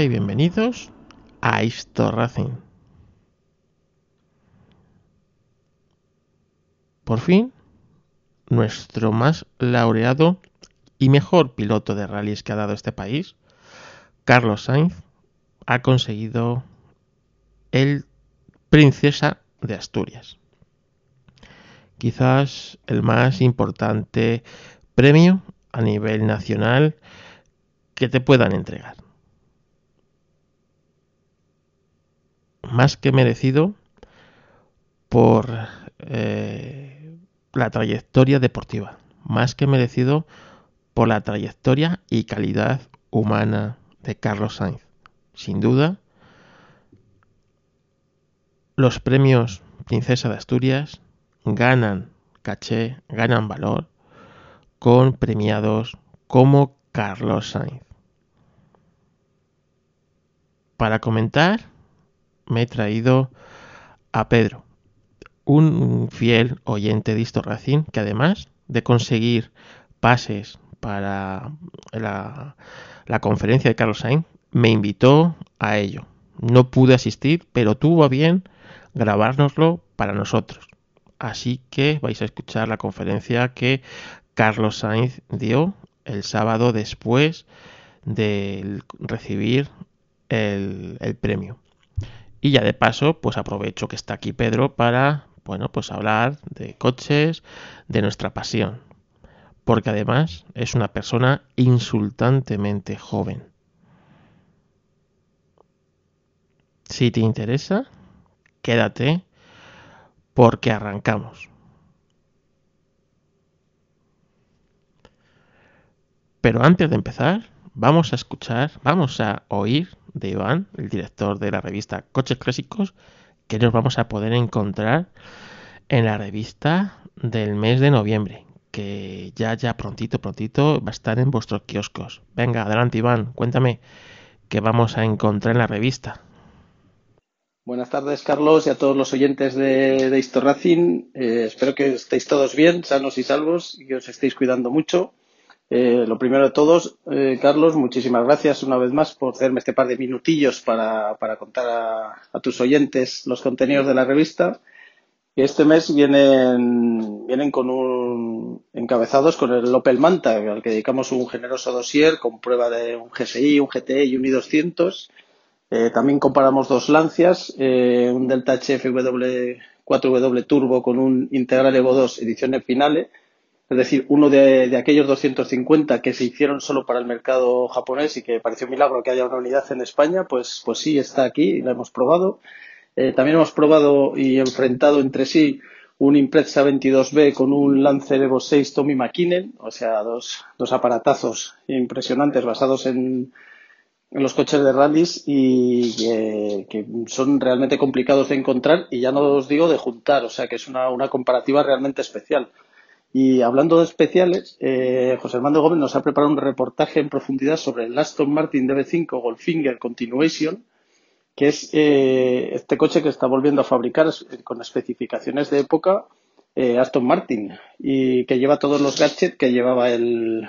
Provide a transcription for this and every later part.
Y bienvenidos a Isto Racing. Por fin, nuestro más laureado y mejor piloto de rallies que ha dado este país, Carlos Sainz, ha conseguido el Princesa de Asturias. Quizás el más importante premio a nivel nacional que te puedan entregar. Más que merecido por eh, la trayectoria deportiva, más que merecido por la trayectoria y calidad humana de Carlos Sainz. Sin duda, los premios Princesa de Asturias ganan caché, ganan valor con premiados como Carlos Sainz. Para comentar me he traído a Pedro, un fiel oyente de Histo Racing que además de conseguir pases para la, conferencia de Carlos Sainz, me invitó a ello. No pude asistir, pero tuvo a bien grabárnoslo para nosotros. Así que vais a escuchar la conferencia que Carlos Sainz dio el sábado después de recibir el premio. Y ya de paso, pues aprovecho que está aquí Pedro para, bueno, pues hablar de coches, de nuestra pasión. Porque además es una persona insultantemente joven. Si te interesa, quédate porque arrancamos. Pero antes de empezar, vamos a escuchar, vamos a oír de Iván, el director de la revista Coches Clásicos, que nos vamos a poder encontrar en la revista del mes de noviembre, que ya, ya prontito, prontito va a estar en vuestros kioscos. Venga, adelante Iván, cuéntame qué vamos a encontrar en la revista. Buenas tardes, Carlos, y a todos los oyentes de, de. Eh, espero que estéis todos bien, sanos y salvos, y que os estéis cuidando mucho. Eh, lo primero de todos, eh, Carlos, muchísimas gracias una vez más por hacerme este par de minutillos para, contar a, tus oyentes los contenidos de la revista. Este mes vienen, vienen con un, encabezados con el Opel Manta, al que dedicamos un generoso dossier con prueba de un GSI, un GTE y un i200. Eh, también comparamos dos Lancias, un Delta HFW 4W Turbo con un Integral Evo 2 ediciones finales es decir, uno de, aquellos 250 que se hicieron solo para el mercado japonés y que pareció un milagro que haya una unidad en España, pues, pues sí está aquí y la hemos probado. Eh, también hemos probado y enfrentado entre sí un Impreza 22B con un Lancer Evo 6 Tommy McKinnon, o sea, dos, dos aparatazos impresionantes basados en, en los coches de rallies y que son realmente complicados de encontrar y ya no os digo de juntar, o sea que es una, una comparativa realmente especial. Y hablando de especiales, eh, José Armando Gómez nos ha preparado un reportaje en profundidad sobre el Aston Martin DB5 Goldfinger Continuation, que es eh, este coche que está volviendo a fabricar con especificaciones de época eh, Aston Martin y que lleva todos los gadgets que llevaba el,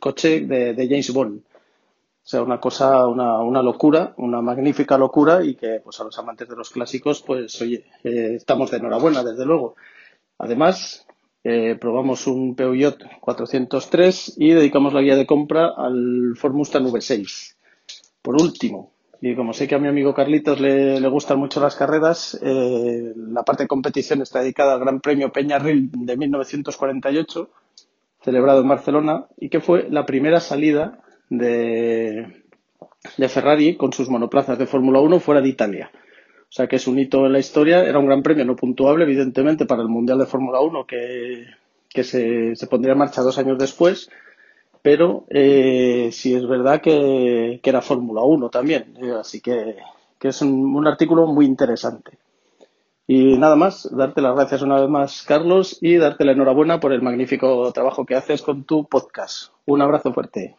coche de, James Bond. O sea, una cosa, una, una, locura, una magnífica locura y que pues a los amantes de los clásicos, pues oye, estamos de enhorabuena, desde luego. Además, eh, probamos un Peugeot 403 y dedicamos la guía de compra al Ford Mustang V6. Por último, y como sé que a mi amigo Carlitos le, gustan mucho las carreras, eh, la parte de competición está dedicada al Gran Premio Peñarril de 1948, celebrado en Barcelona, y que fue la primera salida de, de Ferrari con sus monoplazas de Fórmula 1 fuera de Italia. O sea que es un hito en la historia. Era un gran premio no puntuable, evidentemente, para el Mundial de Fórmula 1 que, se, pondría en marcha dos años después. Pero eh, sí es verdad que, era Fórmula 1 también. Eh, así que, es un, artículo muy interesante. Y nada más, darte las gracias una vez más, Carlos, y darte la enhorabuena por el magnífico trabajo que haces con tu podcast. Un abrazo fuerte.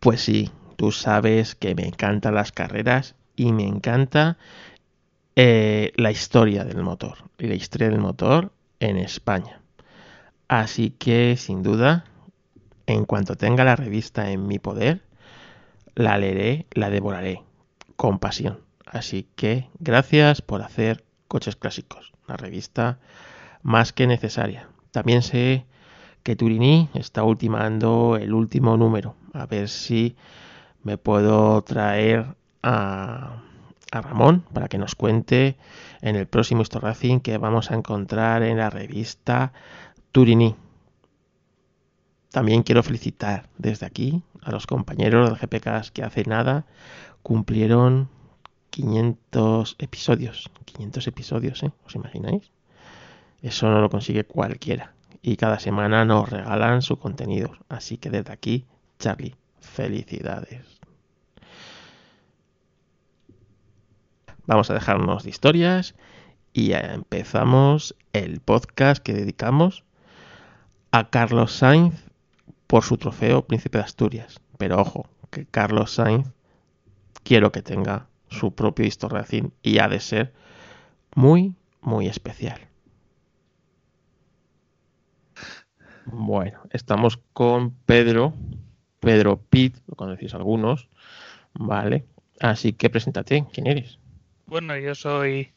Pues sí, tú sabes que me encantan las carreras y me encanta eh, la historia del motor y la historia del motor en España. Así que, sin duda, en cuanto tenga la revista en mi poder, la leeré, la devoraré con pasión. Así que gracias por hacer Coches Clásicos, la revista más que necesaria. También sé que Turini está ultimando el último número. A ver si me puedo traer a, Ramón para que nos cuente en el próximo Racing que vamos a encontrar en la revista Turini. También quiero felicitar desde aquí a los compañeros del GPK que hace nada cumplieron 500 episodios. 500 episodios, ¿eh? ¿Os imagináis? Eso no lo consigue cualquiera. Y cada semana nos regalan su contenido. Así que desde aquí, Charlie, felicidades. Vamos a dejarnos de historias y empezamos el podcast que dedicamos a Carlos Sainz por su trofeo Príncipe de Asturias. Pero ojo, que Carlos Sainz quiero que tenga su propio Racing y ha de ser muy, muy especial. Bueno, estamos con Pedro, Pedro Pitt, lo conocéis algunos, ¿vale? Así que preséntate, ¿quién eres? Bueno, yo soy,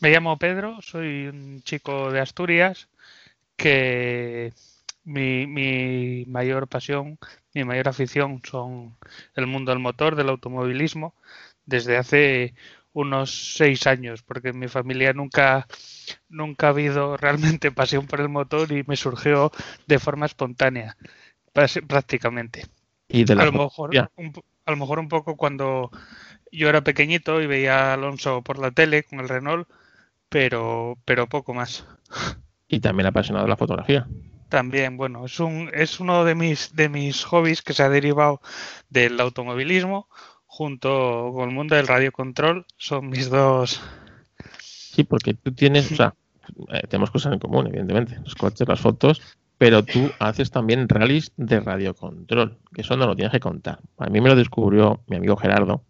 me llamo Pedro, soy un chico de Asturias que mi, mi mayor pasión, mi mayor afición son el mundo del motor, del automovilismo, desde hace unos seis años, porque en mi familia nunca, nunca ha habido realmente pasión por el motor y me surgió de forma espontánea, prácticamente. ¿Y de a, lo mejor, un, a lo mejor un poco cuando yo era pequeñito y veía a Alonso por la tele con el Renault, pero, pero poco más. Y también apasionado de la fotografía. También, bueno, es un es uno de mis de mis hobbies que se ha derivado del automovilismo junto con el mundo del radiocontrol. Son mis dos. Sí, porque tú tienes, o sea, eh, tenemos cosas en común, evidentemente, los coches, las fotos, pero tú haces también rallies de radiocontrol, que eso no lo tienes que contar. A mí me lo descubrió mi amigo Gerardo,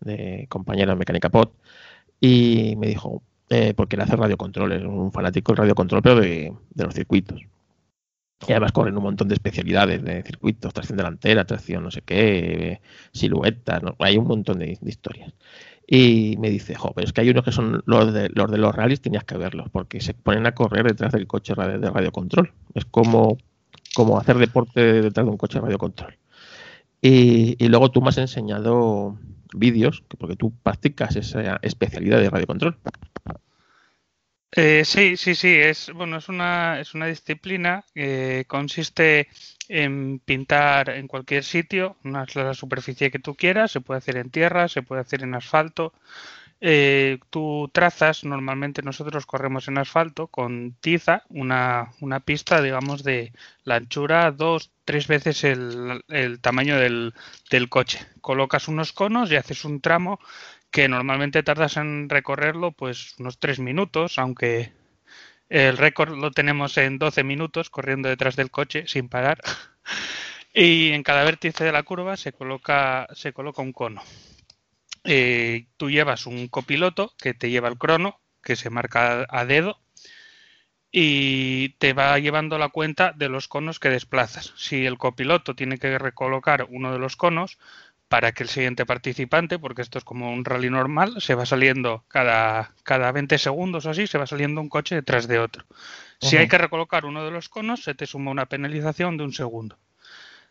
de compañero de Mecánica Pod, y me dijo, eh, porque él hace radiocontrol, es un fanático del radiocontrol, pero de los circuitos. Y además corren un montón de especialidades de circuitos, tracción delantera, tracción no sé qué, silueta, hay un montón de, historias. Y me dice, jo, pero es que hay unos que son los de los, de los rallies, tenías que verlos, porque se ponen a correr detrás del coche de radiocontrol. Es como, como hacer deporte detrás de un coche de radiocontrol. Y, y luego tú me has enseñado vídeos, porque tú practicas esa especialidad de radiocontrol. Eh, sí, sí, sí, es bueno, es una, es una disciplina que consiste en pintar en cualquier sitio, una, la superficie que tú quieras, se puede hacer en tierra, se puede hacer en asfalto. Eh, tú trazas, normalmente nosotros corremos en asfalto con tiza, una, una pista, digamos, de la anchura dos, tres veces el, el tamaño del, del coche. Colocas unos conos y haces un tramo que normalmente tardas en recorrerlo pues unos 3 minutos, aunque el récord lo tenemos en 12 minutos corriendo detrás del coche sin parar. y en cada vértice de la curva se coloca, se coloca un cono. Eh, tú llevas un copiloto que te lleva el crono, que se marca a dedo, y te va llevando la cuenta de los conos que desplazas. Si el copiloto tiene que recolocar uno de los conos, para que el siguiente participante, porque esto es como un rally normal, se va saliendo cada, cada 20 segundos o así, se va saliendo un coche detrás de otro. Si hay que recolocar uno de los conos, se te suma una penalización de un segundo.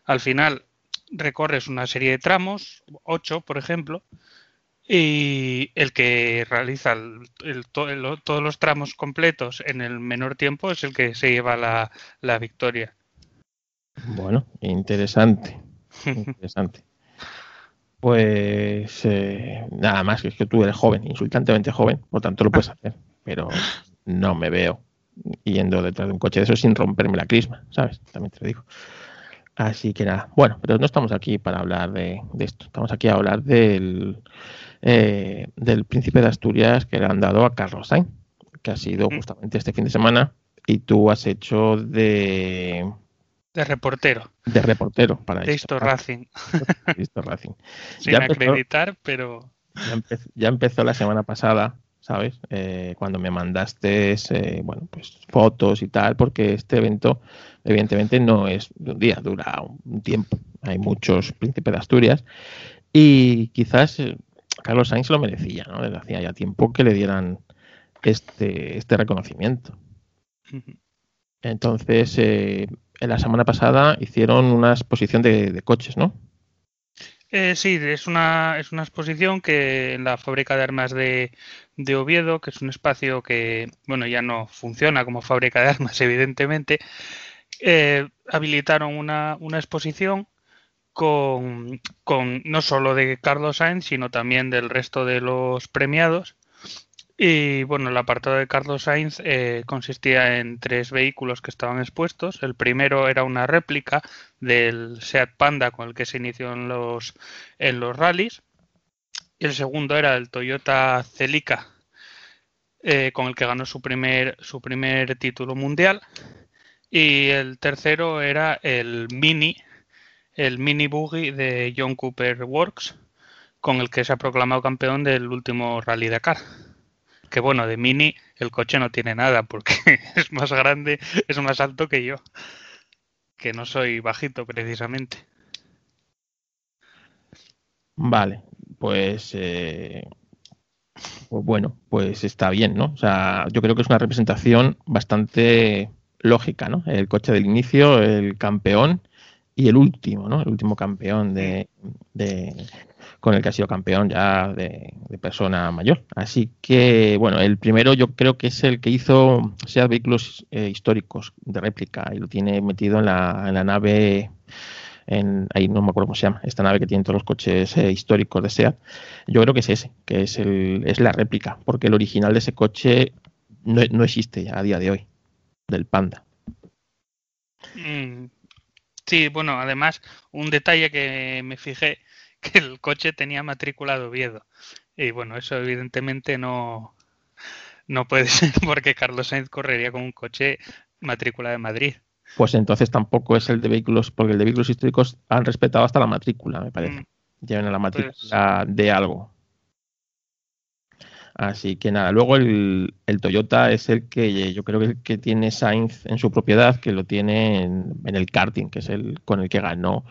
Al final, recorres una serie de tramos, 8 por ejemplo, y el que realiza todos los tramos completos en el menor tiempo es el que se lleva la, la victoria. Bueno, interesante. Interesante. Pues eh, nada más, que es que tú eres joven, insultantemente joven, por tanto lo puedes hacer, pero no me veo yendo detrás de un coche de eso sin romperme la crisma, ¿sabes? También te lo digo. Así que nada, bueno, pero no estamos aquí para hablar de, esto, estamos aquí a hablar del, eh, del príncipe de Asturias que le han dado a Carlos Sainz, que ha sido justamente este fin de semana, y tú has hecho de de reportero. De reportero para de esto. Racing. Racing. Sin acreditar, pero. Ya empezó, la semana pasada. ¿sabes? Eh, cuando me mandaste, eh, bueno, pues fotos y tal, porque este evento, evidentemente, no es de un día, dura un tiempo. Hay muchos príncipes de Asturias y quizás eh, Carlos Sainz lo merecía, ¿no? Desde hacía ya tiempo que le dieran este, este reconocimiento. Entonces, en la semana pasada hicieron una exposición de coches, ¿no? Eh, sí, es una, es una exposición que en la fábrica de armas de, de, Oviedo, que es un espacio que, bueno, ya no funciona como fábrica de armas, evidentemente, eh, habilitaron una, una exposición con, con, no solo de Carlos Sainz, sino también del resto de los premiados y bueno, el apartado de Carlos Sainz eh, consistía en tres vehículos que estaban expuestos. El primero era una réplica del Seat Panda con el que se inició en los, en los rallies. El segundo era el Toyota Celica eh, con el que ganó su primer, su primer título mundial. Y el tercero era el Mini, el Mini Buggy de John Cooper Works, con el que se ha proclamado campeón del último Rally Dakar que bueno, de Mini el coche no tiene nada porque es más grande, es más alto que yo, que no soy bajito precisamente. Vale, pues, eh, pues bueno, pues está bien, ¿no? O sea, yo creo que es una representación bastante lógica, ¿no? El coche del inicio, el campeón y el último, ¿no? El último campeón de, con el que ha sido campeón ya de, persona mayor. Así que, bueno, el primero yo creo que es el que hizo SEAT vehículos eh, históricos de réplica y lo tiene metido en la, en la nave. En, ahí no me acuerdo cómo se llama, esta nave que tiene todos los coches eh, históricos de SEAT, yo creo que es ese, que es, el, es la réplica, porque el original de ese coche no, no existe a día de hoy, del Panda. Mm, sí, bueno, además, un detalle que me fijé que el coche tenía matrícula de Oviedo. Y bueno, eso evidentemente no, no puede ser porque Carlos Sainz correría con un coche matrícula de Madrid. Pues entonces tampoco es el de vehículos, porque el de vehículos históricos han respetado hasta la matrícula, me parece. Mm. Llevan la pues matrícula de algo. Así que nada, luego el, el, Toyota es el que yo creo que, el que tiene Sainz en su propiedad, que lo tiene en, en, el karting, que es el con el que ganó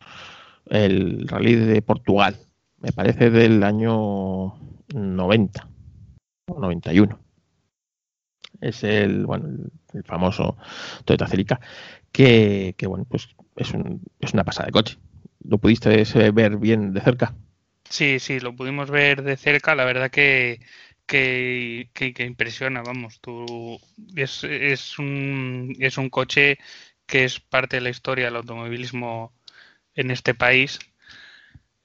el rally de Portugal, me parece del año 90 o 91. Es el, bueno, el, famoso Toyota Celica, que, que bueno, pues es, un, es una pasada de coche. ¿Lo pudiste ver bien de cerca? Sí, sí, lo pudimos ver de cerca. La verdad que, que, que, impresiona, vamos. Tú, es, es, un, es un coche que es parte de la historia del automovilismo en este país.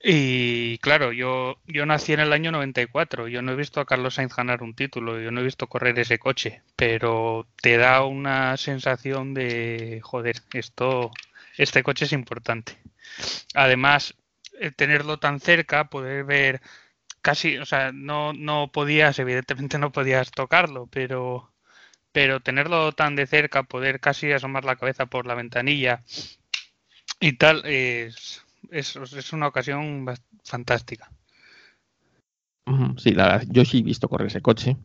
Y claro, yo, yo nací en el año 94, yo no he visto a Carlos Sainz ganar un título, yo no he visto correr ese coche, pero te da una sensación de, joder, esto, este coche es importante. Además, tenerlo tan cerca, poder ver casi, o sea, no, no podías, evidentemente no podías tocarlo, pero, pero tenerlo tan de cerca, poder casi asomar la cabeza por la ventanilla y tal, es, es, una ocasión fantástica. Sí, la yo sí he visto correr ese coche.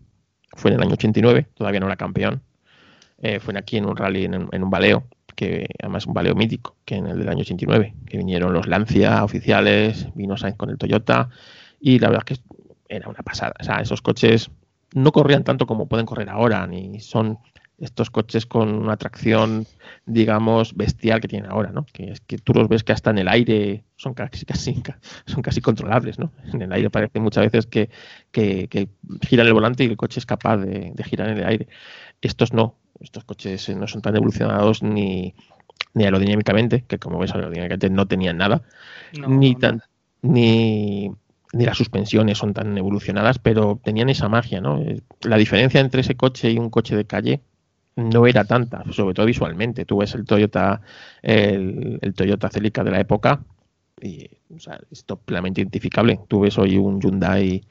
Fue en el año 89, todavía no era campeón. Eh, fue aquí en un rally, en, un baleo, que además es un baleo mítico, que en el del año 89, que vinieron los Lancia oficiales, vino Sainz con el Toyota, y la verdad es que era una pasada. O sea, esos coches no corrían tanto como pueden correr ahora, ni son estos coches con una tracción, digamos, bestial que tienen ahora, ¿no? Que es que tú los ves que hasta en el aire son casi, casi, son casi controlables, ¿no? En el aire parece muchas veces que, que, giran el volante y el coche es capaz de, girar en el aire. Estos no, estos coches no son tan evolucionados ni, ni aerodinámicamente, que como ves aerodinámicamente no tenían nada, ni tan, ni ni las suspensiones son tan evolucionadas, pero tenían esa magia, ¿no? La diferencia entre ese coche y un coche de calle no era tanta, sobre todo visualmente. Tú ves el Toyota, el, Toyota Celica de la época y o sea, es plenamente identificable. Tú ves hoy un Hyundai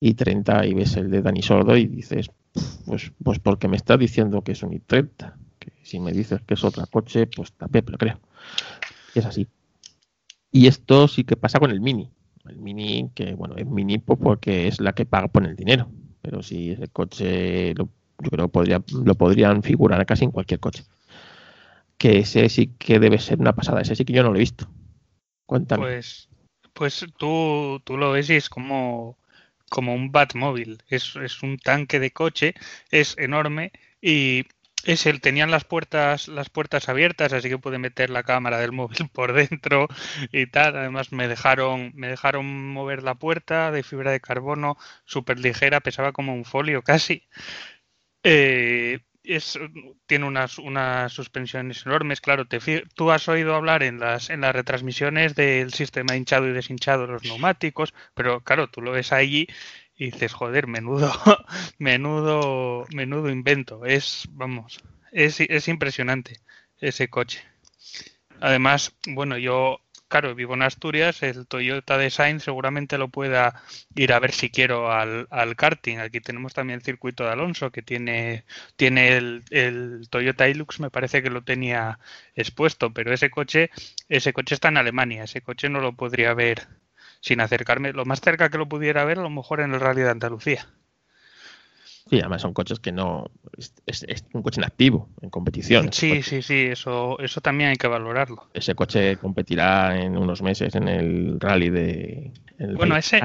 i30 y ves el de Dani Sordo y dices, pues, pues porque me estás diciendo que es un i30. Que si me dices que es otro coche, pues también lo creo. Es así. Y esto sí que pasa con el Mini. El Mini, que bueno, es Mini pues, porque es la que paga por el dinero pero sí, ese coche lo, yo creo que podría, lo podrían figurar casi en cualquier coche. Que ese sí que debe ser una pasada, ese sí que yo no lo he visto. Cuéntame. Pues, pues tú, tú lo ves y es como, como un Batmóvil. Es, es un tanque de coche, es enorme y es el, tenían las puertas, las puertas abiertas, así que pude meter la cámara del móvil por dentro y tal. Además me dejaron, me dejaron mover la puerta de fibra de carbono, súper ligera, pesaba como un folio casi. Eh, es, tiene unas, unas suspensiones enormes, claro, te, tú has oído hablar en las, en las retransmisiones del sistema hinchado y deshinchado de los neumáticos, pero claro, tú lo ves allí y dices, joder, menudo, menudo, menudo invento. Es, vamos, es, es impresionante ese coche. Además, bueno, yo claro, vivo en Asturias, el Toyota Design seguramente lo pueda ir a ver si quiero al, karting. Aquí tenemos también el circuito de Alonso, que tiene, tiene el, el, Toyota Hilux, me parece que lo tenía expuesto, pero ese coche, ese coche está en Alemania, ese coche no lo podría ver sin acercarme. Lo más cerca que lo pudiera ver, a lo mejor en el Rally de Andalucía. Sí, además son coches que no. Es, un coche inactivo en competición. Sí, sí, sí, eso, eso también hay que valorarlo. Ese coche competirá en unos meses en el rally de. bueno, ese,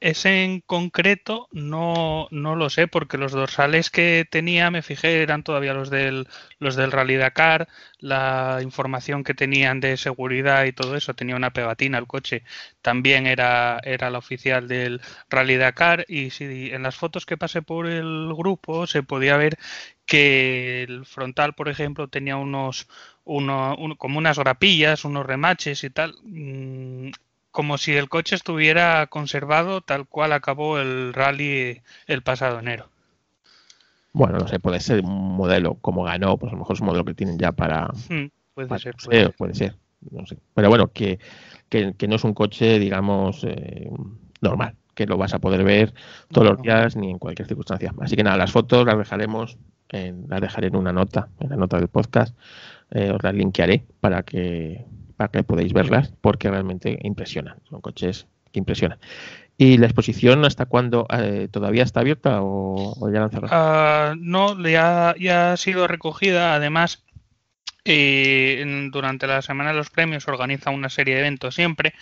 ese en concreto no, no lo sé, porque los dorsales que tenía, me fijé, eran todavía los del, los del Rally Dakar, la información que tenían de seguridad y todo eso, tenía una pegatina el coche, también era, era la oficial del Rally Dakar, y si en las fotos que pasé por el grupo se podía ver que el frontal, por ejemplo, tenía unos, uno, como unas grapillas, unos remaches y tal. Como si el coche estuviera conservado tal cual acabó el rally el pasado enero. Bueno, no sé, puede ser un modelo como ganó, pues a lo mejor es un modelo que tienen ya para... Hmm, puede, ser, puede, ser, no sé. Pero bueno, que, que, no es un coche, digamos, eh, normal, que lo vas a poder ver todos los días ni en cualquier circunstancia. Así que nada, las fotos las dejaremos, en, las dejaré en una nota, en la nota del podcast, eh, os las linkearé para que para que podáis verlas porque realmente impresionan. Son coches que impresionan. ¿Y la exposición hasta cuándo? Eh, ¿Todavía está abierta o, ya la han cerrado? Ah, no, ya, ya ha sido recogida. Además, eh, durante la semana de los premios organiza una serie de eventos siempre,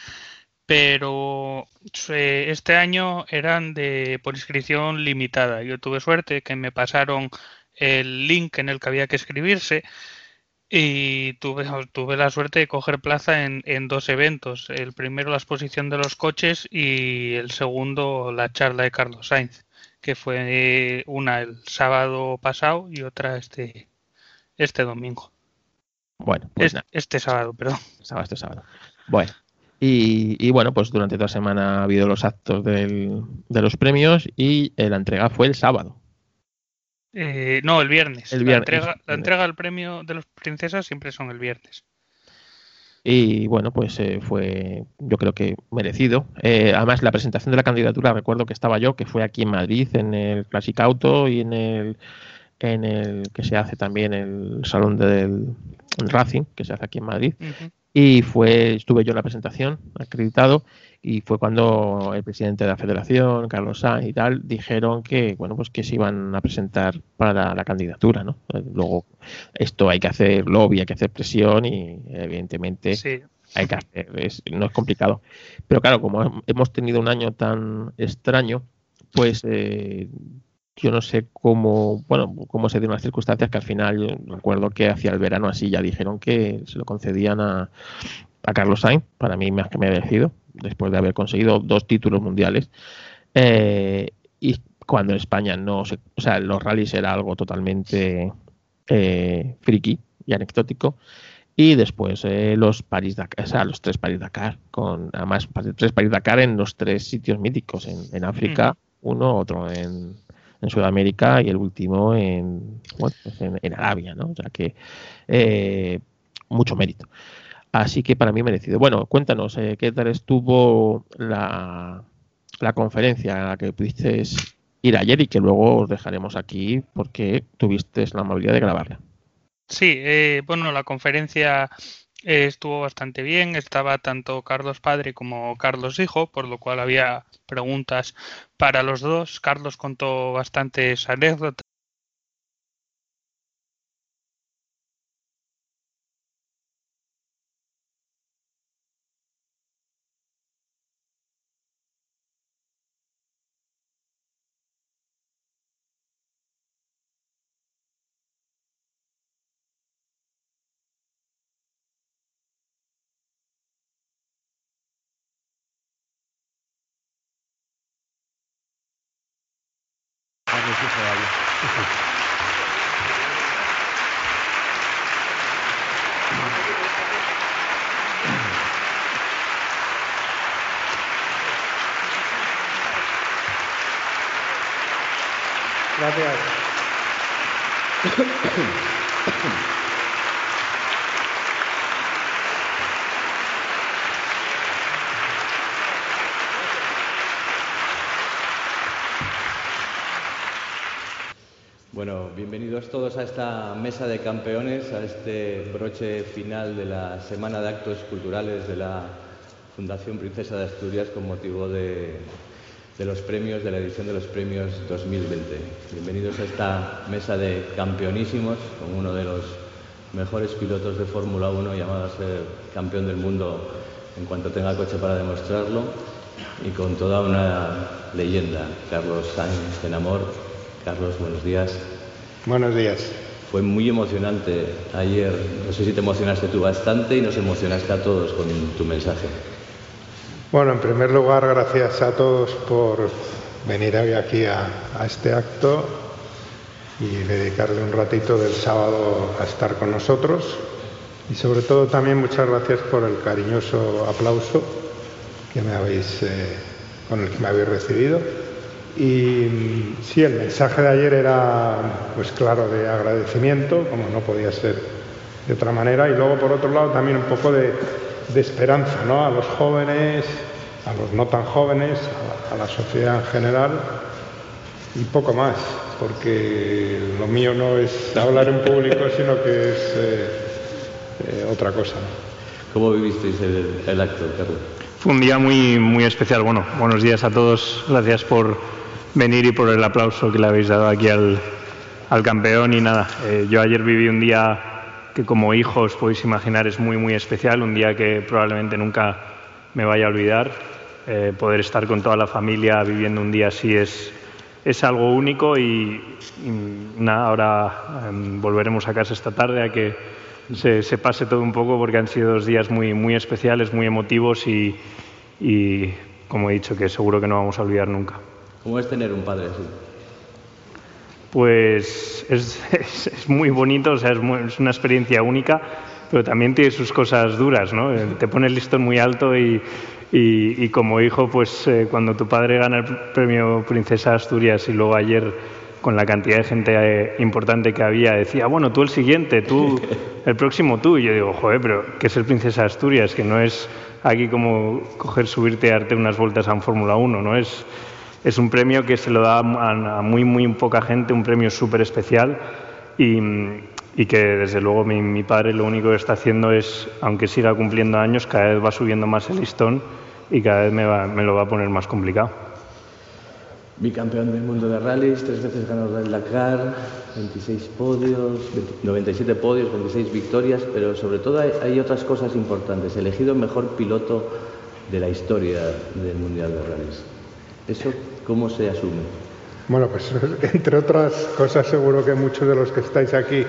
pero este año eran de por inscripción limitada. Yo tuve suerte que me pasaron el link en el que había que escribirse y tuve, tuve la suerte de coger plaza en, en, dos eventos. El primero la exposición de los coches y el segundo la charla de Carlos Sainz, que fue una el sábado pasado y otra este, este domingo. Bueno, pues este, sábado, perdón. Sábado, este sábado. Bueno. Y, y, bueno, pues durante toda la semana ha habido los actos del, de los premios y la entrega fue el sábado. Eh, no, el viernes. La, entrega, del premio de los princesas siempre son el viernes. Y bueno, pues eh, fue, yo creo que merecido. Eh, además, la presentación de la candidatura, recuerdo que estaba yo, que fue aquí en Madrid, en el Classic Auto y en el, en el que se hace también el salón del Racing, que se hace aquí en Madrid. Y fue, estuve yo en la presentación, acreditado, y fue cuando el presidente de la federación, Carlos Sanz y tal, dijeron que, bueno, pues que se iban a presentar para la, candidatura, ¿no? Luego, esto hay que hacer lobby, hay que hacer presión y evidentemente hay que hacer, no es complicado. Pero claro, como hemos tenido un año tan extraño, pues eh, yo no sé cómo, bueno, cómo se dieron las circunstancias que al final recuerdo que hacia el verano así ya dijeron que se lo concedían a, a Carlos Sainz, para mí más que me ha merecido, después de haber conseguido dos títulos mundiales. Eh, y cuando en España no se, o sea, los rallies era algo totalmente eh, friki y anecdótico. Y después eh, los París Dakar, o sea, los tres París Dakar, con además tres París Dakar en los tres sitios míticos, en, África, uno, otro en, en Sudamérica y el último en, pues en, Arabia, ¿no? O sea que eh, mucho mérito. Así que para mí merecido. Bueno, cuéntanos, eh, ¿qué tal estuvo la, la conferencia a la que pudiste ir ayer y que luego os dejaremos aquí porque tuviste la amabilidad de grabarla? Sí, eh, bueno, la conferencia estuvo bastante bien. Estaba tanto Carlos padre como Carlos hijo, por lo cual había preguntas para los dos. Carlos contó bastantes anécdotas Gracias. Bueno, bienvenidos todos a esta mesa de campeones, a este broche final de la Semana de Actos Culturales de la Fundación Princesa de Asturias con motivo de, los premios, de la edición de los premios 2020. Bienvenidos a esta mesa de campeonísimos con uno de los mejores pilotos de Fórmula 1 llamado a ser campeón del mundo en cuanto tenga coche para demostrarlo y con toda una leyenda, Carlos Sainz en amor. Carlos, buenos días. Buenos días. Fue muy emocionante ayer, no sé si te emocionaste tú bastante y nos emocionaste a todos con tu mensaje. Bueno, en primer lugar, gracias a todos por venir hoy aquí a, a, este acto y dedicarle un ratito del sábado a estar con nosotros. Y sobre todo también muchas gracias por el cariñoso aplauso que me habéis, eh, con el que me habéis recibido. Y sí, el mensaje de ayer era, pues claro, de agradecimiento, como no podía ser de otra manera, y luego por otro lado también un poco de, esperanza ¿no? a los jóvenes, a los no tan jóvenes, a, a, la sociedad en general y poco más, porque lo mío no es hablar en público, sino que es eh, eh, otra cosa. ¿Cómo vivisteis el, el, acto, Carlos? Fue un día muy, muy especial. Bueno, buenos días a todos. Gracias por venir y por el aplauso que le habéis dado aquí al, al campeón. Y nada, eh, yo ayer viví un día que como hijo os podéis imaginar es muy, muy especial, un día que probablemente nunca me vaya a olvidar. Eh, poder estar con toda la familia viviendo un día así es, es algo único y, y nada, ahora eh, volveremos a casa esta tarde a que se, se, pase todo un poco porque han sido dos días muy, muy especiales, muy emotivos y, y, como he dicho, que seguro que no vamos a olvidar nunca. ¿Cómo es tener un padre así? Pues es, es, es muy bonito, o sea, es, muy, es, una experiencia única, pero también tiene sus cosas duras, ¿no? Te pones el listón muy alto y, y, y como hijo, pues eh, cuando tu padre gana el premio Princesa Asturias y luego ayer con la cantidad de gente eh, importante que había, decía, bueno, tú el siguiente, tú, el próximo tú. Y yo digo, joder, pero ¿qué es el Princesa Asturias? Que no es aquí como coger, subirte, darte unas vueltas a un Fórmula 1, ¿no? Es, es un premio que se lo da a, a muy, muy poca gente, un premio súper especial y, y, que desde luego mi, mi, padre lo único que está haciendo es, aunque siga cumpliendo años, cada vez va subiendo más el listón y cada vez me, va, me lo va a poner más complicado. Bicampeón del mundo de rallies, tres veces ganador del Dakar, 26 podios, 97 podios, 26 victorias, pero sobre todo hay, otras cosas importantes. Elegido mejor piloto de la historia del Mundial de Rallys. ¿Eso cómo se asume? Bueno, pues entre otras cosas seguro que muchos de los que estáis aquí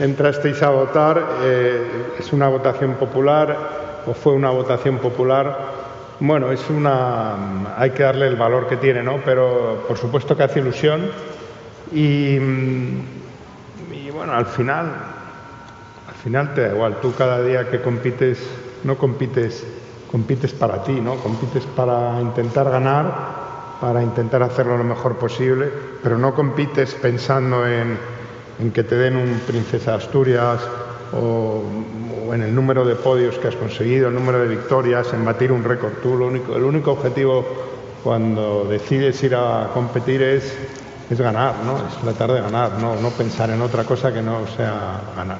entrasteis a votar. Eh, es una votación popular o fue una votación popular bueno, es una. hay que darle el valor que tiene, ¿no? Pero por supuesto que hace ilusión. Y, y, bueno, al final, al final te da igual. Tú cada día que compites, no compites, compites para ti, ¿no? Compites para intentar ganar, para intentar hacerlo lo mejor posible, pero no compites pensando en, en que te den un Princesa Asturias o, en el número de podios que has conseguido, el número de victorias, en batir un récord. Tú el único objetivo cuando decides ir a competir es, es ganar, ¿no? Es tratar de ganar, no, no pensar en otra cosa que no sea ganar.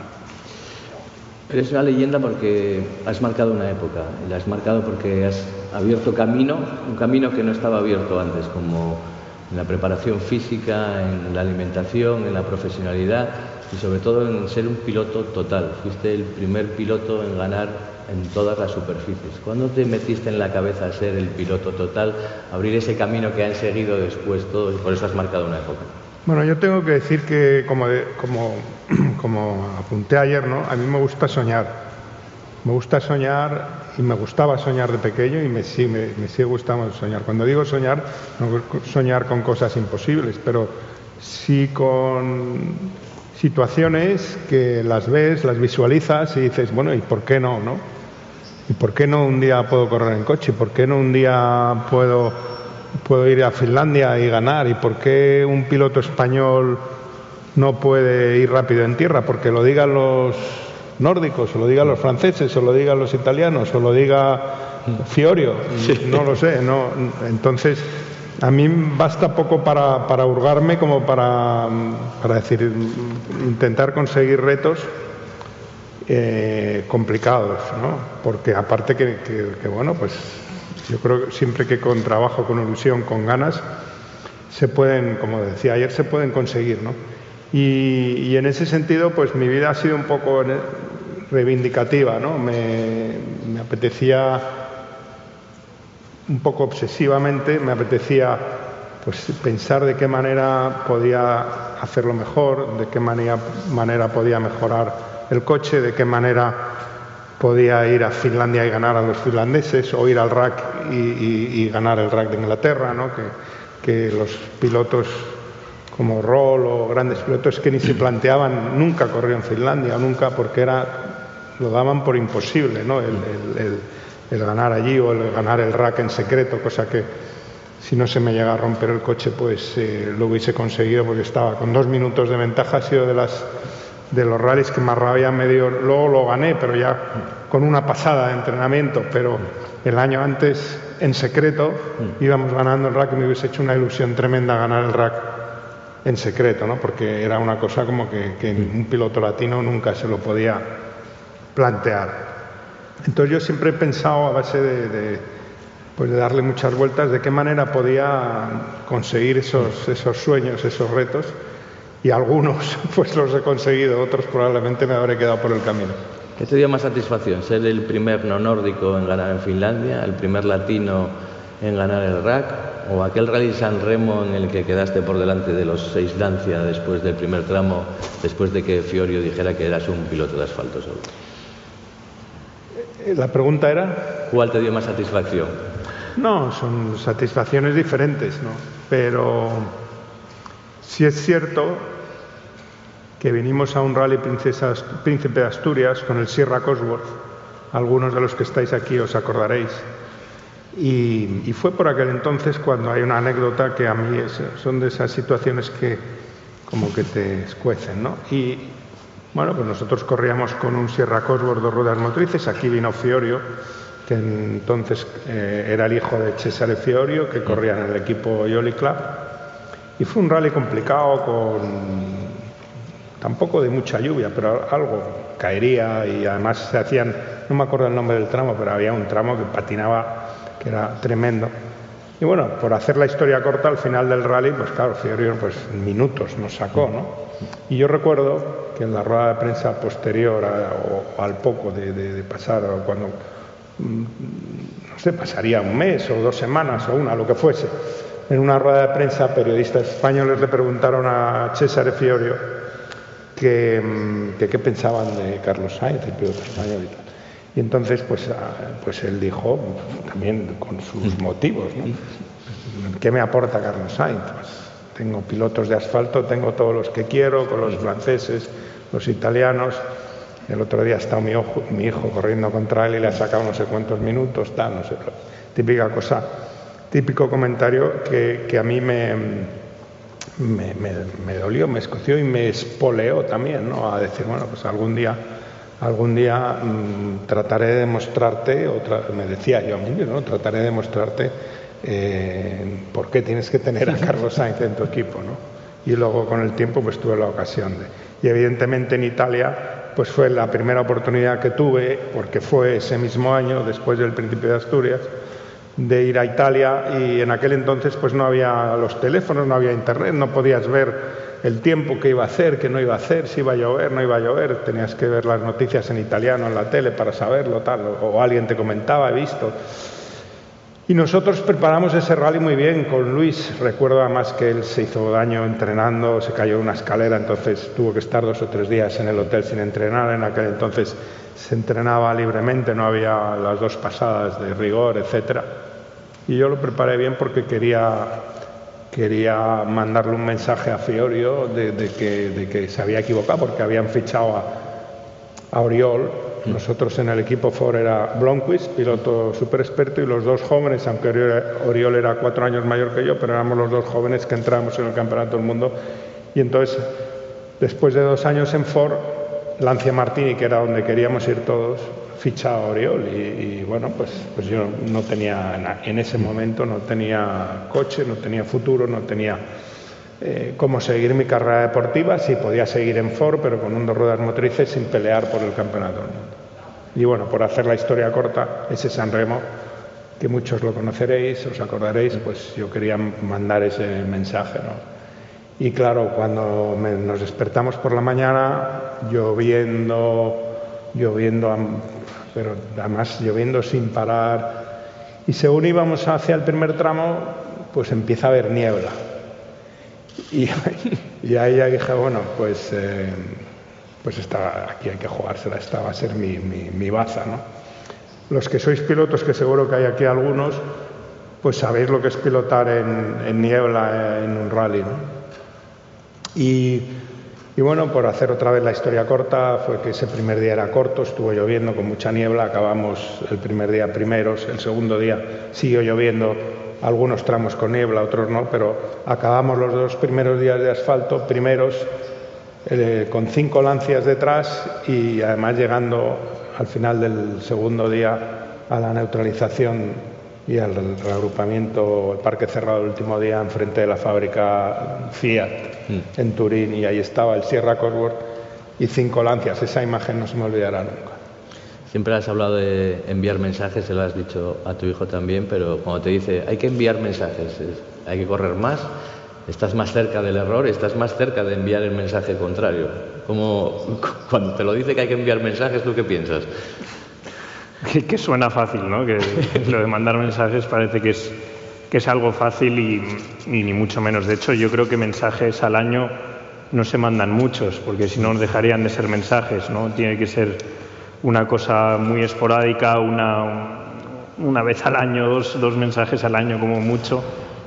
Pero es una leyenda porque has marcado una época, y la has marcado porque has abierto camino, un camino que no estaba abierto antes, como en la preparación física, en la alimentación, en la profesionalidad y sobre todo en ser un piloto total. Fuiste el primer piloto en ganar en todas las superficies. ¿Cuándo te metiste en la cabeza ser el piloto total, abrir ese camino que han seguido después todos y por eso has marcado una época? Bueno, yo tengo que decir que, como, como, como apunté ayer, ¿no? a mí me gusta soñar. Me gusta soñar y me gustaba soñar de pequeño y me, sí, me, me sigue gustando soñar. Cuando digo soñar, no soñar con cosas imposibles, pero sí con situaciones que las ves, las visualizas y dices, bueno, ¿y por qué no? no? ¿Y por qué no un día puedo correr en coche? ¿Por qué no un día puedo, puedo ir a Finlandia y ganar? ¿Y por qué un piloto español no puede ir rápido en tierra? Porque lo digan los nórdicos, o lo digan los franceses, o lo digan los italianos, o lo diga Fiorio, no lo sé. No, entonces, a mí basta poco para, para hurgarme como para, para decir, intentar conseguir retos eh, complicados, ¿no? Porque aparte que, que, bueno, pues yo creo que siempre que con trabajo, con ilusión, con ganas, se pueden, como decía ayer, se pueden conseguir, ¿no? Y, en ese sentido, pues mi vida ha sido un poco reivindicativa, ¿no? Me, apetecía un poco obsesivamente, me apetecía pues pensar de qué manera podía hacerlo mejor, de qué manera, manera podía mejorar el coche, de qué manera podía ir a Finlandia y ganar a los finlandeses, o ir al RAC y, y, ganar el RAC de Inglaterra, ¿no? que, que los pilotos como Roll o grandes pilotos que ni se planteaban nunca correr en Finlandia, nunca porque era lo daban por imposible, ¿no? El, el, el, el, ganar allí o el ganar el rack en secreto, cosa que si no se me llega a romper el coche, pues eh, lo hubiese conseguido porque estaba con dos minutos de ventaja, ha sido de las de los rallies que más rabia me dio, luego lo gané, pero ya con una pasada de entrenamiento, pero el año antes en secreto íbamos ganando el rack y me hubiese hecho una ilusión tremenda ganar el rack en secreto, ¿no? porque era una cosa como que, un piloto latino nunca se lo podía plantear. Entonces yo siempre he pensado a base de, de, pues de darle muchas vueltas de qué manera podía conseguir esos, esos sueños, esos retos, y algunos pues los he conseguido, otros probablemente me habré quedado por el camino. ¿Qué te dio más satisfacción? ¿Ser el primer no nórdico en ganar en Finlandia, el primer latino en ganar el RAC o aquel rally San Remo en el que quedaste por delante de los seis Dancia después del primer tramo, después de que Fiorio dijera que eras un piloto de asfalto solo? La pregunta era... ¿Cuál te dio más satisfacción? No, son satisfacciones diferentes, ¿no? Pero sí es cierto que vinimos a un rally Princesa, Príncipe de Asturias con el Sierra Cosworth. Algunos de los que estáis aquí os acordaréis. Y, y, fue por aquel entonces cuando hay una anécdota que a mí es, son de esas situaciones que como que te escuecen, ¿no? Y bueno, pues nosotros corríamos con un Sierra Cosworth dos ruedas motrices, aquí vino Fiorio, que entonces eh, era el hijo de Cesare Fiorio, que corría en el equipo Ioli Club, y fue un rally complicado con tampoco de mucha lluvia, pero algo caería y además se hacían, no me acuerdo el nombre del tramo, pero había un tramo que patinaba que era tremendo. Y bueno, por hacer la historia corta, al final del rally, pues claro, Fiorio pues minutos nos sacó, ¿no? Y yo recuerdo que en la rueda de prensa posterior o, al poco de, pasar, o cuando, no sé, pasaría un mes o dos semanas o una, lo que fuese, en una rueda de prensa periodistas españoles le preguntaron a César Fiorio que, que qué pensaban de Carlos Sainz, el piloto español y tal. Y entonces, pues, pues él dijo, también con sus motivos, ¿no? ¿qué me aporta Carlos Sainz? Pues, tengo pilotos de asfalto, tengo todos los que quiero, con los franceses, los italianos. El otro día ha estado mi, ojo, mi hijo corriendo contra él y le ha sacado no sé cuántos minutos, tal, no sé. Típica cosa, típico comentario que, que a mí me, me, me, me, dolió, me escoció y me espoleó también, ¿no? A decir, bueno, pues algún día algún día mmm, trataré de demostrarte, otra, me decía yo a mí, ¿no? trataré de demostrarte eh, por qué tienes que tener a Carlos Sainz en tu equipo. ¿no? Y luego con el tiempo pues tuve la ocasión de... Y evidentemente en Italia pues fue la primera oportunidad que tuve, porque fue ese mismo año, después del Principio de Asturias, de ir a Italia y en aquel entonces pues no había los teléfonos, no había internet, no podías ver el tiempo que iba a hacer, que no iba a hacer, si iba a llover, no iba a llover, tenías que ver las noticias en italiano en la tele para saberlo, tal, o, alguien te comentaba, he visto. Y nosotros preparamos ese rally muy bien con Luis. Recuerdo además que él se hizo daño entrenando, se cayó de una escalera, entonces tuvo que estar dos o tres días en el hotel sin entrenar. En aquel entonces se entrenaba libremente, no había las dos pasadas de rigor, etcétera. Y yo lo preparé bien porque quería, quería mandarle un mensaje a Fiorio de, que, de que, se había equivocado porque habían fichado a, a Oriol. Mm. Nosotros en el equipo Ford era Blomqvist, piloto súper experto, y los dos jóvenes, aunque Oriol era cuatro años mayor que yo, pero éramos los dos jóvenes que entramos en el Campeonato del Mundo. Y entonces, después de dos años en Ford, Lancia Martini, que era donde queríamos ir todos, ficha a Oriol y, bueno, pues, pues yo no tenía, en ese momento no tenía coche, no tenía futuro, no tenía eh, cómo seguir mi carrera deportiva, sí podía seguir en Ford, pero con un dos ruedas motrices sin pelear por el campeonato del mundo. Y bueno, por hacer la historia corta, ese San Remo, que muchos lo conoceréis, os acordaréis, pues yo quería mandar ese mensaje, ¿no? Y claro, cuando nos despertamos por la mañana, lloviendo, lloviendo pero además lloviendo sin parar. Y según íbamos hacia el primer tramo, pues empieza a haber niebla. Y, ahí ya dije, bueno, pues, eh, pues aquí hay que jugársela, esta va a ser mi, mi, baza. ¿no? Los que sois pilotos, que seguro que hay aquí algunos, pues sabéis lo que es pilotar en, niebla en un rally. Y y bueno, por hacer otra vez la historia corta, fue que ese primer día era corto, estuvo lloviendo con mucha niebla, acabamos el primer día primeros, el segundo día siguió lloviendo, algunos tramos con niebla, otros no, pero acabamos los dos primeros días de asfalto, primeros, eh, con cinco lancias detrás y además llegando al final del segundo día a la neutralización y al reagrupamiento, el parque cerrado el último día enfrente de la fábrica Fiat mm. en Turín y ahí estaba el Sierra Cosworth y cinco lancias. Esa imagen no se me olvidará nunca. Siempre has hablado de enviar mensajes, se lo has dicho a tu hijo también, pero cuando te dice hay que enviar mensajes, hay que correr más, estás más cerca del error, estás más cerca de enviar el mensaje contrario. Como cuando te lo dice que hay que enviar mensajes, ¿tú qué piensas? Que, suena fácil, ¿no? Que lo de mandar mensajes parece que es, que es algo fácil y, ni mucho menos. De hecho, yo creo que mensajes al año no se mandan muchos, porque si no dejarían de ser mensajes, ¿no? Tiene que ser una cosa muy esporádica, una, una vez al año, dos, dos mensajes al año como mucho,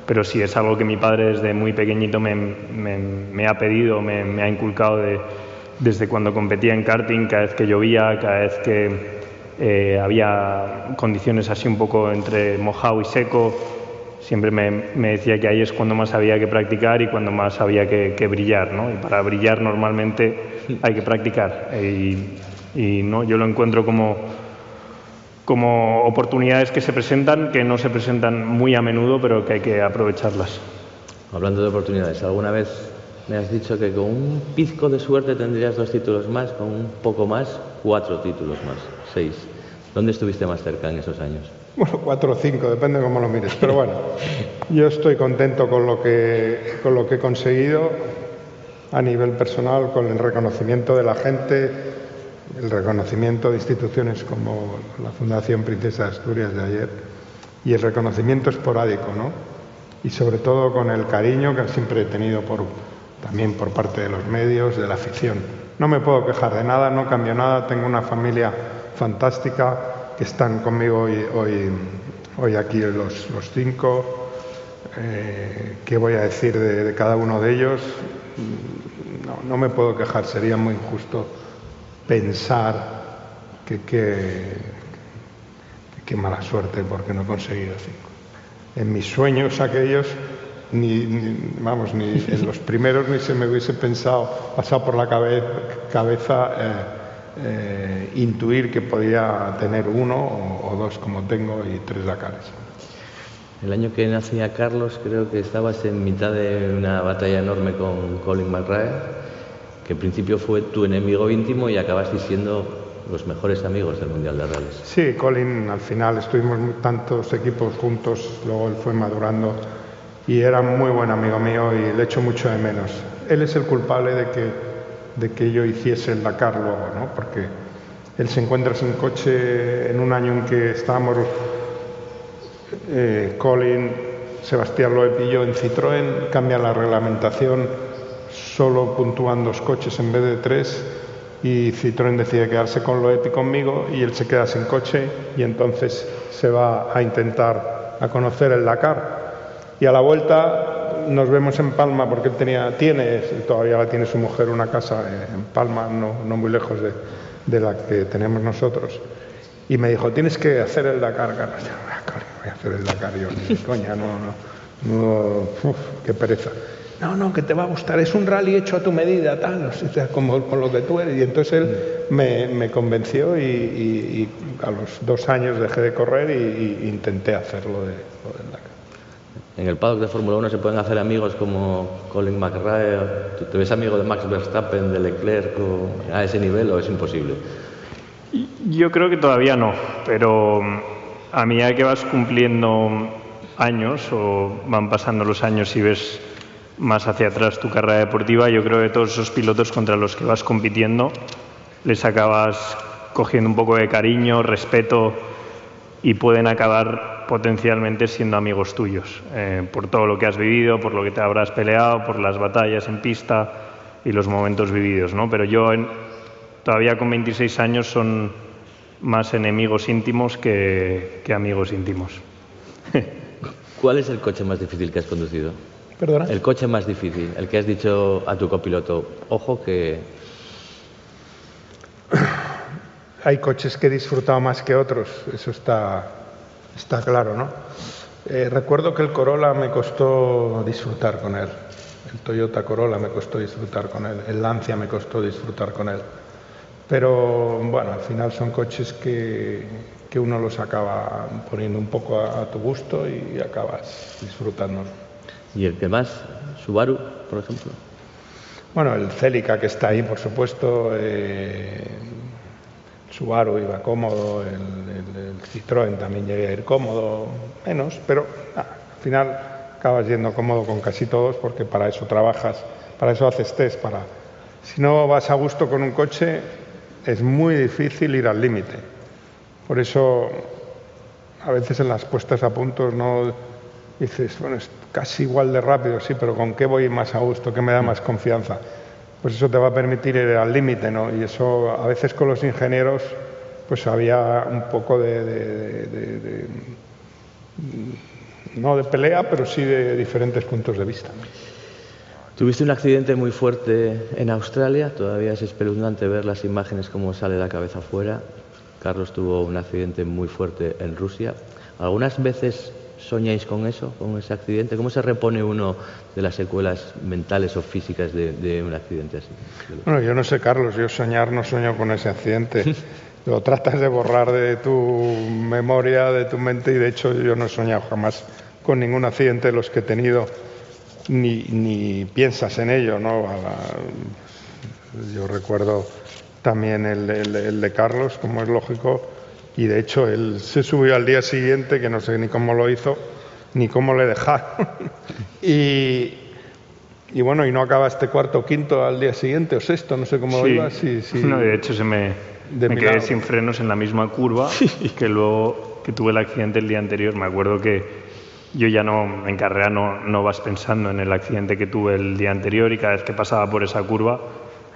pero sí es algo que mi padre desde muy pequeñito me, me, me ha pedido, me, me ha inculcado de, desde cuando competía en karting, cada vez que llovía, cada vez que eh, había condiciones así un poco entre mojado y seco. Siempre me, decía que ahí es cuando más había que practicar y cuando más había que, brillar. ¿no? Y para brillar normalmente hay que practicar. Eh, y, ¿no? yo lo encuentro como, como oportunidades que se presentan, que no se presentan muy a menudo, pero que hay que aprovecharlas. Hablando de oportunidades, ¿alguna vez me has dicho que con un pizco de suerte tendrías dos títulos más, con un poco más, cuatro títulos más? ¿Dónde estuviste más cerca en esos años? Bueno, cuatro o cinco, depende de cómo lo mires. Pero bueno, yo estoy contento con lo, que, con lo que he conseguido a nivel personal, con el reconocimiento de la gente, el reconocimiento de instituciones como la Fundación Princesa de Asturias de ayer y el reconocimiento esporádico, ¿no? Y sobre todo con el cariño que siempre he tenido por, también por parte de los medios, de la afición. No me puedo quejar de nada, no cambio nada, tengo una familia fantástica que están conmigo hoy, hoy, hoy aquí los, los cinco. Eh, ¿Qué voy a decir de, cada uno de ellos? No, no, me puedo quejar, sería muy injusto pensar que qué mala suerte porque no he conseguido cinco. En mis sueños aquellos, ni, vamos, ni en los primeros ni se me hubiese pensado, pasado por la cabeza. Eh, eh, intuir que podía tener uno o, dos como tengo y tres Dakares. El año que nacía Carlos creo que estabas en mitad de una batalla enorme con Colin McRae que en principio fue tu enemigo íntimo y acabaste siendo los mejores amigos del Mundial de Rallys. Sí, Colin, al final estuvimos tantos equipos juntos, luego él fue madurando y era muy buen amigo mío y le echo mucho de menos. Él es el culpable de que, de que yo hiciese el Dakar luego, ¿no? Porque él se encuentra sin coche en un año en que estábamos eh, Colin, Sebastián Loeb y yo en Citroën, cambia la reglamentación, solo puntúan dos coches en vez de tres y Citroën decide quedarse con Loeb y conmigo y él se queda sin coche y entonces se va a intentar a conocer el Dakar. Y a la vuelta nos vemos en Palma porque él tenía, tiene, todavía tiene su mujer, una casa en Palma, no, no muy lejos de, de la que tenemos nosotros. Y me dijo, tienes que hacer el Dakar, Carlos. voy a hacer el Dakar. Yo, coña, no, no, no uf, qué pereza. No, no, que te va a gustar, es un rally hecho a tu medida, tal, o sea, como con lo que tú eres. Y entonces él me, convenció y, a los dos años dejé de correr y, intenté hacerlo lo del Dakar. En el paddock de Fórmula 1 se pueden hacer amigos como Colin McRae. ¿Tú te ves amigo de Max Verstappen, de Leclerc o a ese nivel o es imposible? Yo creo que todavía no, pero a medida que vas cumpliendo años o van pasando los años y ves más hacia atrás tu carrera deportiva, yo creo que todos esos pilotos contra los que vas compitiendo les acabas cogiendo un poco de cariño, respeto y pueden acabar potencialmente siendo amigos tuyos eh, por todo lo que has vivido, por lo que te habrás peleado, por las batallas en pista y los momentos vividos, ¿no? Pero yo en, todavía con 26 años son más enemigos íntimos que, que amigos íntimos. ¿Cuál es el coche más difícil que has conducido? ¿Perdona? El coche más difícil, el que has dicho a tu copiloto, ojo que... Hay coches que he disfrutado más que otros, eso está, está claro, ¿no? Eh, recuerdo que el Corolla me costó disfrutar con él, el Toyota Corolla me costó disfrutar con él, el Lancia me costó disfrutar con él. Pero bueno, al final son coches que, que uno los acaba poniendo un poco a, a tu gusto y acabas disfrutando. ¿Y el que más? ¿Subaru, por ejemplo? Bueno, el Celica que está ahí, por supuesto. Eh, Subaru iba cómodo, el, el, Citroën también llegué a ir cómodo, menos, pero ah, al final acabas yendo cómodo con casi todos porque para eso trabajas, para eso haces test, para... Si no vas a gusto con un coche, es muy difícil ir al límite. Por eso, a veces en las puestas a puntos no dices, bueno, es casi igual de rápido, sí, pero ¿con qué voy más a gusto? ¿Qué me da más confianza? Pues eso te va a permitir ir al límite, ¿no? Y eso a veces con los ingenieros, pues había un poco de, de, no de pelea, pero sí de diferentes puntos de vista. Tuviste un accidente muy fuerte en Australia, todavía es espeluznante ver las imágenes cómo sale la cabeza afuera. Carlos tuvo un accidente muy fuerte en Rusia. Algunas veces soñáis con eso, con ese accidente. ¿Cómo se repone uno de las secuelas mentales o físicas de, de un accidente así? Bueno, yo no sé, Carlos, yo soñar no sueño con ese accidente. Lo tratas de borrar de tu memoria, de tu mente, y de hecho yo no he soñado jamás con ningún accidente de los que he tenido ni, ni piensas en ello, ¿no? La, yo recuerdo también el, el, el, de Carlos, como es lógico, y de hecho él se subió al día siguiente, que no sé ni cómo lo hizo, ni cómo le dejaron. y, y, bueno, y no acaba este cuarto o quinto al día siguiente, o sexto, no sé cómo sí. iba. Sí, sí. No, de hecho se me, me quedé sin frenos en la misma curva y que luego que tuve el accidente el día anterior, me acuerdo que yo ya no, en carrera no, no vas pensando en el accidente que tuve el día anterior y cada vez que pasaba por esa curva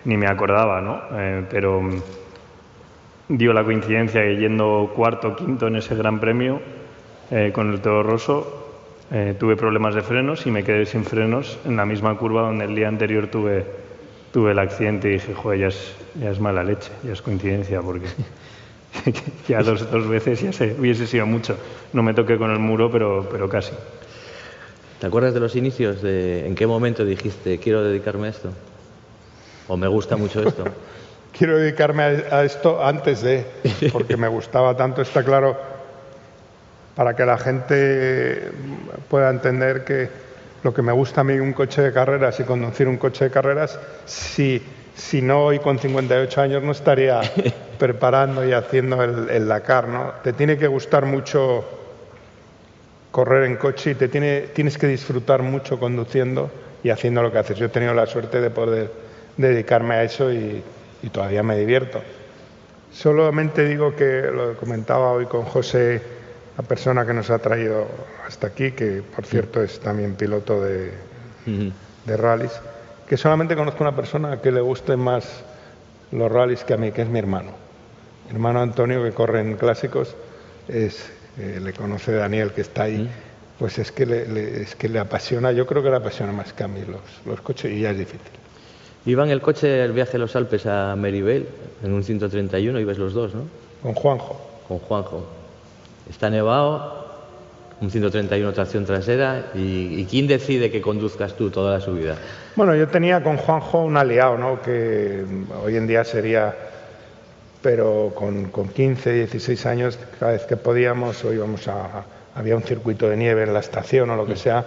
ni me acordaba, ¿no? Eh, pero dio la coincidencia que yendo cuarto o quinto en ese gran premio eh, con el Toro Rosso eh, tuve problemas de frenos y me quedé sin frenos en la misma curva donde el día anterior tuve, tuve el accidente y dije, joder, ya es, ya es mala leche, ya es coincidencia porque ya dos, dos veces ya se, hubiese sido mucho. No me toqué con el muro, pero, pero casi. ¿Te acuerdas de los inicios? De, ¿En qué momento dijiste, quiero dedicarme a esto? ¿O me gusta mucho esto? quiero dedicarme a, esto antes de, porque me gustaba tanto, está claro, para que la gente pueda entender que lo que me gusta a mí un coche de carreras y conducir un coche de carreras, si si no hoy con 58 años no estaría preparando y haciendo el, el Dakar, ¿no? Te tiene que gustar mucho correr en coche y te tiene, tienes que disfrutar mucho conduciendo y haciendo lo que haces. Yo he tenido la suerte de poder dedicarme a eso y, y todavía me divierto. Solamente digo que lo comentaba hoy con José, la persona que nos ha traído hasta aquí, que por cierto es también piloto de, de rallies, que solamente conozco una persona que le guste más los rallies que a mí, que es mi hermano. Mi hermano Antonio, que corre en clásicos, es, eh, le conoce Daniel, que está ahí, pues es que le, le, es que le apasiona, yo creo que le apasiona más que a mí los, los coches y ya es difícil. Iba en el coche el viaje a los Alpes a Meribel, en un 131, ibas los dos, ¿no? Con Juanjo. Con Juanjo. Está nevado, un 131 tracción trasera, y, y, ¿quién decide que conduzcas tú toda la subida? Bueno, yo tenía con Juanjo un aliado, ¿no? Que hoy en día sería, pero con, con 15, 16 años, cada vez que podíamos o íbamos a, había un circuito de nieve en la estación o lo que sea,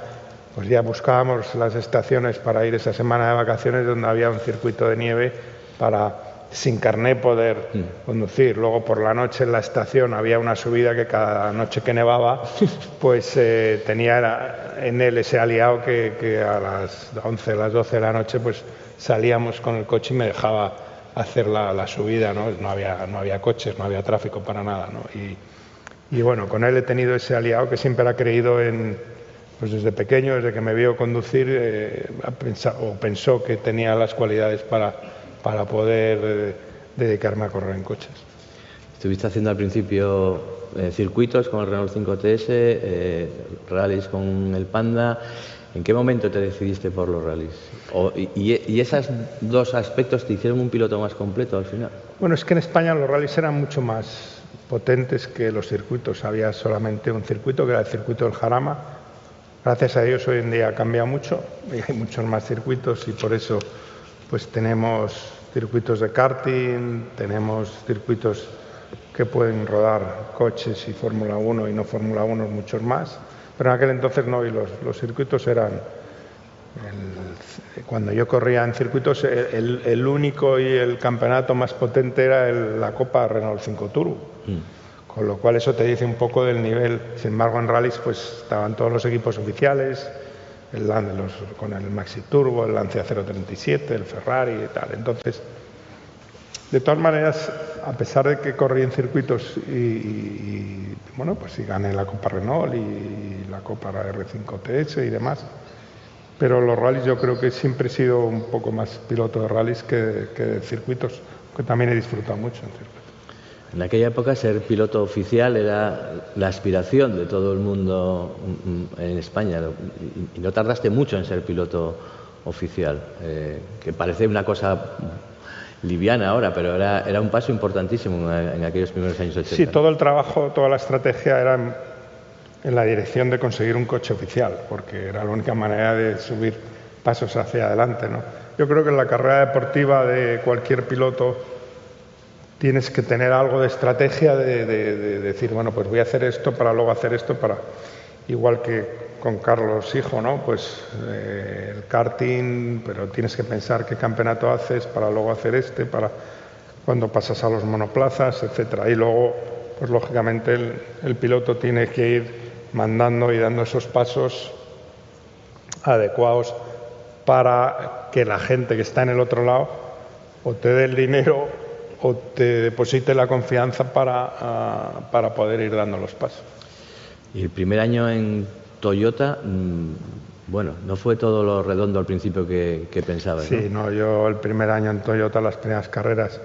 pues ya buscábamos las estaciones para ir esa semana de vacaciones donde había un circuito de nieve para sin carné poder mm. conducir. Luego por la noche en la estación había una subida que cada noche que nevaba, pues eh, tenía en él ese aliado que, que, a las 11, a las 12 de la noche, pues salíamos con el coche y me dejaba hacer la, la subida, ¿no? No había, no había coches, no había tráfico para nada, ¿no? Y, y bueno, con él he tenido ese aliado que siempre ha creído en, pues desde pequeño, desde que me vio conducir, eh, pensado, o pensó que tenía las cualidades para, para poder eh, dedicarme a correr en coches. Estuviste haciendo al principio eh, circuitos con el Renault 5TS, eh, rallies con el Panda. ¿En qué momento te decidiste por los rallies? O, y, y, esos dos aspectos te hicieron un piloto más completo al final? Bueno, es que en España los rallies eran mucho más potentes que los circuitos. Había solamente un circuito, que era el circuito del Jarama. Gracias a Dios hoy en día ha cambiado mucho y hay muchos más circuitos y por eso pues tenemos circuitos de karting, tenemos circuitos que pueden rodar coches y Fórmula 1 y no Fórmula 1 muchos más, pero en aquel entonces no, y los, los circuitos eran, el, cuando yo corría en circuitos, el, el, único y el campeonato más potente era la Copa Renault 5 Turbo. Mm. Con lo cual eso te dice un poco del nivel. Sin embargo, en rallies pues estaban todos los equipos oficiales, el, los, con el Maxi Turbo, el Lancia 037, el Ferrari y tal. Entonces, de todas maneras, a pesar de que corrí en circuitos y, bueno, pues sí gané la Copa Renault y la Copa R5TS y demás, pero los rallies yo creo que siempre he sido un poco más piloto de rallies que, que de circuitos, que también he disfrutado mucho en circuitos. En aquella época ser piloto oficial era la aspiración de todo el mundo en España y no tardaste mucho en ser piloto oficial, eh, que parece una cosa liviana ahora, pero era, era un paso importantísimo en, aquellos primeros años 80. Sí, todo el trabajo, toda la estrategia era en, en la dirección de conseguir un coche oficial, porque era la única manera de subir pasos hacia adelante. ¿no? Yo creo que en la carrera deportiva de cualquier piloto tienes que tener algo de estrategia de, de, de, decir, bueno, pues voy a hacer esto para luego hacer esto, para igual que con Carlos Hijo, ¿no? Pues eh, el karting, pero tienes que pensar qué campeonato haces para luego hacer este, para cuando pasas a los monoplazas, etcétera. Y luego, pues lógicamente el, el piloto tiene que ir mandando y dando esos pasos adecuados para que la gente que está en el otro lado o te dé el dinero o te deposite la confianza para, uh, para poder ir dando los pasos. Y el primer año en Toyota, mmm, bueno, no fue todo lo redondo al principio que, que pensabas. Sí, ¿no? no, yo el primer año en Toyota, las primeras carreras,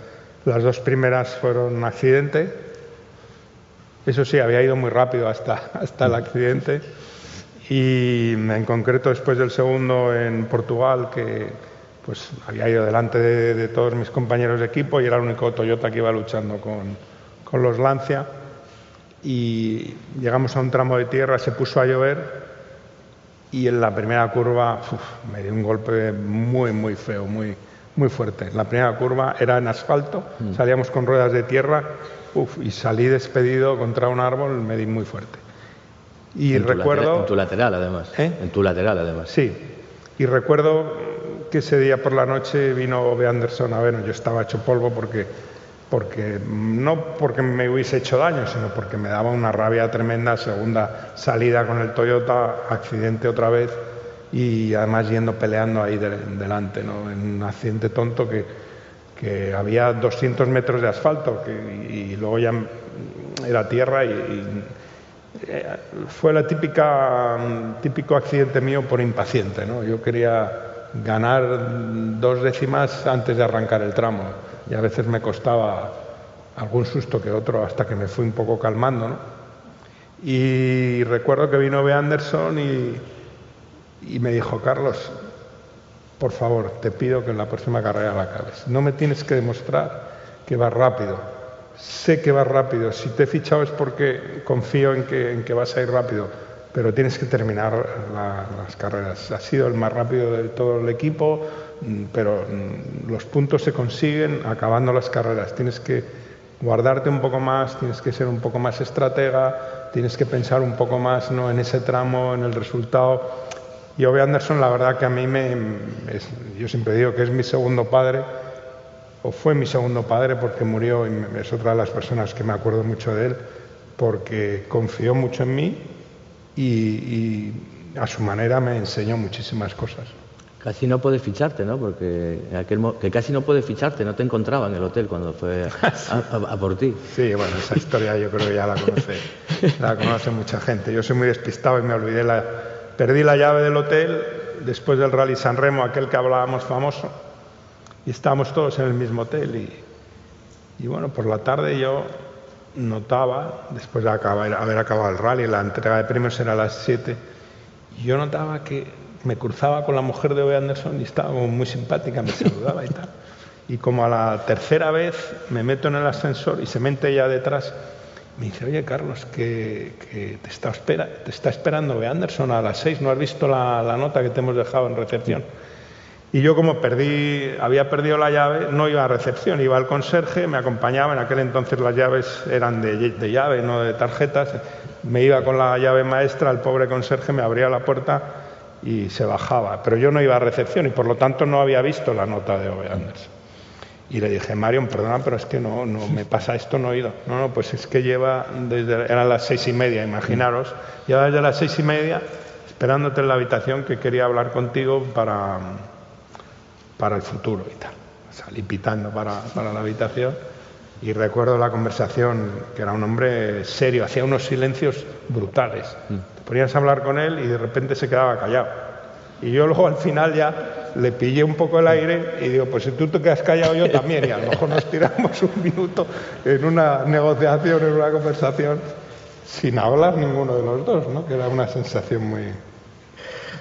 las dos primeras fueron un accidente. Eso sí, había ido muy rápido hasta, hasta el accidente. Y en concreto después del segundo en Portugal, que, pues había ido delante de, de, todos mis compañeros de equipo y era el único Toyota que iba luchando con, con, los Lancia. Y llegamos a un tramo de tierra, se puso a llover y en la primera curva uf, me dio un golpe muy, muy feo, muy, muy fuerte. La primera curva era en asfalto, mm. salíamos con ruedas de tierra uf, y salí despedido contra un árbol, me di muy fuerte. Y en recuerdo... Tu en tu lateral, además. ¿Eh? En tu lateral, además. Sí. Y recuerdo que ese día por la noche vino Ove Anderson a vernos. Yo estaba hecho polvo porque, porque no porque me hubiese hecho daño, sino porque me daba una rabia tremenda. Segunda salida con el Toyota, accidente otra vez y además yendo peleando ahí delante, ¿no? en un accidente tonto que, que había 200 metros de asfalto y, luego ya era tierra y, eh, fue la típica típico accidente mío por impaciente, ¿no? Yo quería ganar dos décimas antes de arrancar el tramo y a veces me costaba algún susto que otro hasta que me fui un poco calmando, ¿no? Y recuerdo que vino B. Anderson y, y me dijo, Carlos, por favor, te pido que en la próxima carrera la acabes. No me tienes que demostrar que vas rápido. Sé que vas rápido. Si te he fichado es porque confío en que, en que vas a ir rápido, pero tienes que terminar las carreras. Has sido el más rápido de todo el equipo, mm, pero mm, los puntos se consiguen acabando las carreras. Tienes que guardarte un poco más, tienes que ser un poco más estratega, tienes que pensar un poco más ¿no? en ese tramo, en el resultado y Ove Anderson, la verdad que a mí me, yo siempre digo que es mi segundo padre, o fue mi segundo padre porque murió, y es otra de las personas que me acuerdo mucho de él, porque confió mucho en mí y, a su manera me enseñó muchísimas cosas. Casi no puedes ficharte, ¿no? Porque aquel que casi no puedes ficharte, no te encontraba en el hotel cuando fue a, por ti. Sí, bueno, esa historia yo creo que ya la conoce, la conoce mucha gente. Yo soy muy despistado y me olvidé la, Perdí la llave del hotel después del Rally San Remo, aquel que hablábamos famoso, y estábamos todos en el mismo hotel. Y, bueno, por la tarde yo notaba, después de haber acabado el rally, la entrega de premios era a las 7, yo notaba que me cruzaba con la mujer de Ove Anderson y estaba muy simpática, me saludaba y tal. Y como a la tercera vez me meto en el ascensor y se mete ella detrás me dice, oye Carlos, que, te, está esperando de Anderson a las seis, ¿no has visto la, nota que te hemos dejado en recepción? Y yo como perdí, había perdido la llave, no iba a recepción, iba al conserje, me acompañaba, en aquel entonces las llaves eran de, de llave, no de tarjetas, me iba con la llave maestra, el pobre conserje me abría la puerta y se bajaba, pero yo no iba a recepción y por lo tanto no había visto la nota de Ove Anderson. Y le dije, Marion, perdona, pero es que no, no me pasa esto, no he ido. No, no, pues es que lleva, desde, eran las seis y media, imaginaros, lleva desde las seis y media esperándote en la habitación que quería hablar contigo para, para el futuro y tal. Salí pitando para, para la habitación y recuerdo la conversación, que era un hombre serio, hacía unos silencios brutales. Mm. Te ponías a hablar con él y de repente se quedaba callado. Y yo luego al final ya le pillé un poco el aire y digo, pues si tú te quedas callado yo también, y a lo mejor nos tiramos un minuto en una negociación, en una conversación, sin hablar ninguno de los dos, ¿no? que era una sensación muy,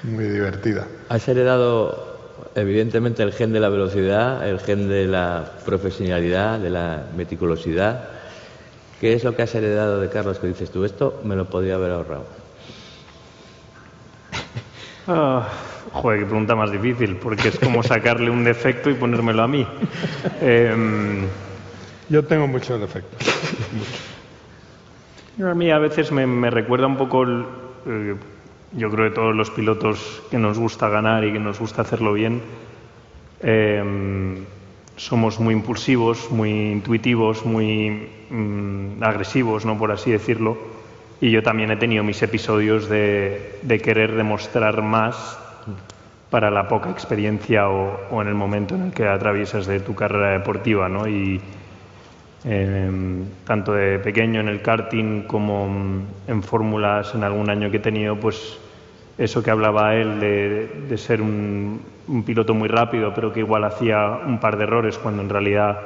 muy divertida. Has heredado evidentemente el gen de la velocidad, el gen de la profesionalidad, de la meticulosidad. ¿Qué es lo que has heredado de Carlos que dices tú? Esto me lo podría haber ahorrado. Ah, Joder, qué pregunta más difícil, porque es como sacarle un defecto y ponérmelo a mí. Em, yo tengo muchos defectos. A mí a veces me, recuerda un poco, eh, yo creo que todos los pilotos que nos gusta ganar y que nos gusta hacerlo bien, em, somos muy impulsivos, muy intuitivos, muy mm, agresivos, ¿no? por así decirlo. Y yo también he tenido mis episodios de, querer demostrar más para la poca experiencia o, en el momento en el que atraviesas de tu carrera deportiva, ¿no? Em, tanto de pequeño en el karting como en fórmulas en algún año que he tenido, pues eso que hablaba él de, ser un, piloto muy rápido, pero que igual hacía un par de errores cuando en realidad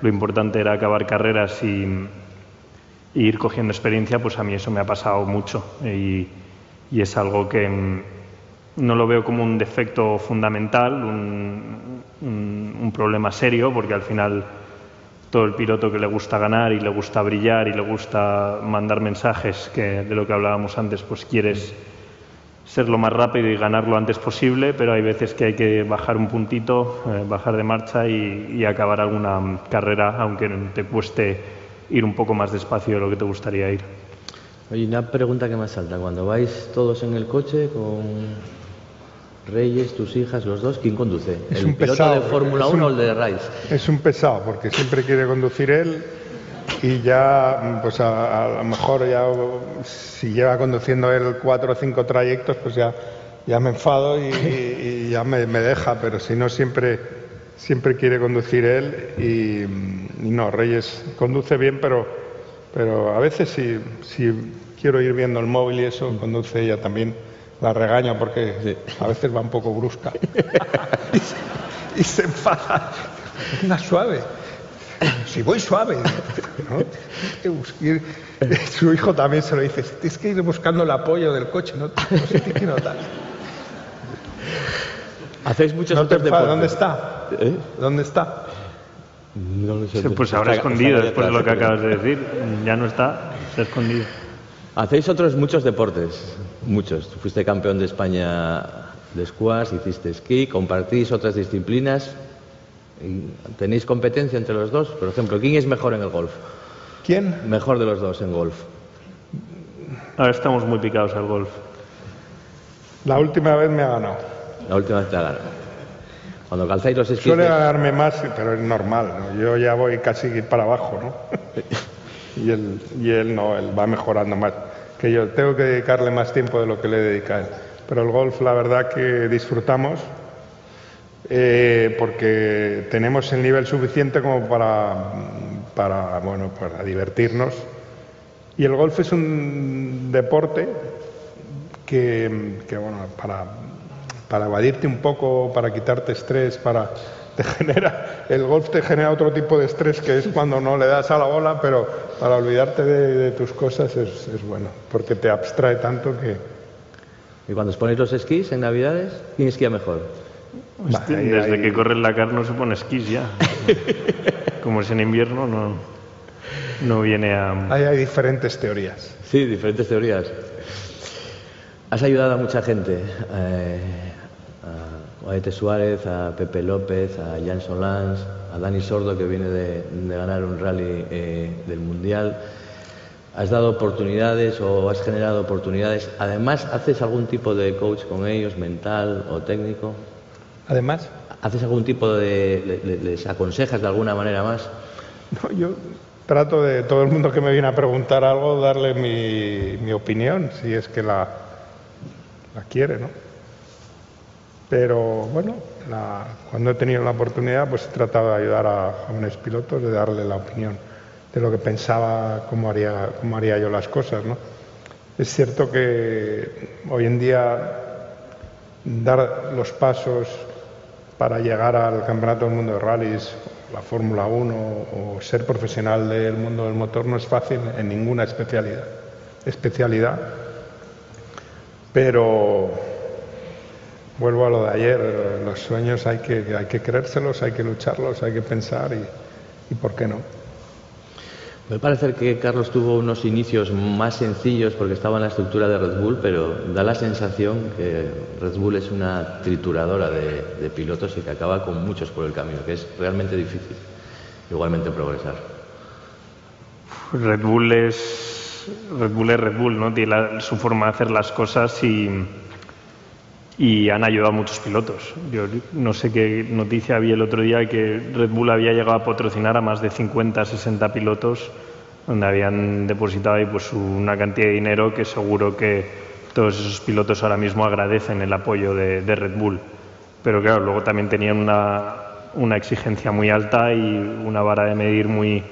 lo importante era acabar carreras y, ir cogiendo experiencia, pues a mí eso me ha pasado mucho. Y es algo que no lo veo como un defecto fundamental, un, problema serio, porque al final todo el piloto que le gusta ganar y le gusta brillar y le gusta mandar mensajes, que de lo que hablábamos antes, pues quieres ser lo más rápido y ganar lo antes posible, pero hay veces que hay que bajar un puntito, eh, bajar de marcha y, acabar alguna carrera, aunque te cueste ir un poco más despacio de lo que te gustaría ir. Oye, una pregunta que me salta, cuando vais todos en el coche con Reyes, tus hijas, los dos, ¿quién conduce? Es ¿El un piloto pesado, de Fórmula es 1 o el de Rallys? Es un pesado porque siempre quiere conducir él y ya, pues a, a lo mejor ya si lleva conduciendo él cuatro o cinco trayectos, pues ya, ya me enfado y, y- y ya me, me deja, pero si no siempre, siempre quiere conducir él y, y no, Reyes conduce bien, pero, pero a veces si, si quiero ir viendo el móvil y eso, conduce ella también. La regaña porque Sí. a veces va un poco brusca y, se, y se enfada. Venga, suave. Si voy suave. ¿no? Tienes que buscar- Su hijo también se lo dice. Tienes que ir buscando el apoyo del coche. No, no se te quiero tal. ¿Hacéis muchos No te otros enfades. ¿Dónde está? ¿Eh? ¿Dónde está? No lo sé. Pues ahora escondido, después de lo que acabas de decir. Ya no está, está escondido. Hacéis otros muchos deportes, muchos. Fuiste campeón de España de squash, hiciste esquí, compartís otras disciplinas. ¿Tenéis competencia entre los dos? Por ejemplo, ¿quién es mejor en el golf? ¿Quién? Mejor de los dos en golf. Ahora estamos muy picados al golf. La última vez me ha ganado. La última vez te ha ganado. Cuando calzáis los esquís... Suele ganarme más, pero es normal. ¿no? Yo ya voy casi para abajo, ¿no? y, él, y él no, él va mejorando más. Que yo tengo que dedicarle más tiempo de lo que le dedica él. Pero el golf, la verdad que disfrutamos eh, porque tenemos el nivel suficiente como para, para, bueno, para divertirnos. Y el golf es un deporte que, que, bueno, para, para evadirte un poco, para quitarte estrés, para te genera el golf te genera otro tipo de estrés que es cuando no le das a la bola, pero para olvidarte de, de tus cosas es, es bueno, porque te abstrae tanto que ¿Y cuando os ponéis los esquís en Navidades? ¿Quién esquía mejor? Hostia, ahí- desde ahí- que corre la car no se pone esquís ya. Como es en invierno, no, no viene a... ahí hay diferentes teorías. Sí, diferentes teorías. Has ayudado a mucha gente. eh, a Guadete Suárez, a Pepe López, a Jan Solans, a Dani Sordo, que viene de, de ganar un rally eh, del Mundial. ¿Has dado oportunidades o has generado oportunidades? Además, ¿haces algún tipo de coach con ellos, mental o técnico? Además, ¿Haces algún tipo de... le- le- les aconsejas de alguna manera más? no, yo trato de todo el mundo que me viene a preguntar algo darle mi, mi opinión, si es que la, la quiere, ¿no? Pero bueno, la- cuando he tenido la oportunidad, pues he tratado de ayudar a jóvenes pilotos, de darle la opinión de lo que pensaba, cómo haría, cómo haría yo las cosas, ¿no? Es cierto que hoy en día dar los pasos para llegar al Campeonato del Mundo de Rallys, la Fórmula 1 o ser profesional del mundo del motor no es fácil en ninguna especialidad. especialidad. Pero vuelvo a lo de ayer, los sueños hay que, hay que creérselos, hay que lucharlos, hay que pensar y, y por qué no. Me parece que Carlos tuvo unos inicios más sencillos porque estaba en la estructura de Red Bull, pero da la sensación que Red Bull es una trituradora de, de pilotos y que acaba con muchos por el camino, que es realmente difícil igualmente progresar. Red Bull es Red Bull es Red Bull, ¿no? Tiene la- su forma de hacer las cosas y, y han ayudado a muchos pilotos. Yo no sé qué noticia había el otro día que Red Bull había llegado a patrocinar a más de 50, 60 pilotos, donde habían depositado ahí pues una cantidad de dinero que seguro que todos esos pilotos ahora mismo agradecen el apoyo de, de Red Bull. Pero claro, luego también tenían una, una exigencia muy alta y una vara de medir muy,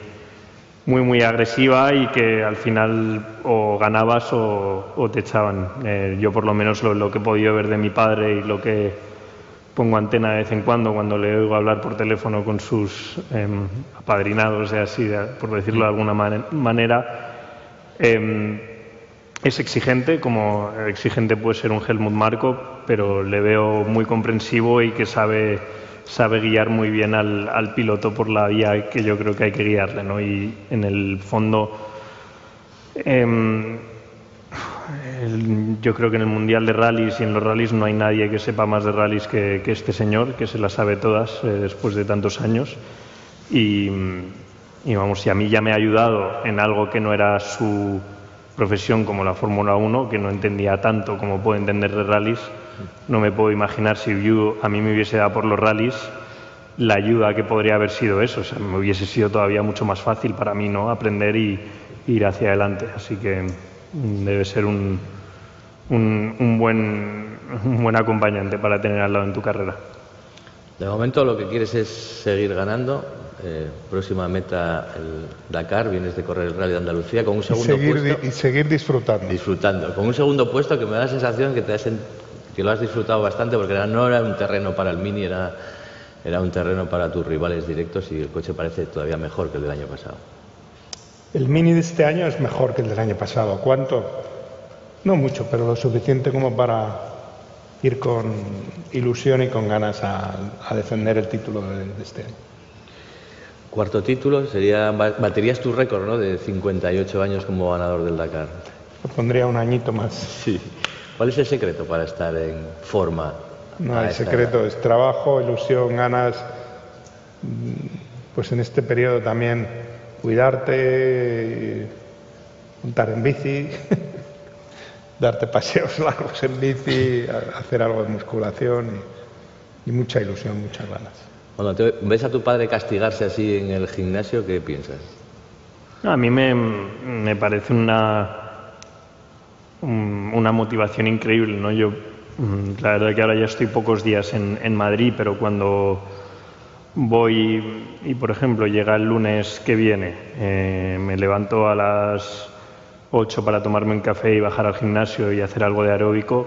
muy muy agresiva y que al final o ganabas o, te echaban. Eh, yo por lo menos lo, que he podido ver de mi padre y lo que pongo antena de vez en cuando cuando le oigo hablar por teléfono con sus em, apadrinados, y así, de- por decirlo de alguna mane- manera, em, es exigente, como exigente puede ser un Helmut Marko, pero le veo muy comprensivo y que sabe, sabe guiar muy bien al, al piloto por la vía que yo creo que hay que guiarle. ¿no? Y en el fondo, em, el- yo creo que en el Mundial de Rallys y en los rallies no hay nadie que sepa más de rallies que, que este señor, que se las sabe todas eh, después de tantos años. Y, y vamos, si a mí ya me ha ayudado en algo que no era su profesión como la Fórmula 1, que no entendía tanto como puede entender de rallies, no me puedo imaginar si yo, a mí me hubiese dado por los rallies la ayuda que podría haber sido eso. O sea, me hubiese sido todavía mucho más fácil para mí no aprender y ir hacia adelante. Así que mm, debe ser un, un, buen, un buen acompañante para tener al lado en tu carrera. De momento lo que quieres es seguir ganando. Eh, próxima meta el Dakar, vienes de correr el Rally de Andalucía con un segundo y seguir, puesto. Y seguir disfrutando. Disfrutando. Con un segundo puesto que me da la sensación que, te has, que lo has disfrutado bastante porque no era un terreno para el Mini, era, era un terreno para tus rivales directos y el coche parece todavía mejor que el del año pasado. El Mini de este año es mejor que el del año pasado. ¿Cuánto? No mucho, pero lo suficiente como para ir con ilusión y con ganas a, defender el título de, este año. Cuarto título, sería, baterías tu récord, ¿no? De 58 años como ganador del Dakar. pondría un añito más. Sí. ¿Cuál es el secreto para estar en forma? No hay secreto, es trabajo, ilusión, ganas. Pues en este periodo también cuidarte, montar en bici. darte paseos largos en bici, hacer algo de musculación y, mucha ilusión, muchas ganas. Cuando ves a tu padre castigarse así en el gimnasio, ¿qué piensas? A mí me, parece una, una motivación increíble, ¿no? Yo, mm, la verdad que ahora ya estoy pocos días en, Madrid, pero cuando voy y, por ejemplo, llega el lunes que viene, eh, me levanto a las 8 para tomarme un café y bajar al gimnasio y hacer algo de aeróbico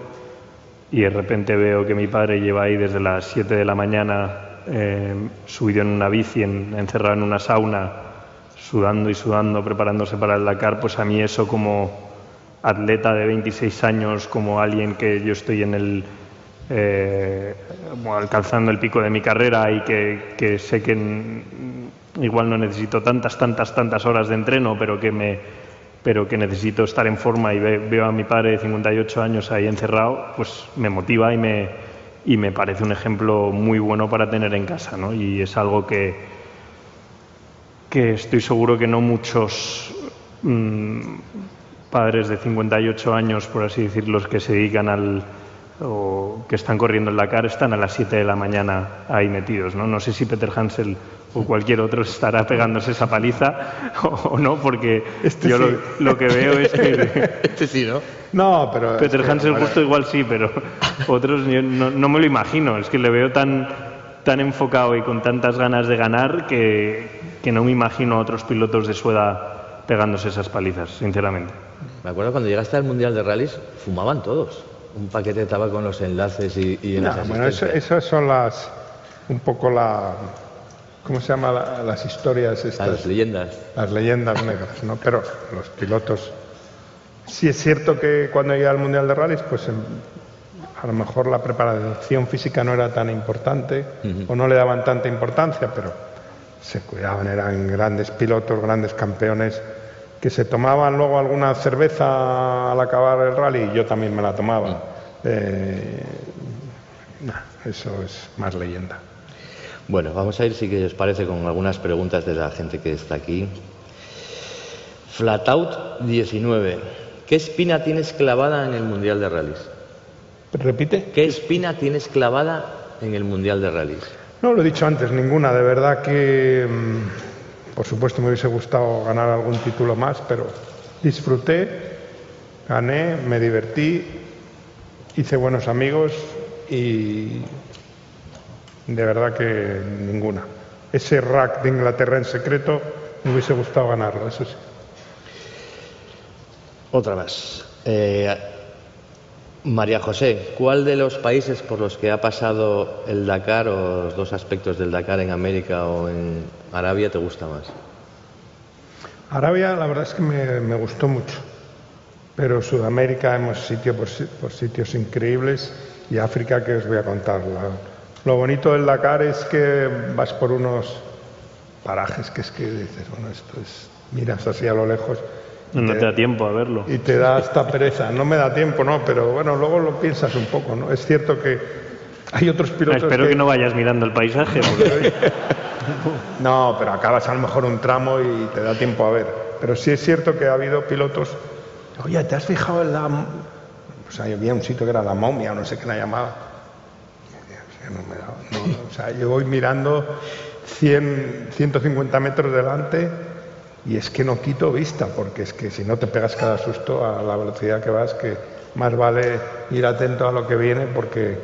y de repente veo que mi padre lleva ahí desde las 7 de la mañana eh, subido en una bici, encerrado en una sauna, sudando y sudando, preparándose para el Dakar, pues a mí eso como atleta de 26 años, como alguien que yo estoy en el... Eh, alcanzando el pico de mi carrera y que, sé que igual no necesito tantas, tantas, tantas horas de entreno, pero que me, pero que necesito estar en forma y veo a mi padre de 58 años ahí encerrado, pues me motiva y me, y me parece un ejemplo muy bueno para tener en casa, ¿no? Y es algo que, que estoy seguro que no muchos mm, padres de 58 años, por así decirlo, que se dedican al o que están corriendo en la cara están a las 7 de la mañana ahí metidos, ¿no? No sé si Peter Hansel o cualquier otro estará pegándose esa paliza o, no, porque este yo lo, que veo es que... Este sí, ¿no? No, pero... Peter Hansel justo igual sí, pero otros no, me lo imagino, es que le veo tan, tan enfocado y con tantas ganas de ganar que, que no me imagino a otros pilotos de su edad pegándose esas palizas, sinceramente. Me acuerdo cuando llegaste al Mundial de Rallys, fumaban todos. Un paquete de tabaco con los enlaces y, y Bueno, esas son las... un poco la ¿Cómo se llama las historias estas? las leyendas. Las leyendas negras, ¿no? Pero los pilotos... Sí es cierto que cuando llega al Mundial de Rallys, pues em, a lo mejor la preparación física no era tan importante o no le daban tanta importancia, pero se cuidaban, eran grandes pilotos, grandes campeones que se tomaban luego alguna cerveza al acabar el rally y yo también me la tomaba. Eh, eso es más leyenda. Bueno, vamos a ir, si que os parece, con algunas preguntas de la gente que está aquí. Flatout 19. ¿Qué espina tienes clavada en el Mundial de Rallys? ¿Repite? ¿Qué espina tienes clavada en el Mundial de Rallys? No, lo he dicho antes, ninguna. De verdad que, mm, por supuesto, me hubiese gustado ganar algún título más, pero disfruté, gané, me divertí, hice buenos amigos y de verdad que ninguna. Ese rack de Inglaterra en secreto me hubiese gustado ganarlo, eso sí. Otra más. Eh, María José, ¿cuál de los países por los que ha pasado el Dakar o los dos aspectos del Dakar en América o en Arabia te gusta más? Arabia la verdad es que me, gustó mucho, pero Sudamérica hemos sitio por, sitios increíbles y África que os voy a contar. Lo bonito del Dakar es que vas por unos parajes que es que dices, bueno, esto es, miras así a lo lejos. No te, da tiempo a verlo. Y te da esta pereza. No me da tiempo, no, pero bueno, luego lo piensas un poco, ¿no? Es cierto que hay otros pilotos. espero que... no vayas mirando el paisaje. no, pero acabas a lo mejor un tramo y te da tiempo a ver. Pero sí es cierto que ha habido pilotos. Oye, ¿te has fijado en la pues ahí había un sitio que era la momia o no sé qué la llamaba. o sea, yo voy mirando 100, 150 metros delante y es que no quito vista, porque es que si no te pegas cada susto a la velocidad que vas, que más vale ir atento a lo que viene porque,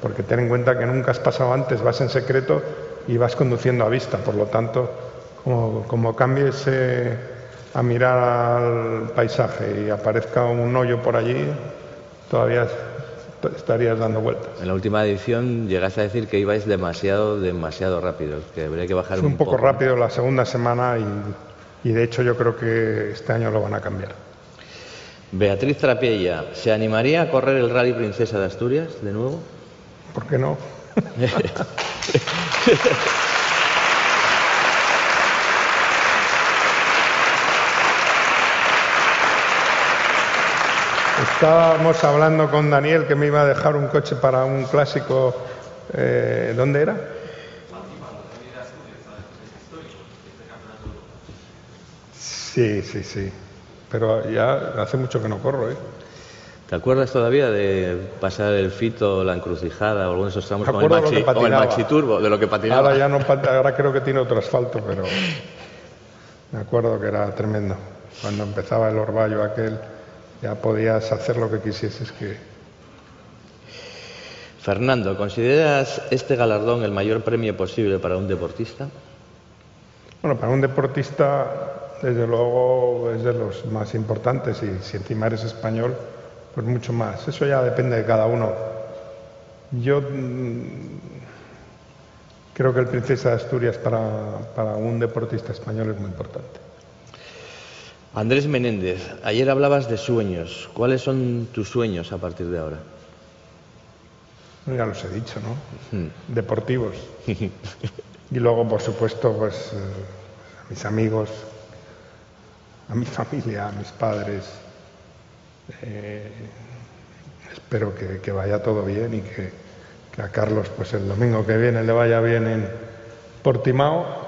porque ten en cuenta que nunca has pasado antes, vas en secreto y vas conduciendo a vista, por lo tanto, como, como cambies eh, a mirar al paisaje y aparezca un hoyo por allí, todavía estarías dando vueltas. En la última edición llegaste a decir que ibais demasiado, demasiado rápido, que habría que bajar un, un poco poco. rápido la segunda semana y, y de hecho yo creo que este año lo van a cambiar. Beatriz Trapiella, ¿se animaría a correr el Rally Princesa de Asturias de nuevo? ¿Por qué no? Estábamos hablando con Daniel que me iba a dejar un coche para un clásico. Eh, ¿Dónde era? Sí, sí, sí. Pero ya hace mucho que no corro, ¿eh? ¿Te acuerdas todavía de pasar el fito, la encrucijada o algunos de esos tramos con el, maxi, con el maxi turbo, de lo que patinaba? Ahora ya no, ahora creo que tiene otro asfalto, pero me acuerdo que era tremendo. Cuando empezaba el orvallo aquel, ya podías hacer lo que quisieses que Fernando, ¿consideras este galardón el mayor premio posible para un deportista? Bueno, para un deportista, desde luego, es de los más importantes y si encima eres español, pues mucho más. Eso ya depende de cada uno. Yo mm, creo que el Princesa de Asturias para, para un deportista español es muy importante. Andrés Menéndez, ayer hablabas de sueños. ¿Cuáles son tus sueños a partir de ahora? Ya los he dicho, ¿no? Hmm. Deportivos. Y luego, por supuesto, pues eh, mis amigos, a mi familia, a mis padres. Eh, espero que, que vaya todo bien y que, que a Carlos, pues el domingo que viene le vaya bien en Portimao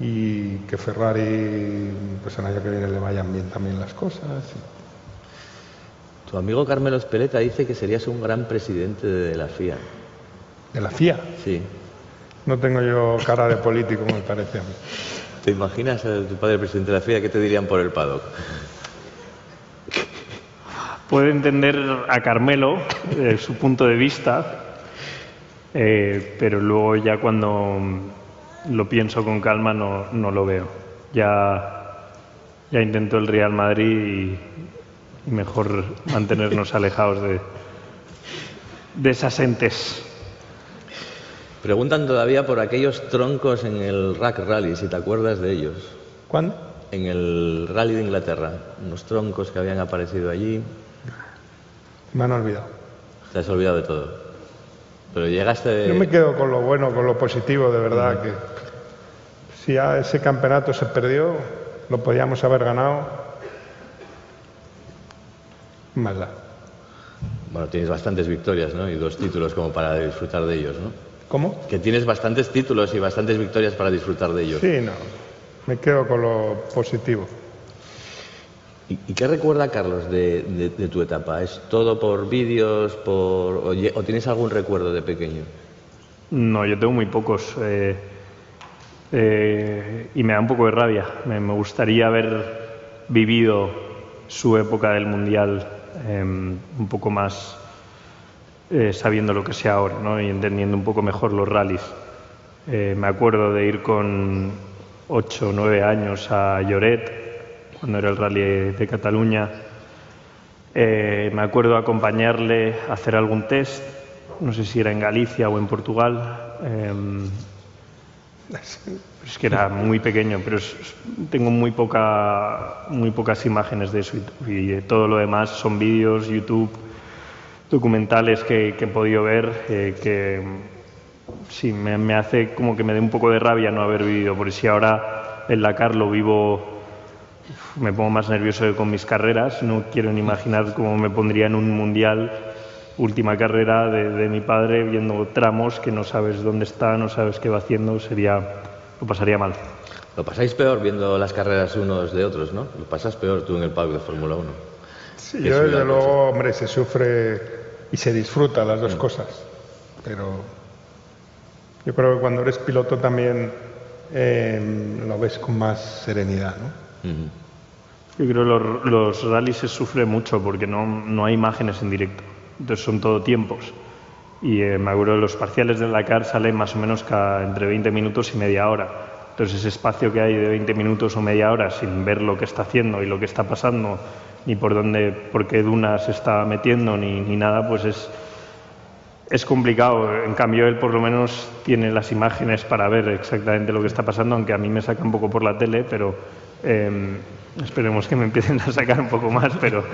y que Ferrari, pues el año que viene le vayan bien también las cosas. Tu amigo Carmelo Espeleta dice que serías un gran presidente de la FIA. De la FIA. Sí. No tengo yo cara de político, me parece a mí. ¿Te imaginas a tu padre presidente de la FIA? ¿Qué te dirían por el paddock? Puedo entender a Carmelo, eh, su punto de vista, eh, pero luego ya cuando lo pienso con calma no, no lo veo. Ya, ya intentó el Real Madrid y, y mejor mantenernos alejados de, de esas entes. Preguntan todavía por aquellos troncos en el Rack Rally, si te acuerdas de ellos. ¿Cuándo? En el Rally de Inglaterra, unos troncos que habían aparecido allí. Me han olvidado. Te has olvidado de todo. Pero llegaste... Yo me quedo con lo bueno, con lo positivo, de verdad, que si ya ese campeonato se perdió, lo podíamos haber ganado. Más da. Bueno, tienes bastantes victorias, ¿no? Y dos títulos como para disfrutar de ellos, ¿no? ¿Cómo? Que tienes bastantes títulos y bastantes victorias para disfrutar de ellos. Sí, no. Me quedo con lo positivo. ¿Y, y qué recuerda Carlos de, de- de tu etapa? ¿Es todo por vídeos, por o, o tienes algún recuerdo de pequeño? No, yo tengo muy pocos. eh, eh, y me da un poco de rabia. Me, me gustaría haber vivido su época del Mundial eh, un poco más eh, sabiendo lo que sea ahora ¿no? y entendiendo un poco mejor los rallies. Eh, me acuerdo de ir con 8 o 9 años a Lloret, cuando era el rally de Cataluña. Eh, me acuerdo acompañarle a hacer algún test, no sé si era en Galicia o en Portugal. em, es que era muy pequeño, pero tengo muy, poca, muy pocas imágenes de eso y, y todo lo demás son vídeos, YouTube, documentales que, que he podido ver eh, que sí, me, me hace como que me dé un poco de rabia no haber vivido, porque si ahora el Dakar lo vivo, me pongo más nervioso que con mis carreras, no quiero ni imaginar cómo me pondría en un mundial, última carrera de, de mi padre, viendo tramos que no sabes dónde está, no sabes qué va haciendo, sería, lo pasaría mal. Lo pasáis peor viendo las carreras unos de otros, ¿no? Lo pasas peor tú en el paddock de Fórmula 1. Sí, yo desde luego, hombre, se sufre y se disfruta las dos cosas, pero yo creo que cuando eres piloto también em, lo ves con más serenidad, ¿no? Yo creo que los, los rallies se sufre mucho porque no, no, hay imágenes en directo, entonces son todo tiempos. Y eh, me acuerdo los parciales de Dakar salen más o menos cada, entre 20 minutos y media hora. Entonces ese espacio que hay de 20 minutos o media hora sin ver lo que está haciendo y lo que está pasando, ni por dónde, por qué duna se está metiendo, ni, ni nada, pues es, es complicado. En cambio, él por lo menos tiene las imágenes para ver exactamente lo que está pasando, aunque a mí me saca un poco por la tele, pero em, esperemos que me empiecen a sacar un poco más, pero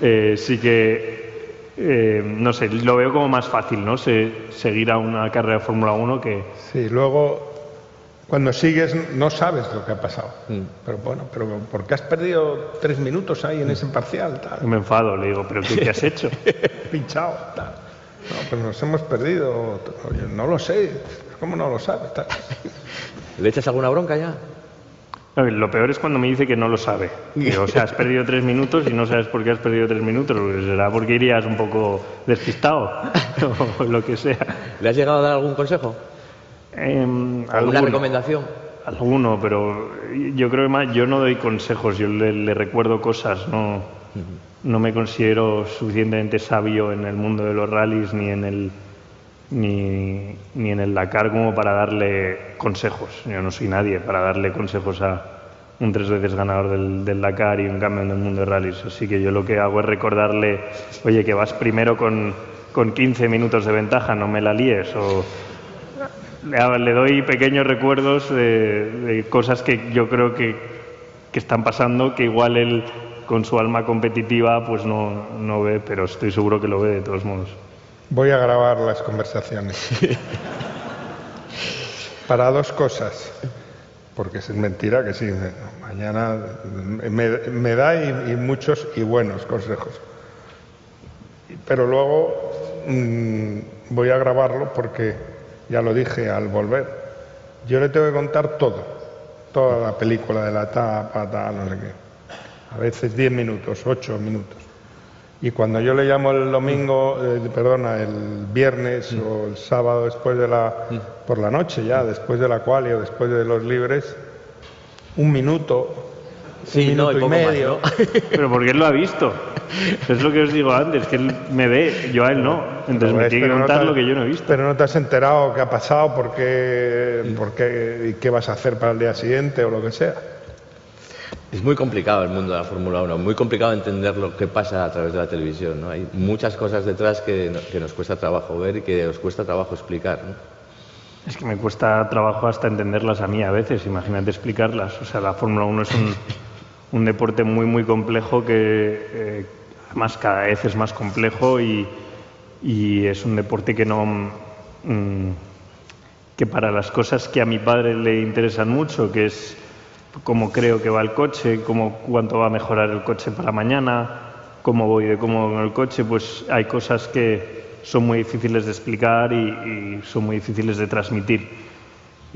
eh, sí que, eh, no sé, lo veo como más fácil, ¿no? seguir a una carrera de Fórmula 1 que... Sí, luego cuando sigues no sabes lo que ha pasado. Mm. Pero bueno, pero ¿por qué has perdido tres minutos ahí en ese parcial? Me enfado, le digo, ¿pero qué, has hecho? Pinchado. No, pues nos hemos perdido. no lo sé. ¿Cómo no lo sabes? ¿Le echas alguna bronca ya? Lo peor es cuando me dice que no lo sabe. o sea, has perdido tres minutos y no sabes por qué has perdido tres minutos. Será porque irías un poco despistado o lo que sea. ¿Le has llegado a dar algún consejo? Eh, ¿Alguna recomendación? Alguno, pero yo creo que más, yo no doy consejos, yo le, recuerdo cosas, no, no me considero suficientemente sabio en el mundo de los rallies ni en el ni, ni, en el Dakar como para darle consejos. Yo no soy nadie para darle consejos a un tres veces ganador del, del Dakar y un campeón del mundo de rallies. Así que yo lo que hago es recordarle, oye, que vas primero con, con 15 minutos de ventaja, no me la líes. O, le doy pequeños recuerdos de, cosas que yo creo que, están pasando, que igual él con su alma competitiva pues no, no ve, pero estoy seguro que lo ve de todos modos. Voy a grabar las conversaciones. Para dos cosas, porque es mentira que sí, mañana me, da y, muchos y buenos consejos. Pero luego mm, voy a grabarlo porque ya lo dije al volver, yo le tengo que contar todo, toda la película de la tapa, tal, no sé qué. A veces 10 minutos, 8 minutos. Y cuando yo le llamo el domingo, eh, perdona, el viernes mm. o el sábado después de la, mm. por la noche ya, después de la cual o después de los libres, un minuto, sí, un minuto y, medio. Pero porque él lo ha visto. Es lo que os digo antes, que él me ve, yo a él no. Entonces me tiene que contar lo que yo no he visto. Pero no te has enterado qué ha pasado, por qué, por qué, y qué vas a hacer para el día siguiente o lo que sea. Es muy complicado el mundo de la Fórmula 1, muy complicado entender lo que pasa a través de la televisión. ¿no? Hay muchas cosas detrás que, que nos cuesta trabajo ver y que nos cuesta trabajo explicar. ¿no? Es que me cuesta trabajo hasta entenderlas a mí a veces, imagínate explicarlas. O sea, la Fórmula 1 es un, un deporte muy, muy complejo que eh, además cada vez es más complejo y, y es un deporte que no... Mm, que para las cosas que a mi padre le interesan mucho, que es cómo creo que va el coche, cómo, cuánto va a mejorar el coche para mañana, cómo voy de cómo con el coche, pues hay cosas que son muy difíciles de explicar y, y son muy difíciles de transmitir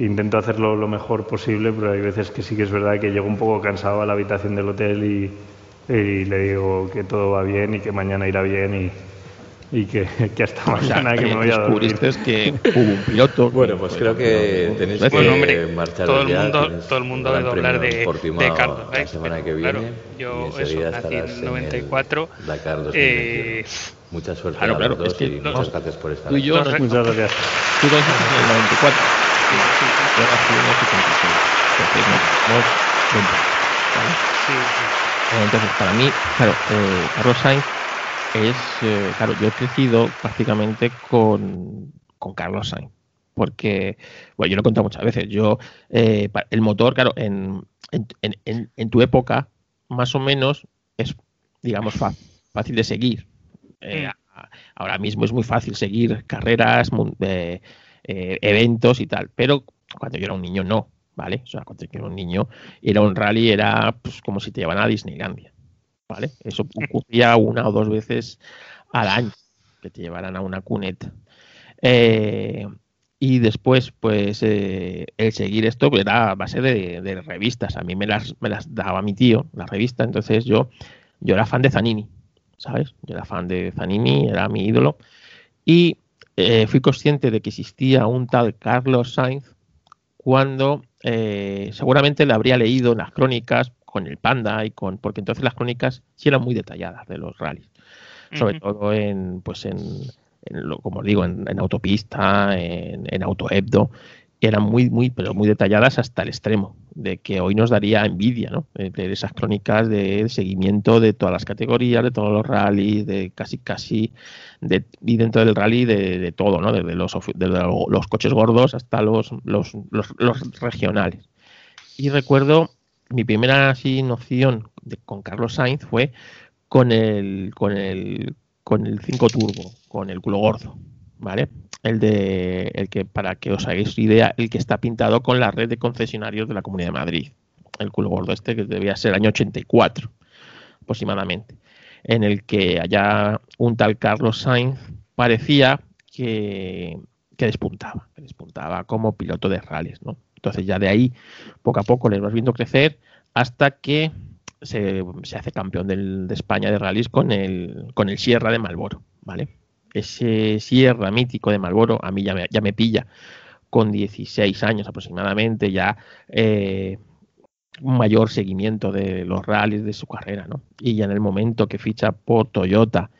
intento hacerlo lo mejor posible, pero hay veces que sí que es verdad que llego un poco cansado a la habitación del hotel y, le digo que todo va bien y que mañana irá bien y, y que, que, hasta mañana que, me voy a dormir. que hubo un piloto. Bueno, pues creo que tenéis que marchar todo el mundo, todo el mundo debe hablar de, de Carlos. La semana que viene. Claro, yo eso, nací en 94. Dakar 2021. Eh, Mucha suerte claro, a los dos es que y muchas gracias por estar tú y yo, aquí. Muchas gracias. Tú en el 94 entonces, para mí, claro, eh, Carlos Sainz es, eh, claro, yo he crecido prácticamente con, con Carlos Sainz. Porque, bueno, yo lo he contado muchas veces. Yo, eh, el motor, claro, en, en, en, tu época, más o menos, es, digamos, fácil de seguir. ahora mismo es muy fácil seguir carreras, eh, eventos y tal. Pero cuando yo era un niño, no, ¿vale? O sea, cuando yo era un niño, era un rally, era pues, como si te llevan a Disneylandia, ¿vale? Eso ocurría una o dos veces al año, que te llevaran a una cuneta. Eh, y después, pues, eh, el seguir esto era a base de, revistas. A mí me las, me las daba mi tío, la revista. Entonces yo, yo era fan de Zanini. ¿sabes? Yo era fan de Zanini, era mi ídolo. Y eh, fui consciente de que existía un tal Carlos Sainz cuando eh, seguramente le habría leído las crónicas con el Panda y con porque entonces las crónicas sí eran muy detalladas de los rallies, sobre todo en pues en, como os digo en, autopista, en, en autohebdo eran muy, muy, pero muy detalladas hasta el extremo, de que hoy nos daría envidia, ¿no? De, esas crónicas de seguimiento de todas las categorías, de todos los rallies, de casi, casi, de, y dentro del rally de, todo, ¿no? Desde los, los coches gordos hasta los, los, los, regionales. Y recuerdo mi primera así noción de, con Carlos Sainz fue con el, con el, con el 5 turbo, con el culo gordo, ¿vale? El de el que para que os hagáis idea, el que está pintado con la red de concesionarios de la Comunidad de Madrid, el culo gordo este que debía ser el año 84 aproximadamente, en el que allá un tal Carlos Sainz parecía que, que despuntaba, que despuntaba como piloto de rallies, ¿no? Entonces ya de ahí poco a poco le vas viendo crecer hasta que se, se hace campeón del, de España de rallies con el con el Sierra de Malboro, ¿vale? Ese Sierra mítico de Malboro a mí ya me, ya me pilla con 16 años aproximadamente, ya eh, un mayor seguimiento de los rallies de su carrera, ¿no? Y ya en el momento que ficha por Toyota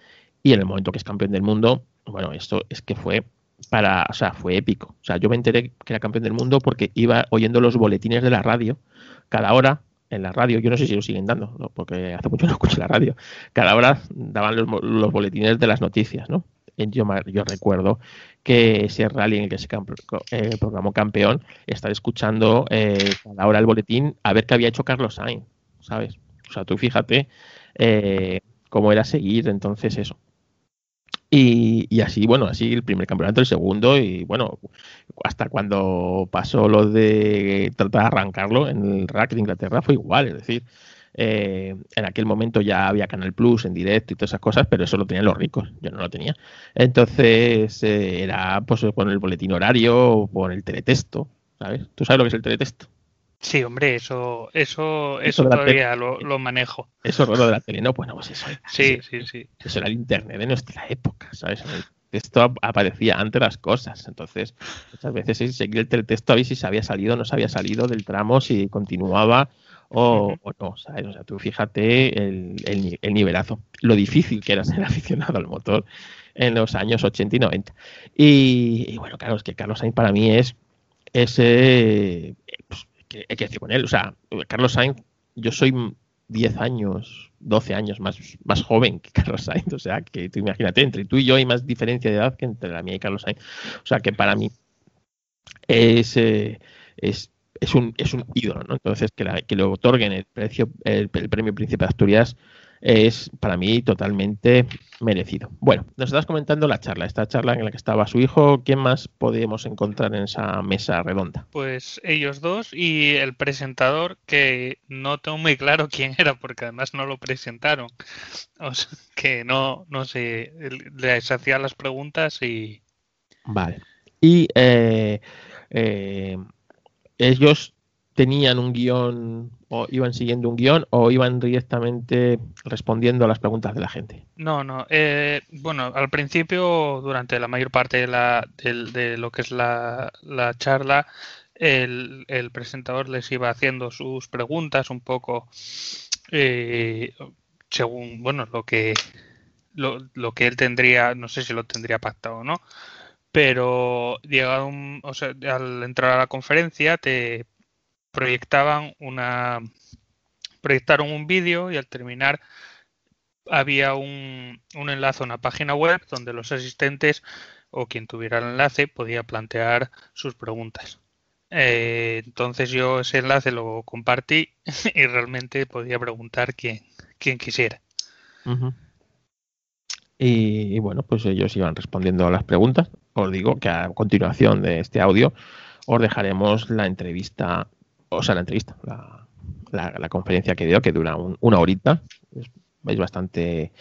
y en el momento que es campeón del mundo, bueno, esto es que fue para, o sea, fue épico. O sea, yo me enteré que era campeón del mundo porque iba oyendo los boletines de la radio cada hora en la radio, yo no sé si lo siguen dando, porque hace mucho no escucho la radio, cada hora daban los, los boletines de las noticias, ¿no? Yo, recuerdo que ese rally en el que se eh, programó campeón, estar escuchando eh, cada hora el boletín a ver qué había hecho Carlos Sainz, ¿sabes? O sea, tú fíjate eh, cómo era seguir entonces eso. Y, así, bueno, así el primer campeonato, el segundo, y bueno, hasta cuando pasó lo de tratar de arrancarlo en el rack de Inglaterra fue igual, es decir, eh, en aquel momento ya había Canal Plus en directo y todas esas cosas, pero eso lo tenían los ricos, yo no lo tenía. Entonces eh, era pues con el boletín horario o con el teletexto, ¿sabes? ¿Tú sabes lo que es el teletexto? Sí, hombre, eso, eso, eso, todavía lo, manejo. Eso lo de la tele, no, bueno, pues eso. Sí, sí, sí. Eso era el internet de nuestra época, ¿sabes? Esto aparecía antes las cosas, entonces muchas veces seguir el teletexto a ver si se había salido o no se había salido del tramo, si continuaba o, no, ¿sabes? O sea, tú fíjate el, el, nivelazo, lo difícil que era ser aficionado al motor en los años 80 y 90. Y, bueno, claro, es que Carlos Sainz para mí es ese. Pues, hay que decir con él, o sea, Carlos Sainz, yo soy 10 años, 12 años más, más joven que Carlos Sainz, o sea, que tú imagínate, entre tú y yo hay más diferencia de edad que entre la mía y Carlos Sainz. O sea, que para mí es, eh, es es un, es un ídolo, ¿no? Entonces, que, que le otorguen el, precio, el, premio Príncipe de Asturias es para mí totalmente merecido. Bueno, nos estás comentando la charla, esta charla en la que estaba su hijo. ¿Quién más podemos encontrar en esa mesa redonda? Pues ellos dos y el presentador, que no tengo muy claro quién era, porque además no lo presentaron. O sea, que no, no sé, les hacía las preguntas y. Vale. Y eh, eh, ellos tenían un guion o iban siguiendo un guion o iban directamente respondiendo a las preguntas de la gente? No, no. Eh, bueno, al principio, durante la mayor parte de, la, de, lo que es la, charla, el, presentador les iba haciendo sus preguntas un poco eh, según, bueno, lo que, lo, lo que él tendría, no sé si lo tendría pactado o no, pero llegado un, o sea, al entrar a la conferencia te proyectaban una proyectaron un vídeo y al terminar había un, un enlace a una página web donde los asistentes o quien tuviera el enlace podía plantear sus preguntas. Eh, entonces yo ese enlace lo compartí y realmente podía preguntar quien, quien quisiera. y, bueno, pues ellos iban respondiendo a las preguntas os digo que a continuación de este audio os dejaremos la entrevista, o sea, la entrevista, la, conferencia que dio, que dura una horita. Es, bastante,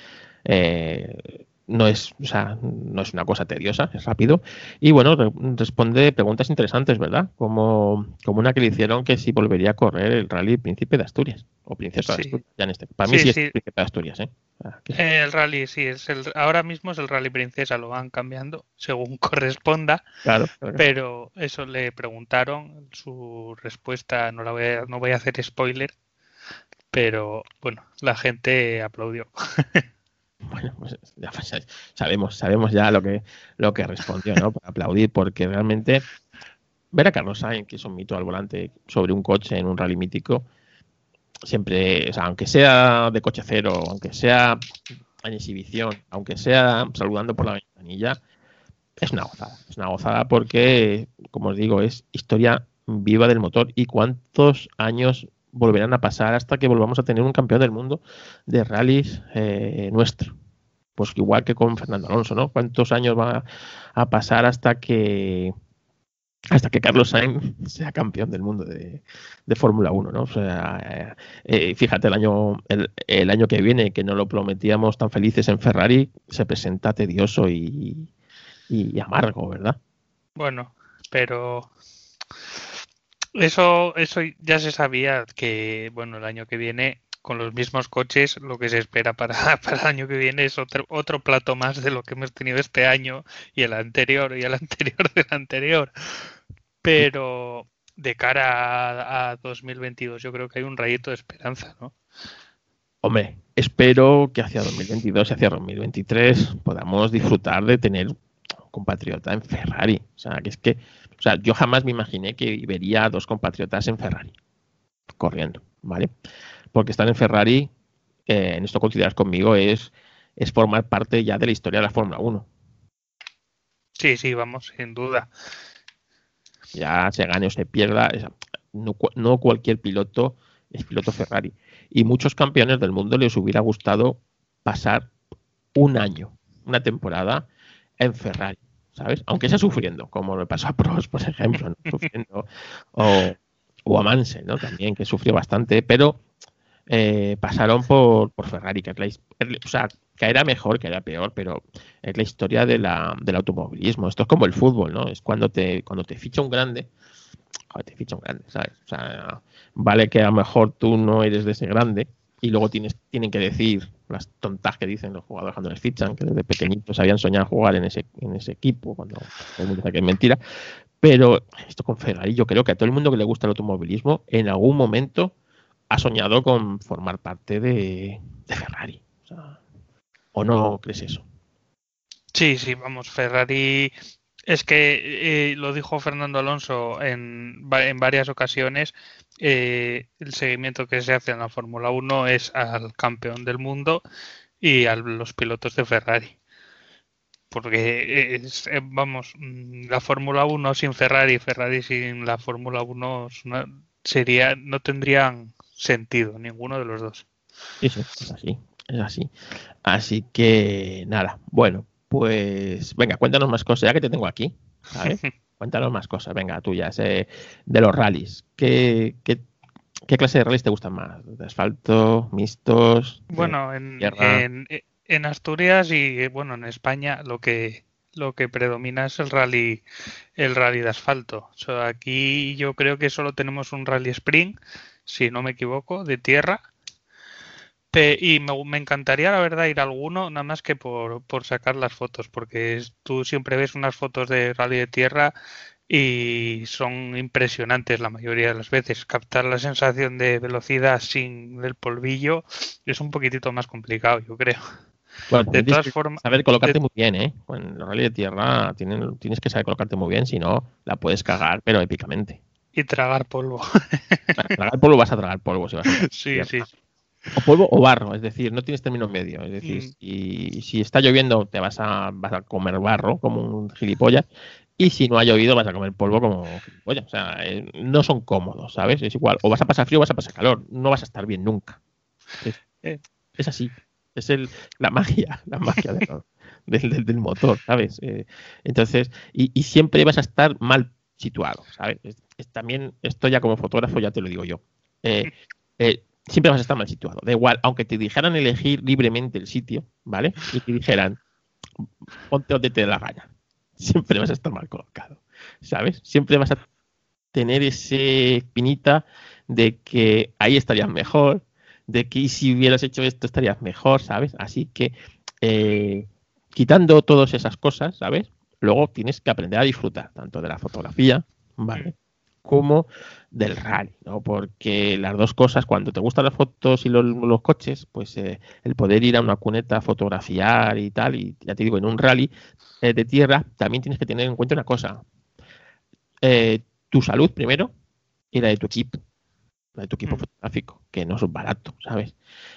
eh, no es, o sea, no es una cosa tediosa, es rápido. Y bueno, responde preguntas interesantes, ¿verdad? Como, como una que le hicieron que si volvería a correr el rally Príncipe de Asturias, o Princesa de Asturias, ya en este. Para mí sí, es Príncipe de Asturias, ¿eh? El rally, sí, es el, ahora mismo es el rally Princesa, lo van cambiando según corresponda. Claro, Pero eso le preguntaron, su respuesta, no la voy a, no voy a hacer spoiler, pero bueno, la gente aplaudió. Bueno, pues ya sabemos, sabemos ya lo que, lo que respondió, ¿no? Para aplaudir, porque realmente ver a Carlos Sainz, que es un mito al volante sobre un coche en un rally mítico, siempre, o sea, aunque sea de coche cero, aunque sea en exhibición, aunque sea saludando por la ventanilla, es una gozada. Es una gozada porque, como os digo, es historia viva del motor. ¿Y cuántos años volverán a pasar hasta que volvamos a tener un campeón del mundo de rallies eh, nuestro. Pues igual que con Fernando Alonso, ¿no? ¿Cuántos años va a pasar hasta que hasta que Carlos Sainz sea campeón del mundo de, Fórmula 1, ¿no? O sea, eh, eh, fíjate, el año, el, año que viene, que no lo prometíamos tan felices en Ferrari, se presenta tedioso y, y amargo, ¿verdad? Bueno, pero eso, eso ya se sabía que, bueno, el año que viene, con los mismos coches, lo que se espera para, para el año que viene es otro, otro plato más de lo que hemos tenido este año y el anterior y el anterior del anterior. Pero de cara a, 2022 yo creo que hay un rayito de esperanza, ¿no? Hombre, espero que hacia 2022 y hacia 2023 podamos disfrutar de tener un compatriota en Ferrari. O sea, que es que o sea, yo jamás me imaginé que vería a dos compatriotas en Ferrari corriendo, ¿vale? Porque estar en Ferrari, eh, en esto consideras conmigo, es, es formar parte ya de la historia de la Fórmula 1. Sí, sí, vamos, sin duda. Ya se gane o se pierda, no, no cualquier piloto es piloto Ferrari. Y muchos campeones del mundo les hubiera gustado pasar un año, una temporada en Ferrari. ¿Sabes? Aunque sea sufriendo, como le pasó a Pros, por ejemplo, sufriendo, o, a Mansell, ¿no? También, que sufrió bastante, pero eh, pasaron por, por Ferrari, que es o sea, que era mejor, que era peor, pero es la historia de la, del automovilismo. Esto es como el fútbol, ¿no? Es cuando te, cuando te ficha un grande, te ficha un grande, ¿sabes? O sea, vale que a lo mejor tú no eres de ese grande, y luego tienes, tienen que decir las tontas que dicen los jugadores cuando les fichan, que desde pequeñitos habían soñado jugar en ese, en ese equipo, cuando todo el mundo que es mentira. Pero esto con Ferrari, yo creo que a todo el mundo que le gusta el automovilismo, en algún momento ha soñado con formar parte de, Ferrari. O, no crees eso? Sí, sí, vamos, Ferrari es que eh, lo dijo Fernando Alonso en, en varias ocasiones, eh, el seguimiento que se hace en la Fórmula 1 es al campeón del mundo y a los pilotos de Ferrari. Porque, es, eh, vamos, mm, la Fórmula 1 sin Ferrari, Ferrari sin la Fórmula 1 no, sería, no tendrían sentido ninguno de los dos. Es así, es así. Así que, nada, bueno, pues venga, cuéntanos más cosas, ya que te tengo aquí. cuéntanos más cosas, venga, tuyas, de los rallies. ¿Qué, qué, clase de rallies te gustan más? ¿De asfalto, mixtos? Bueno, en, en, Asturias y bueno, en España lo que lo que predomina es el rally el rally de asfalto. aquí yo creo que solo tenemos un rally sprint, si no me equivoco, de tierra y me, encantaría, la verdad, ir a alguno, nada más que por, sacar las fotos, porque tú siempre ves unas fotos de rally de tierra y son impresionantes la mayoría de las veces. Captar la sensación de velocidad sin el polvillo es un poquitito más complicado, yo creo. Bueno, de todas formas. Saber colocarte muy bien, ¿eh? En el rally de tierra tienes que saber colocarte muy bien, si no, la puedes cagar, pero épicamente. Y tragar polvo. tragar polvo vas a tragar polvo si vas a Sí, sí. O polvo o barro, es decir, no tienes término medio. Es decir, mm. y si está lloviendo te vas a, vas a comer barro como un gilipollas. Y si no ha llovido, vas a comer polvo como gilipollas. O sea, eh, no son cómodos, ¿sabes? Es igual. O vas a pasar frío o vas a pasar calor. No vas a estar bien nunca. Es, eh, así. Es el, la magia, la magia del, del, motor, ¿sabes? Eh, entonces, y, y, siempre vas a estar mal situado, ¿sabes? también, esto ya como fotógrafo ya te lo digo yo. Eh, siempre vas a estar mal situado. Da igual, aunque te dijeran elegir libremente el sitio, ¿vale? Y te dijeran, ponte donde te dé la gana. Siempre vas a estar mal colocado, ¿sabes? Siempre vas a tener ese espinita de que ahí estarías mejor, de que si hubieras hecho esto estarías mejor, ¿sabes? Así que eh, quitando todas esas cosas, ¿sabes? Luego tienes que aprender a disfrutar tanto de la fotografía, ¿vale? Como del rally, ¿no? Porque las dos cosas, cuando te gustan las fotos y los, coches, pues eh, el poder ir a una cuneta a fotografiar y tal, y ya te digo, en un rally eh, de tierra, también tienes que tener en cuenta una cosa. tu salud primero y la de tu equipo de tu equipo mm. fotográfico, que no es barato, ¿sabes?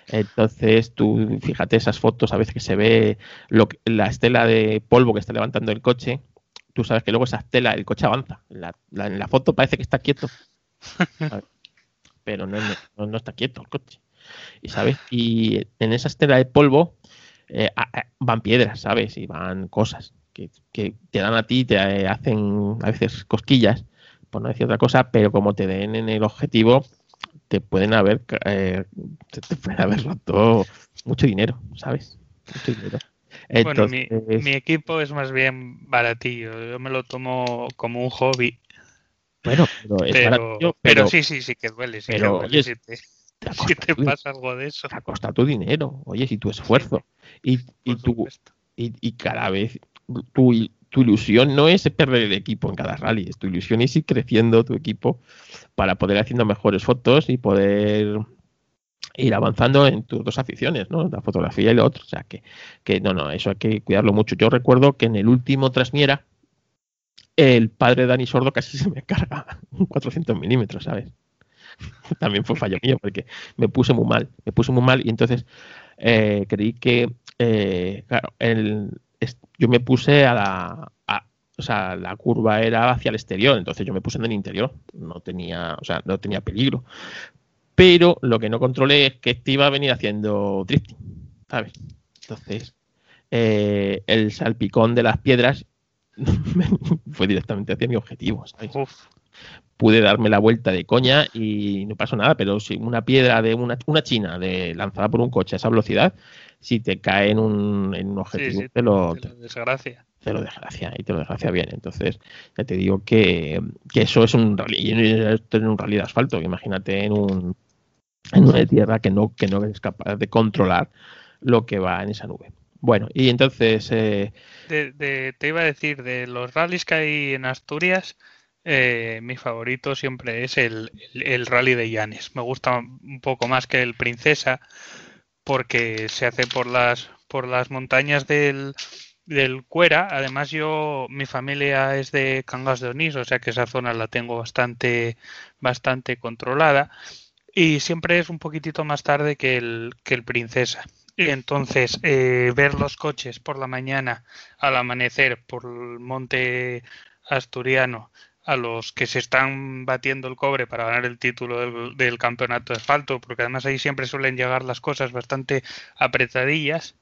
Entonces, tú fíjate esas fotos, a veces que se ve lo la estela de polvo que está levantando el coche, tú sabes que luego esa estela, el coche avanza. En la, foto parece que está quieto, pero no, no, está quieto el coche. Y sabes, y en esa estela de polvo eh, van piedras, ¿sabes? Y van cosas que, que te dan a ti, te hacen a veces cosquillas, por no decir otra cosa, pero como te den en el objetivo, te pueden haber, eh, te, pueden haber roto mucho dinero, ¿sabes? Mucho dinero. Bueno, mi, equipo es más bien baratillo. Yo me lo tomo como un hobby. Bueno, pero es baratillo, pero, sí, sí, sí que duele. Sí pero, que duele si te, si te pasa algo de eso. Te ha costado tu dinero, oye, si tu esfuerzo. y, y, tu, y, y, cada vez tu, tu ilusión no es perder el equipo en cada rally, tu ilusión es ir creciendo tu equipo para poder haciendo mejores fotos y poder ir avanzando en tus dos aficiones, ¿no? La fotografía y lo otro. O sea que, que no, no, eso hay que cuidarlo mucho. Yo recuerdo que en el último Trasmiera, el padre de Dani Sordo casi se me carga un 400 milímetros, ¿sabes? También fue fallo mío porque me puse muy mal, me puse muy mal y entonces eh, creí que, eh, claro, el, yo me puse a la, o sea, la curva era hacia el exterior, entonces yo me puse en el interior, no tenía, o sea, no tenía peligro. Pero lo que no controlé es que este iba a venir haciendo drifting, ¿sabes? Entonces, eh, el salpicón de las piedras fue directamente hacia mi objetivo, ¿sabes? Pude darme la vuelta de coña y no pasó nada, pero si una piedra de una, una china de lanzada por un coche a esa velocidad, si te cae en un, en un objetivo, te, lo, desgracia. Te lo desgracia y te lo desgracia bien. Entonces, ya te digo que, eso es un rally, en un rally de asfalto. Imagínate en un en una tierra que no, que no es capaz de controlar lo que va en esa nube. Bueno, y entonces... Eh, te iba a decir, de los rallies que hay en Asturias, eh, mi favorito siempre es el, el, rally de Llanes. Me gusta un poco más que el Princesa, porque se hace por las, por las montañas del, del Cuera. Además, yo, mi familia es de Cangas de Onís, o sea que esa zona la tengo bastante, bastante controlada. Y siempre es un poquitito más tarde que el, que el Princesa. Y entonces, eh, ver los coches por la mañana al amanecer por el monte asturiano a los que se están batiendo el cobre para ganar el título del, campeonato de asfalto, porque además ahí siempre suelen llegar las cosas bastante apretadillas.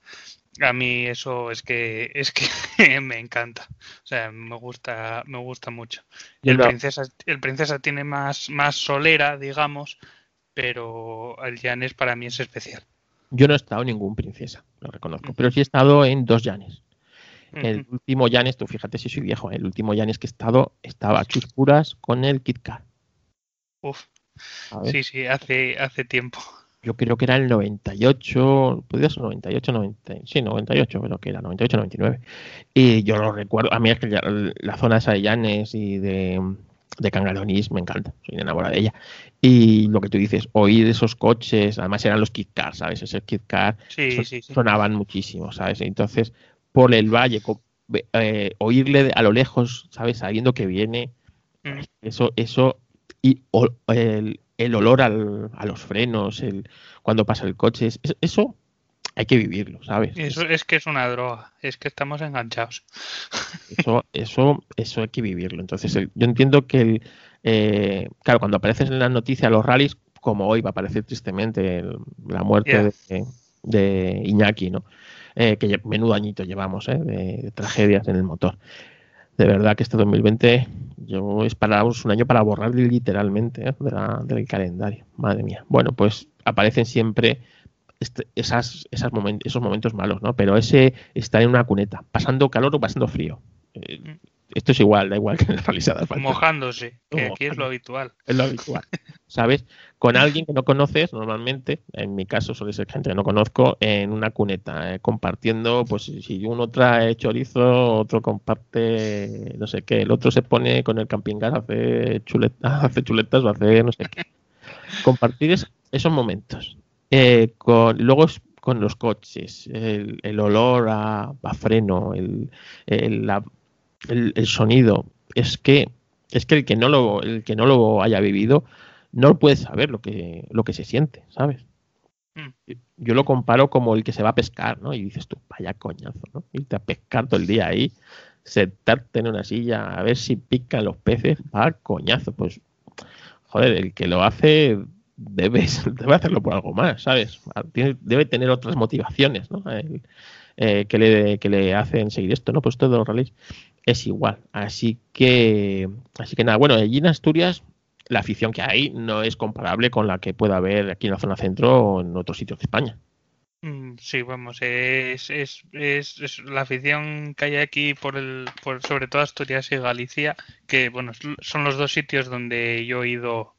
A mí eso es que es que me encanta, o sea, me gusta me gusta mucho. El princesa el princesa tiene más más solera, digamos, pero el Llanes para mí es especial. Yo no he estado en ningún princesa, lo reconozco, pero sí he estado en dos Llanes. El último Janes, tú fíjate si soy viejo, el último Janes que he estado estaba a chuspuras con el Kit Kat. Uf. Sí, sí, hace, hace tiempo. Yo creo que era el 98, podría ser 98, 90, sí, 98, pero que era 98, 99. Y yo lo recuerdo, a mí es que la, zona esa de Llanes y de, de Cangalonís me encanta, soy enamorada de ella. Y lo que tú dices, oír esos coches, además eran los Kit Kat, ¿sabes? Ese Kit Kat sonaban muchísimo, ¿sabes? Entonces, por el valle, eh, oírle a lo lejos, ¿sabes? Sabiendo que viene, mm. eso, eso, y el, olor al, a los frenos, el, cuando pasa el coche, eso hay que vivirlo, ¿sabes? Eso es que es una droga, es que estamos enganchados. Eso, eso, eso hay que vivirlo. Entonces, yo entiendo que, el, eh, claro, cuando apareces en las noticias los rallies, como hoy va a aparecer tristemente la muerte de, de, Iñaki, ¿no? Eh, que menudo añito llevamos eh, de, tragedias en el motor. De verdad que este 2020 yo esperábamos un año para borrar literalmente eh, del calendario. Madre mía. Bueno, pues aparecen siempre este, esas, esas esos momentos malos, ¿no? Pero ese estar en una cuneta, pasando calor o pasando frío. Eh, esto es igual, da igual que en las realizadas. Mojándose, que aquí es lo habitual. Es lo habitual, ¿sabes? Con alguien que no conoces, normalmente, en mi caso suele ser gente que no conozco, en una cuneta, eh, compartiendo, pues si uno trae chorizo, otro comparte, no sé qué, el otro se pone con el camping gas, hace, chuletas, hace chuletas o hace no sé qué. Compartir esos momentos eh, con, luego con los coches, el, olor a, freno, el, el, sonido. Es que, es que el que no lo, el que no lo haya vivido, no puede saber lo que, lo que se siente, ¿sabes? Mm. Yo lo comparo como el que se va a pescar, ¿no? Y dices tú, vaya coñazo, ¿no? Irte a pescar todo el día ahí, sentarte en una silla a ver si pican los peces, va coñazo. Pues, joder, el que lo hace debe, debe hacerlo por algo más, ¿sabes? debe tener otras motivaciones, ¿no? Eh, que, le, que le hacen seguir esto, ¿no? Pues todo los rallies es igual. Así que, así que nada, bueno, allí en Asturias la afición que hay no es comparable con la que pueda haber aquí en la zona centro o en otros sitios de España. Mm, sí, vamos, es, es, es, la afición que hay aquí por el, por sobre todo Asturias y Galicia, que bueno, son los dos sitios donde yo he ido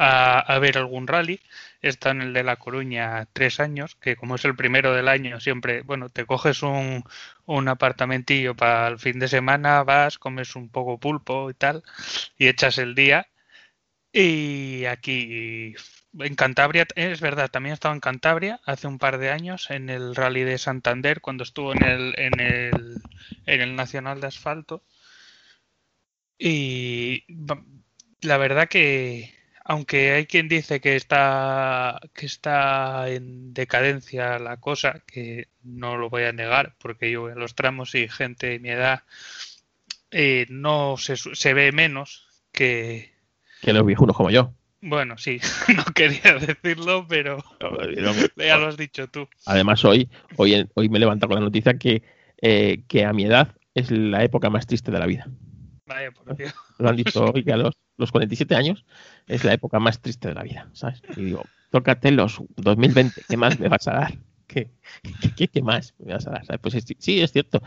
a, ver algún rally. Está en el de La Coruña tres años, que como es el primero del año, siempre, bueno, te coges un, un apartamentillo para el fin de semana, vas, comes un poco pulpo y tal, y echas el día. Y aquí en Cantabria, es verdad, también he estado en Cantabria hace un par de años en el Rally de Santander cuando estuvo en el, en el, en el Nacional de Asfalto. Y la verdad que, aunque hay quien dice que está que está en decadencia la cosa, que no lo voy a negar, porque yo en los tramos y gente de mi edad eh, no se, se, ve menos que que los viejunos como yo. Bueno, sí, no quería decirlo, pero ya lo has dicho tú. Además hoy hoy hoy me he levantado con la noticia que eh, que a mi edad es la época más triste de la vida. Vaya, por Dios. Lo han dicho hoy que a los los 47 años es la época más triste de la vida, ¿sabes? Y digo, tócate los 2020, ¿qué más me vas a dar? ¿Qué, qué, más me vas a dar? Pues sí, es cierto,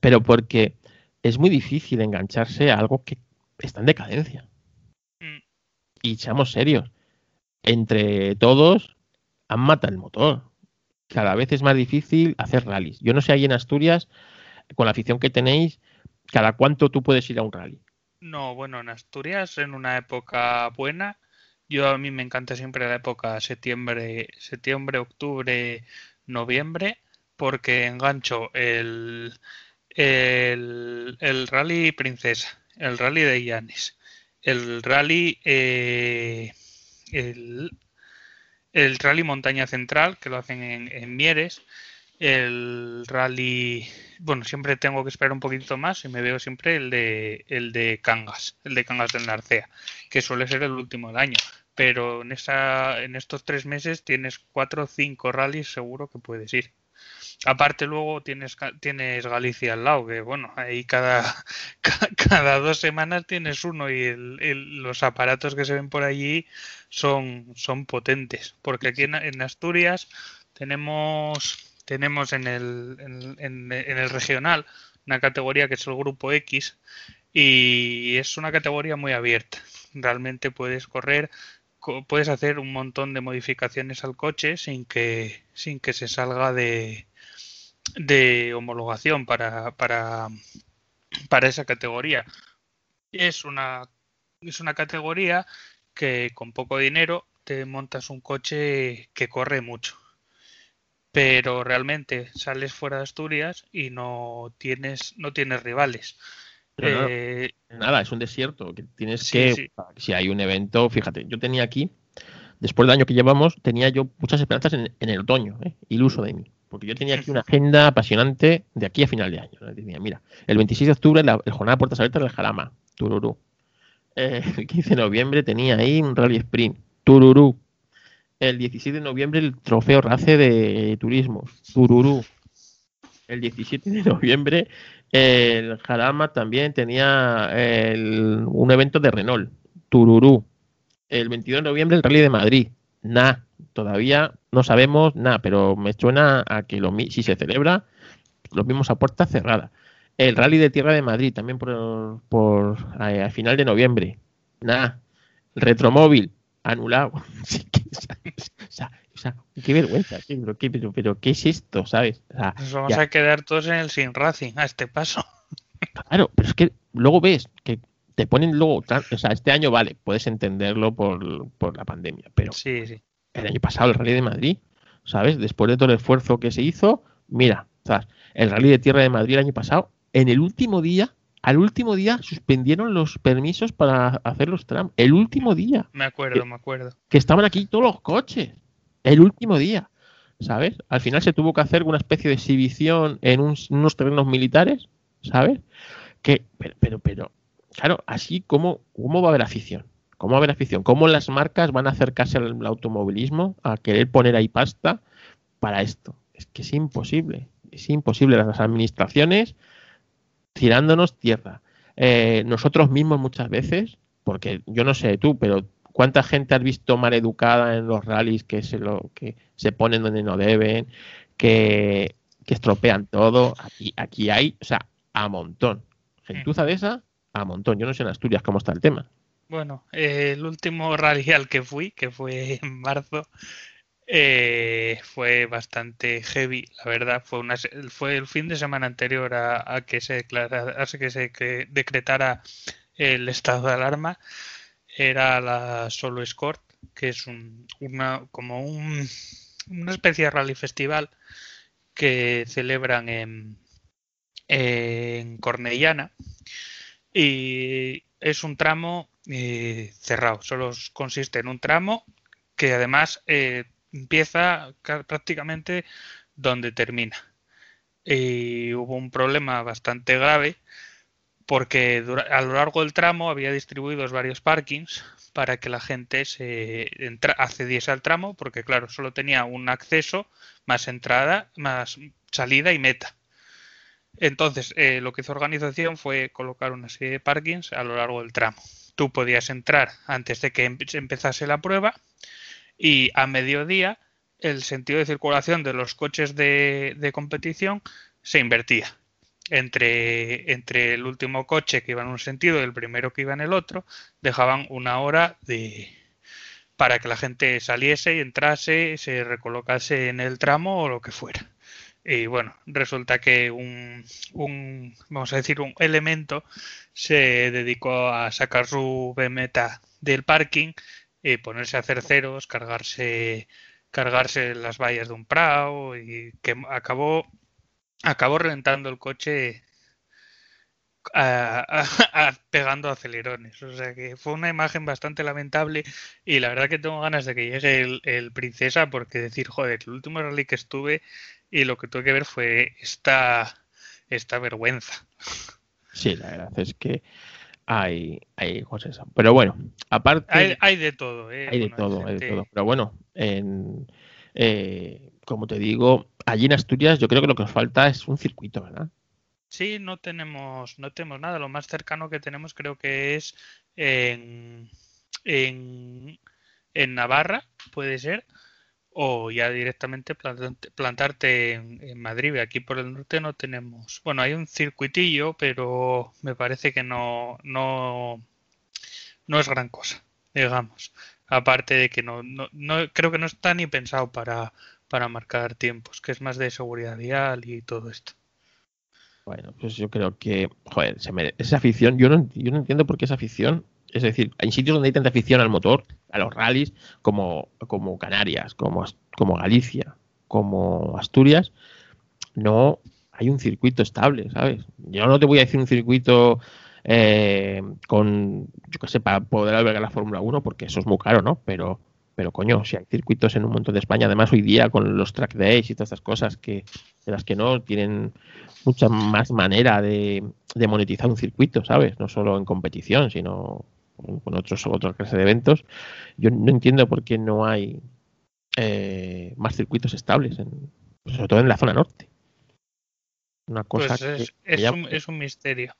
pero porque es muy difícil engancharse a algo que está en decadencia. Mm. Y seamos serios, entre todos han matado el motor. Cada vez es más difícil hacer rallies. Yo no sé ahí en Asturias, con la afición que tenéis, cada cuánto tú puedes ir a un rally. No, bueno, en Asturias, en una época buena, yo a mí me encanta siempre la época septiembre, septiembre, octubre, noviembre, porque engancho el, el, el rally Princesa, el rally de Llanes, el rally, eh, el, el rally Montaña Central, que lo hacen en, en Mieres, el rally, bueno, siempre tengo que esperar un poquito más y me veo siempre el de el de Cangas, el de Cangas del Narcea, que suele ser el último del año. Pero en esa, en estos tres meses tienes cuatro o cinco rallies seguro que puedes ir. Aparte luego tienes tienes Galicia al lado, que bueno, ahí cada, cada dos semanas tienes uno y los aparatos que se ven por allí son, son potentes. Porque aquí en Asturias tenemos tenemos en el, en, el regional una categoría que es el grupo X y es una categoría muy abierta. Realmente puedes correr, puedes hacer un montón de modificaciones al coche sin que, sin que se salga de, de homologación para, para, para esa categoría. Es una, es una categoría que con poco dinero te montas un coche que corre mucho pero realmente sales fuera de Asturias y no tienes no tienes rivales. Eh, nada, es un desierto que tienes que si hay un evento, fíjate, yo tenía aquí después del año que llevamos tenía yo muchas esperanzas en, el otoño, ¿eh? iluso de mí, porque yo tenía aquí una agenda apasionante de aquí a final de año. mira, el 26 de octubre la el jornada de puertas abiertas del Jarama, Tururú. Eh, el 15 de noviembre tenía ahí un rally sprint, Tururú el 17 de noviembre el trofeo RACE de turismo, Tururú. El 17 de noviembre el Jarama también tenía un evento de Renault, Tururú. El 22 de noviembre el Rally de Madrid. Nah, todavía no sabemos nada, pero me suena a que lo, si se celebra, lo mismos a puerta cerrada. El Rally de Tierra de Madrid, también por, por a, final de noviembre. Nada. Retromóvil, anulado. o, sea, qué vergüenza, pero, ¿qué, pero, ¿qué es esto? ¿Sabes? Nos vamos a quedar todos en el Sin Racing a este paso. Claro, pero es que luego ves que te ponen luego, o sea, este año vale, puedes entenderlo por, por la pandemia, pero sí, sí. el año pasado el Rally de Madrid, ¿sabes? Después de todo el esfuerzo que se hizo, mira, ¿sabes? el Rally de Tierra de Madrid el año pasado, en el último día, al último día suspendieron los permisos para hacer los tramos. El último día. Me acuerdo, me acuerdo. Que estaban aquí todos los coches. El último día. ¿Sabes? Al final se tuvo que hacer una especie de exhibición en unos terrenos militares. ¿Sabes? Que, pero, pero, pero, claro, así como, ¿cómo va a haber afición? ¿Cómo va a haber afición? ¿Cómo las marcas van a acercarse al automovilismo a querer poner ahí pasta para esto? Es que es imposible. Es imposible. Las administraciones tirándonos tierra. Eh, nosotros mismos muchas veces, porque yo no sé tú, pero ¿cuánta gente has visto mal educada en los rallies que se, lo, que se ponen donde no deben, que, que estropean todo? Aquí, aquí hay, o sea, a montón. Gentuza de esa, a montón. Yo no sé en Asturias cómo está el tema. Bueno, eh, el último rally al que fui, que fue en marzo, eh, fue bastante heavy, la verdad. Fue, una, fue el fin de semana anterior a, que se declarara, a que se decretara el estado de alarma. Era la Solo Escort, que es un, una, como un, una especie de rally festival que celebran en, en Cornellana. Y es un tramo eh, cerrado, solo consiste en un tramo que además eh, empieza prácticamente donde termina. Y hubo un problema bastante grave porque a lo largo del tramo había distribuidos varios parkings para que la gente se accediese al tramo, porque claro, solo tenía un acceso, más entrada, más salida y meta. Entonces, eh, lo que hizo organización fue colocar una serie de parkings a lo largo del tramo. Tú podías entrar antes de que empezase la prueba y a mediodía el sentido de circulación de los coches de, competición se invertía. Entre, entre, el último coche que iba en un sentido y el primero que iba en el otro, dejaban una hora de para que la gente saliese y entrase, se recolocase en el tramo o lo que fuera. Y bueno, resulta que un, un vamos a decir, un elemento se dedicó a sacar su meta del parking y ponerse a hacer ceros, cargarse, cargarse las vallas de un prado y que acabó, acabó reventando el coche pegando acelerones. O sea que fue una imagen bastante lamentable y la verdad que tengo ganas de que llegue el, el, Princesa porque decir, joder, el último rally que estuve y lo que tuve que ver fue esta, esta vergüenza. Sí, la verdad es que hay, hay cosas. Pero bueno, aparte. Hay, hay de todo, ¿eh? Hay de todo, hay de todo. Pero bueno, en, eh, como te digo, allí en Asturias yo creo que lo que nos falta es un circuito, ¿verdad? Sí, no tenemos, no tenemos nada. Lo más cercano que tenemos creo que es en, en, en Navarra, puede ser o ya directamente plantarte en, Madrid. Aquí por el norte no tenemos. Bueno, hay un circuitillo, pero me parece que no, no, no es gran cosa, digamos. Aparte de que no, no, creo que no está ni pensado para, para marcar tiempos, que es más de seguridad vial y todo esto. Bueno, pues yo creo que, joder, esa afición, yo no, yo no entiendo por qué esa afición es decir, hay sitios donde hay tanta afición al motor, a los rallies, como, como Canarias, como, como Galicia, como Asturias, no hay un circuito estable, ¿sabes? Yo no te voy a decir un circuito eh, con, yo qué sé, para poder albergar la Fórmula 1, porque eso es muy caro, ¿no? Pero, pero coño, si hay circuitos en un montón de España, además hoy día con los track days y todas estas cosas que de las que no tienen mucha más manera de, de monetizar un circuito, ¿sabes? No solo en competición, sino con otros otra clase de eventos. Yo no entiendo por qué no hay eh, más circuitos estables, en, sobre todo en la zona norte. Una cosa pues es, que un, es, un, misterio.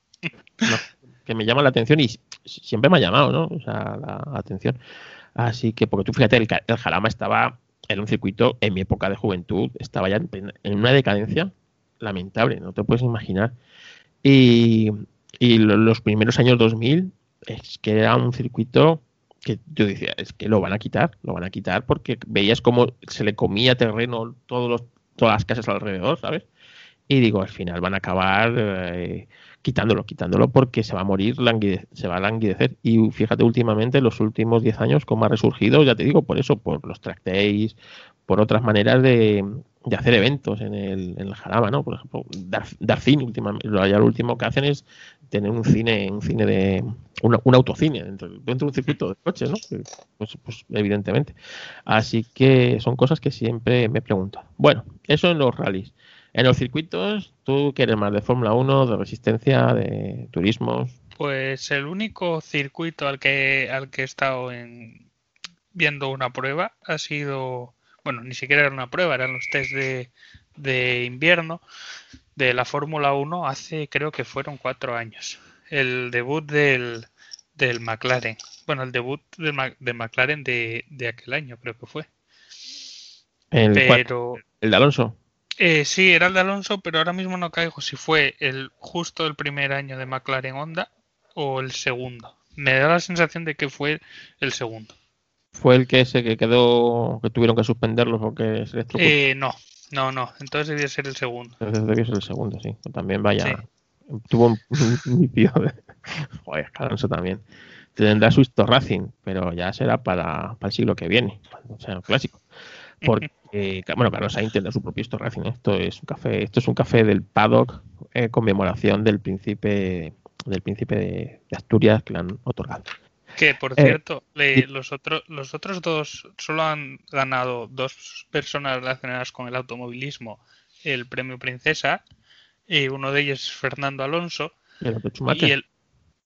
que me llama la atención y siempre me ha llamado, ¿no? O sea, la, atención. Así que, porque tú fíjate, el, el Jalama estaba era un circuito, en mi época de juventud, estaba ya en, una decadencia lamentable, no te puedes imaginar. Y, y los primeros años 2000 es que era un circuito que yo decía, es que lo van a quitar, lo van a quitar porque veías cómo se le comía terreno todos los, todas las casas alrededor, ¿sabes? Y digo, al final van a acabar eh, quitándolo, quitándolo porque se va a morir, se va a languidecer. Y fíjate, últimamente, los últimos 10 años, cómo ha resurgido, ya te digo, por eso, por los track por otras maneras de, de hacer eventos en el, en el Jarama, ¿no? Por ejemplo, dar, cine últimamente. Ya lo último que hacen es tener un cine, un cine de. un autocine dentro, dentro de un circuito de coches, ¿no? Pues, pues, evidentemente. Así que son cosas que siempre me pregunto. Bueno, eso en los rallies. En los circuitos, ¿tú quieres más de Fórmula 1, de resistencia, de turismos? Pues el único circuito al que, al que he estado en, viendo una prueba ha sido bueno, ni siquiera era una prueba, eran los test de, invierno de la Fórmula 1 hace creo que fueron cuatro años. El debut del, del McLaren. Bueno, el debut del, McLaren de, aquel año creo que fue. El, pero, ¿El de Alonso? Eh, sí, era el de Alonso, pero ahora mismo no caigo si fue el justo el primer año de McLaren Honda o el segundo. Me da la sensación de que fue el segundo fue el que ese que quedó, que tuvieron que suspenderlo porque se eh, no, no, no. Entonces debió ser el segundo. Entonces debió ser el segundo, sí. También vaya. Tuvo un, inicio de. Joder, Alonso también. Tendrá su Racing, pero ya será para, para el siglo que viene, o sea, clásico. Porque, bueno, Carlos Sainz tendrá su propio Racing. Esto es un café, esto es un café del paddock eh, conmemoración del príncipe del príncipe de Asturias que le han otorgado. Que por eh, cierto, los, otros los otros dos solo han ganado dos personas relacionadas con el automovilismo el premio Princesa. Y uno de ellos es Fernando Alonso. Y el,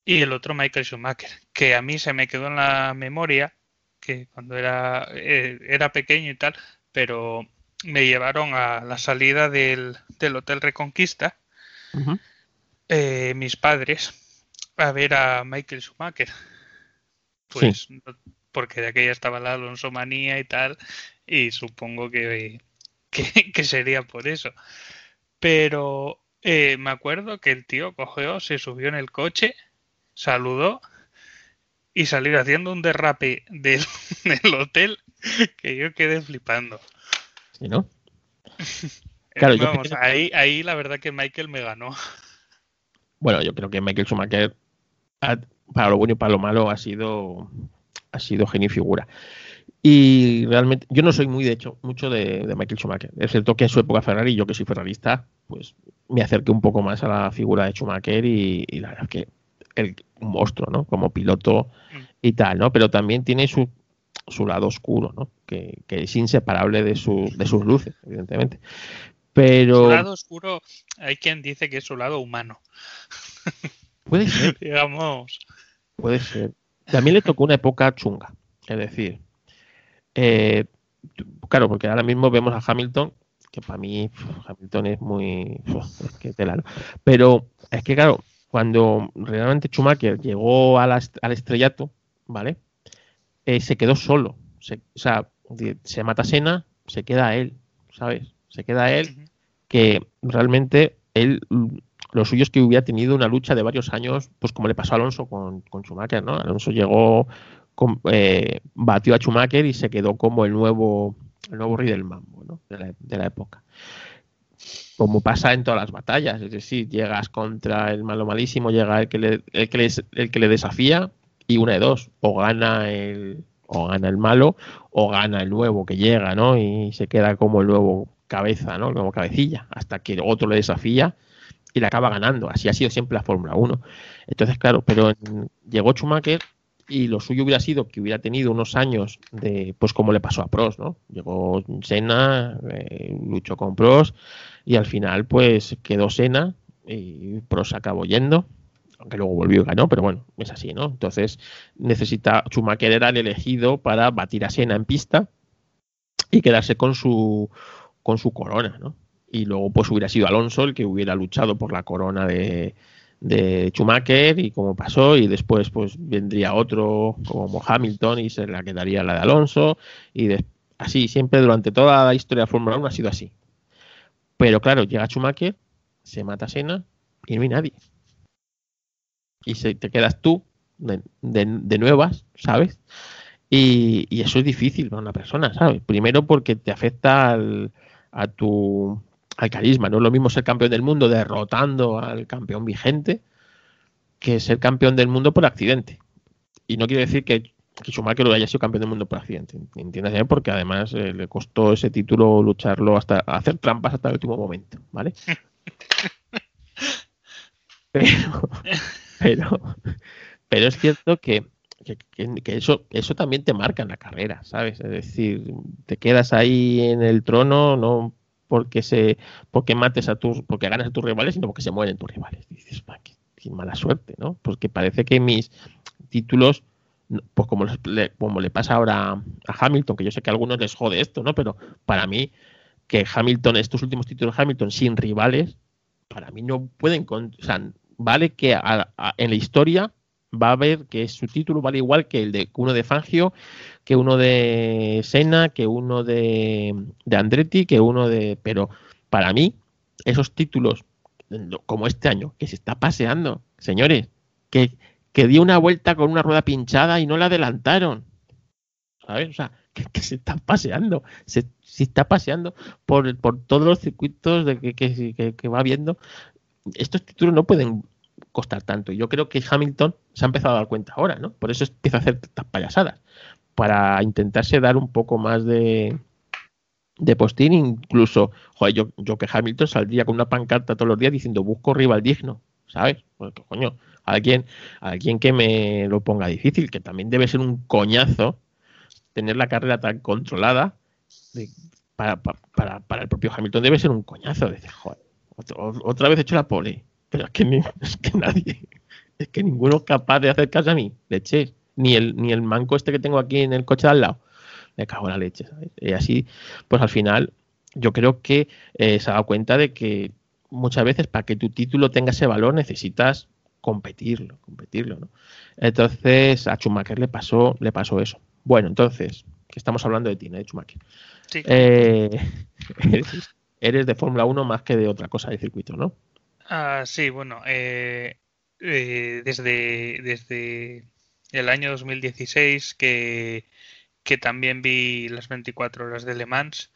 y el otro Michael Schumacher. Que a mí se me quedó en la memoria que cuando era, eh, era pequeño y tal, pero me llevaron a la salida del, del Hotel Reconquista, eh, mis padres, a ver a Michael Schumacher pues porque de aquella estaba la Alonso manía y tal, y supongo que, que, sería por eso. Pero eh, me acuerdo que el tío cogió, se subió en el coche, saludó y salió haciendo un derrape del, hotel que yo quedé flipando. ¿Sí, no? Claro, Vamos, ahí, ahí la verdad que Michael me ganó. Bueno, yo creo que Michael Schumacher para lo bueno y para lo malo ha sido ha sido genio figura. Y realmente, yo no soy muy, de hecho, mucho de, Michael Schumacher. Es cierto que en su época Ferrari, yo que soy ferrarista, pues me acerqué un poco más a la figura de Schumacher y, la verdad que el, un monstruo, ¿no? Como piloto y tal, ¿no? Pero también tiene su, su lado oscuro, ¿no? Que, es inseparable de, su, de sus luces, evidentemente. Pero... Su lado oscuro, hay quien dice que es su lado humano. Puede ser. Digamos. Puede ser. También le tocó una época chunga. Es decir, eh, claro, porque ahora mismo vemos a Hamilton, que para mí Hamilton es muy. es que Pero es que, claro, cuando realmente Schumacher llegó al estrellato, ¿vale? Eh, se quedó solo. o sea, se mata Sena, se queda él, ¿sabes? Se queda él, que realmente él lo suyo es que hubiera tenido una lucha de varios años, pues como le pasó a Alonso con, con Schumacher, ¿no? Alonso llegó, eh, batió a Schumacher y se quedó como el nuevo, el nuevo rey del mambo, ¿no? De la, época. Como pasa en todas las batallas, es decir, llegas contra el malo malísimo, llega el que le, el que el que le desafía y una de dos, o gana el o gana el malo o gana el nuevo que llega, ¿no? Y se queda como el nuevo cabeza, ¿no? Nuevo cabecilla, hasta que otro le desafía y la acaba ganando. Así ha sido siempre la Fórmula 1. Entonces, claro, pero llegó Schumacher y lo suyo hubiera sido que hubiera tenido unos años de, pues como le pasó a Prost, ¿no? Llegó Senna, eh, luchó con Prost y al final pues quedó Senna y Prost acabó yendo, aunque luego volvió y ganó, pero bueno, es así, ¿no? Entonces necesita, Schumacher era el elegido para batir a Senna en pista y quedarse con su, con su corona, ¿no? Y luego pues hubiera sido Alonso el que hubiera luchado por la corona de, de Schumacher y como pasó y después pues vendría otro como Hamilton y se la quedaría la de Alonso y Así, siempre durante toda la historia de Fórmula 1 ha sido así. Pero claro, llega Schumacher, se mata Sena y no hay nadie. Y se, te quedas tú de, de, nuevas, ¿sabes? Y, y, eso es difícil para una persona, ¿sabes? Primero porque te afecta al, a tu al carisma. No es lo mismo ser campeón del mundo derrotando al campeón vigente que ser campeón del mundo por accidente. Y no quiero decir que, que Schumacher haya sido campeón del mundo por accidente, entiéndase, porque además eh, le costó ese título lucharlo hasta hacer trampas hasta el último momento, ¿vale? pero, pero, pero es cierto que, que, eso, eso también te marca en la carrera, ¿sabes? Es decir, te quedas ahí en el trono, no porque se porque mates a tus porque ganas a tus rivales sino porque se mueren tus rivales. Dices qué, mala suerte no porque parece que mis títulos pues como le, como le pasa ahora a Hamilton que yo sé que a algunos les jode esto no pero para mí que Hamilton estos últimos títulos de Hamilton sin rivales para mí no pueden o sea vale que en la historia va a ver que su título vale igual que el de uno de Fangio, que uno de Senna, que uno de, de Andretti, que uno de. Pero para mí, esos títulos, como este año, que se está paseando, señores, que, que dio una vuelta con una rueda pinchada y no la adelantaron. ¿Sabes? O sea, que, se está paseando, se, se, está paseando por, por todos los circuitos de que, que, que va viendo. Estos títulos no pueden costar tanto. Y yo creo que Hamilton se ha empezado a dar cuenta ahora, ¿no? Por eso empieza a hacer estas payasadas. Para intentarse dar un poco más de, de postín, incluso, joder, yo, yo que Hamilton saldría con una pancarta todos los días diciendo busco rival digno, ¿sabes? Porque, coño, alguien, alguien que me lo ponga difícil, que también debe ser un coñazo tener la carrera tan controlada para, para, para, el propio Hamilton debe ser un coñazo. Decir, joder, otra vez he hecho la pole pero es que, es que nadie, es que ninguno es capaz de hacer caso a mí, leche. Ni el, ni el manco este que tengo aquí en el coche de al lado. Me cago en la leche, Y así, pues al final, yo creo que eh, se ha dado cuenta de que muchas veces para que tu título tenga ese valor necesitas competirlo, competirlo, ¿no? Entonces a Schumacher le pasó, le pasó eso. Bueno, entonces, que estamos hablando de ti, ¿no? De Schumacher. Sí. Eh, eres, eres, de Fórmula 1 más que de otra cosa de circuito, ¿no? Ah, sí, bueno, eh, eh, desde, desde el año 2016 que, que también vi las 24 horas de Le Mans,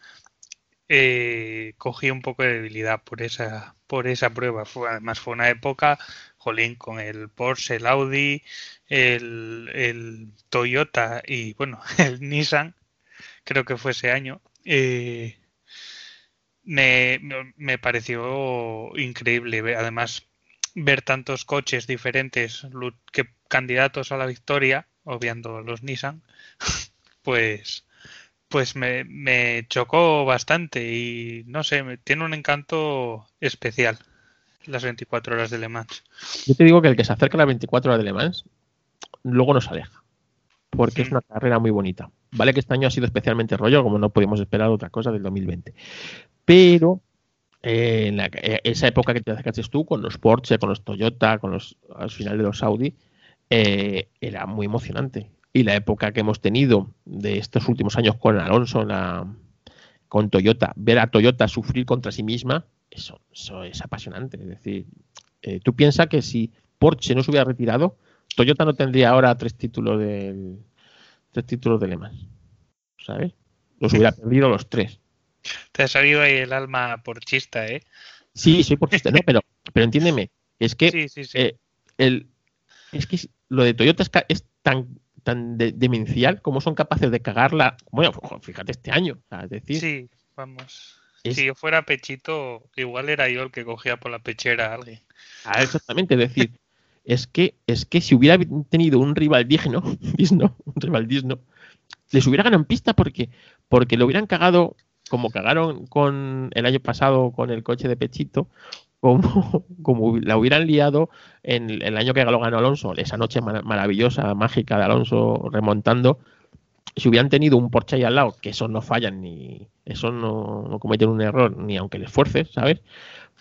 eh, cogí un poco de debilidad por esa, por esa prueba. Fue, además fue una época, jolín, con el Porsche, el Audi, el, el Toyota y bueno, el Nissan, creo que fue ese año. Eh, me, me pareció increíble. Además, ver tantos coches diferentes que candidatos a la victoria, obviando los Nissan, pues, pues me, me chocó bastante y no sé, tiene un encanto especial las 24 horas de Le Mans. Yo te digo que el que se acerca a las 24 horas de Le Mans luego nos aleja, porque es una carrera muy bonita. Vale que este año ha sido especialmente rollo, como no podíamos esperar otra cosa del 2020. Pero eh, en la, eh, esa época que te acercaste tú, con los Porsche, con los Toyota, con los al final de los Audi, eh, era muy emocionante. Y la época que hemos tenido de estos últimos años con Alonso, la, con Toyota, ver a Toyota sufrir contra sí misma, eso, eso es apasionante. Es decir, tú piensas que si Porsche no se hubiera retirado, Toyota no tendría ahora tres títulos de tres títulos de Le Mans, ¿sabes? Los hubiera perdido los tres. Te ha salido ahí el alma porchista, ¿eh? Sí, soy porchista, no, pero, pero entiéndeme, es que eh, el, es que lo de Toyota es, tan tan demencial como son capaces de cagarla. Bueno, fíjate este año, es decir. Sí, vamos. Si yo fuera pechito, igual era yo el que cogía por la pechera a alguien. Ah, exactamente, es decir, es que es que si hubiera tenido un rival digno, un rival digno, les hubiera ganado en pista porque porque lo hubieran cagado como cagaron con el año pasado con el coche de Pechito, como, como la hubieran liado en el año que lo ganó Alonso, esa noche maravillosa, mágica de Alonso remontando, si hubieran tenido un Porsche ahí al lado, que esos no fallan ni eso no, cometen un error ni aunque les fuerces, ¿sabes?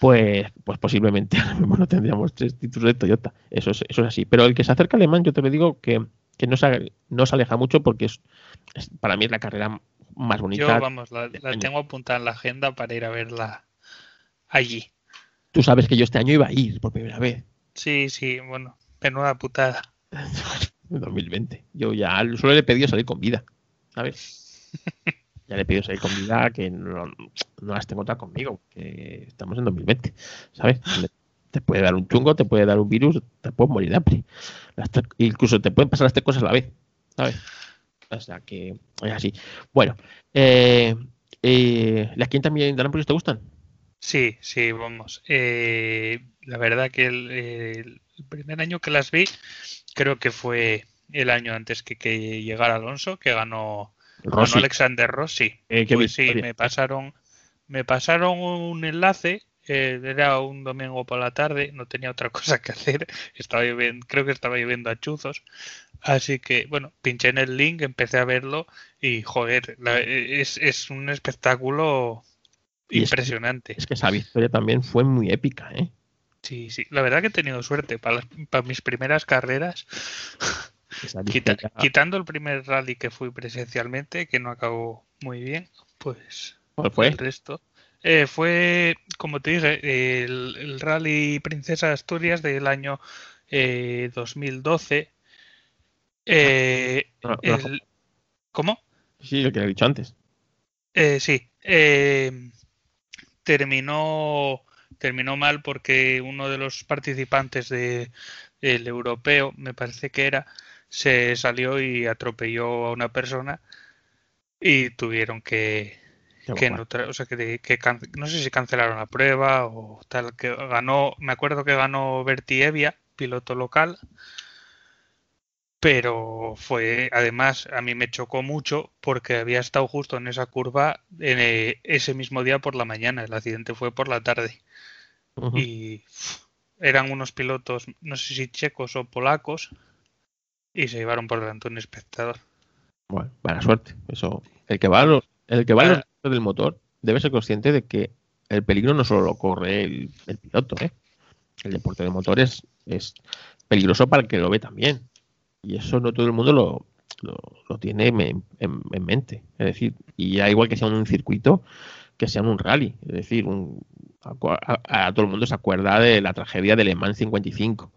Pues, pues posiblemente no tendríamos tres títulos de Toyota. Eso es, eso es así. Pero el que se acerca Alemán, yo te lo digo que, que no, se, no se aleja mucho porque es, para mí es la carrera más bonita. Yo, vamos, la, tengo apuntada en la agenda para ir a verla allí. Tú sabes que yo este año iba a ir por primera vez. Sí, sí, bueno, penuda putada. 2020. Yo ya solo le he pedido salir con vida, ¿sabes? ya le he pedido salir con vida que no, no las tengo todas conmigo, que estamos en 2020, ¿sabes? Te puede dar un chungo, te puede dar un virus, te puedes morir de hambre. Incluso te pueden pasar las tres cosas a la vez, ¿sabes? O sea que es así. Bueno, eh, eh, ¿las 500 millones de ampollas te gustan? Sí, sí, vamos. Eh, la verdad que el, primer año que las vi, creo que fue el año antes que, que llegara Alonso, que ganó, ganó Alexander Rossi. Pues sí, me pasaron, me pasaron un enlace era un domingo por la tarde, no tenía otra cosa que hacer, estaba lloviendo, creo que estaba lloviendo a chuzos, así que bueno, pinché en el link, empecé a verlo y joder, es, un espectáculo impresionante. Es, que esa victoria también fue muy épica, ¿eh? Sí, sí, la verdad que he tenido suerte para, para mis primeras carreras. quitando el primer rally que fui presencialmente, que no acabó muy bien, pues fue? el resto. Eh, fue, como te dije, el, Rally Princesa de Asturias del año 2012. Eh, eh, ¿Cómo? Sí, lo que he dicho antes. sí. terminó, terminó mal porque uno de los participantes del europeo, me parece que era, se salió y atropelló a una persona y tuvieron que, que, no, o sea, que, no sé si cancelaron la prueba o tal, que ganó, me acuerdo que ganó Berti Evia, piloto local, pero fue, además, a mí me chocó mucho porque había estado justo en esa curva en eh, ese mismo día por la mañana, el accidente fue por la tarde. Y eran unos pilotos, no sé si checos o polacos, y se llevaron por delante un espectador. Bueno, buena suerte. Eso, el que va el que va del motor debe ser consciente de que el peligro no solo lo corre el, piloto, ¿eh? El deporte de motor es, peligroso para el que lo ve también. Y eso no todo el mundo lo, lo, tiene en, mente. Es decir, y ya igual que sea un circuito, que sea un rally. Es decir, un, a, todo el mundo se acuerda de la tragedia del Le Mans 55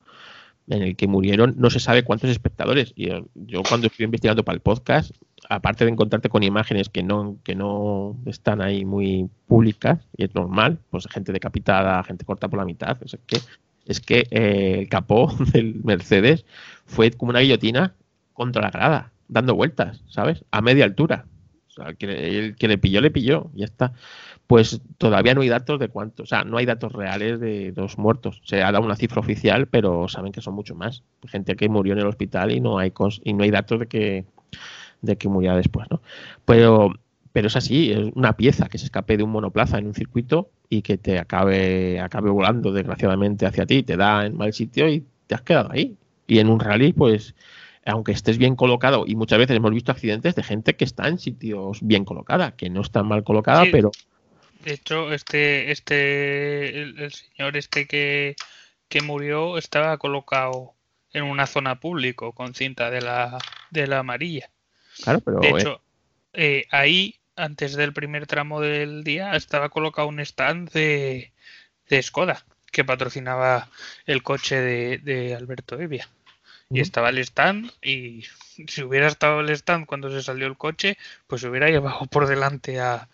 en el que murieron no se sabe cuántos espectadores. Y yo cuando estoy investigando para el podcast, aparte de encontrarte con imágenes que no, que no están ahí muy públicas, y es normal, pues gente decapitada, gente corta por la mitad, es que, es que eh, el capó del Mercedes fue como una guillotina contra la grada, dando vueltas, ¿sabes? A media altura. O sea, el que le pilló, le pilló, ya está pues todavía no hay datos de cuántos, o sea, no hay datos reales de dos muertos. Se ha dado una cifra oficial, pero saben que son mucho más. Gente que murió en el hospital y no hay y no hay datos de que de que muriera después, ¿no? Pero pero es así, es una pieza que se escape de un monoplaza en un circuito y que te acabe acabe volando desgraciadamente hacia ti, te da en mal sitio y te has quedado ahí. Y en un rally, pues aunque estés bien colocado, y muchas veces hemos visto accidentes de gente que está en sitios bien colocada, que no está mal colocada, pero de hecho, este, este, el, señor este que, que, murió estaba colocado en una zona pública con cinta de la, de la amarilla. Claro, pero de hecho, eh, ahí, antes del primer tramo del día, estaba colocado un stand de, de Skoda que patrocinaba el coche de, de Alberto Evia. Y estaba el stand y si hubiera estado el stand cuando se salió el coche, pues hubiera llevado por delante a,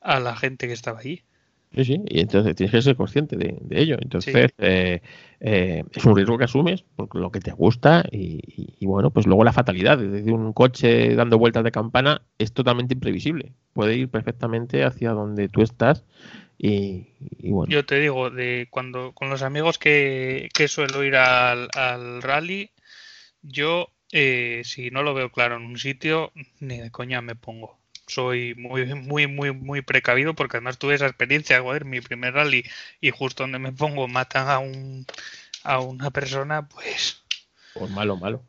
a la gente que estaba allí. Sí, sí, y entonces tienes que ser consciente de, ello. Entonces, eh, eh, es un riesgo que asumes por lo que te gusta y, bueno, pues luego la fatalidad desde un coche dando vueltas de campana es totalmente imprevisible. Puede ir perfectamente hacia donde tú estás y, bueno. Yo te digo, de cuando con los amigos que, que suelo ir al, rally, yo eh, si no lo veo claro en un sitio, ni de coña me pongo soy muy, muy, muy, muy precavido porque además tuve esa experiencia, joder, mi primer rally y justo donde me pongo matan a un a una persona, pues... Pues malo, malo.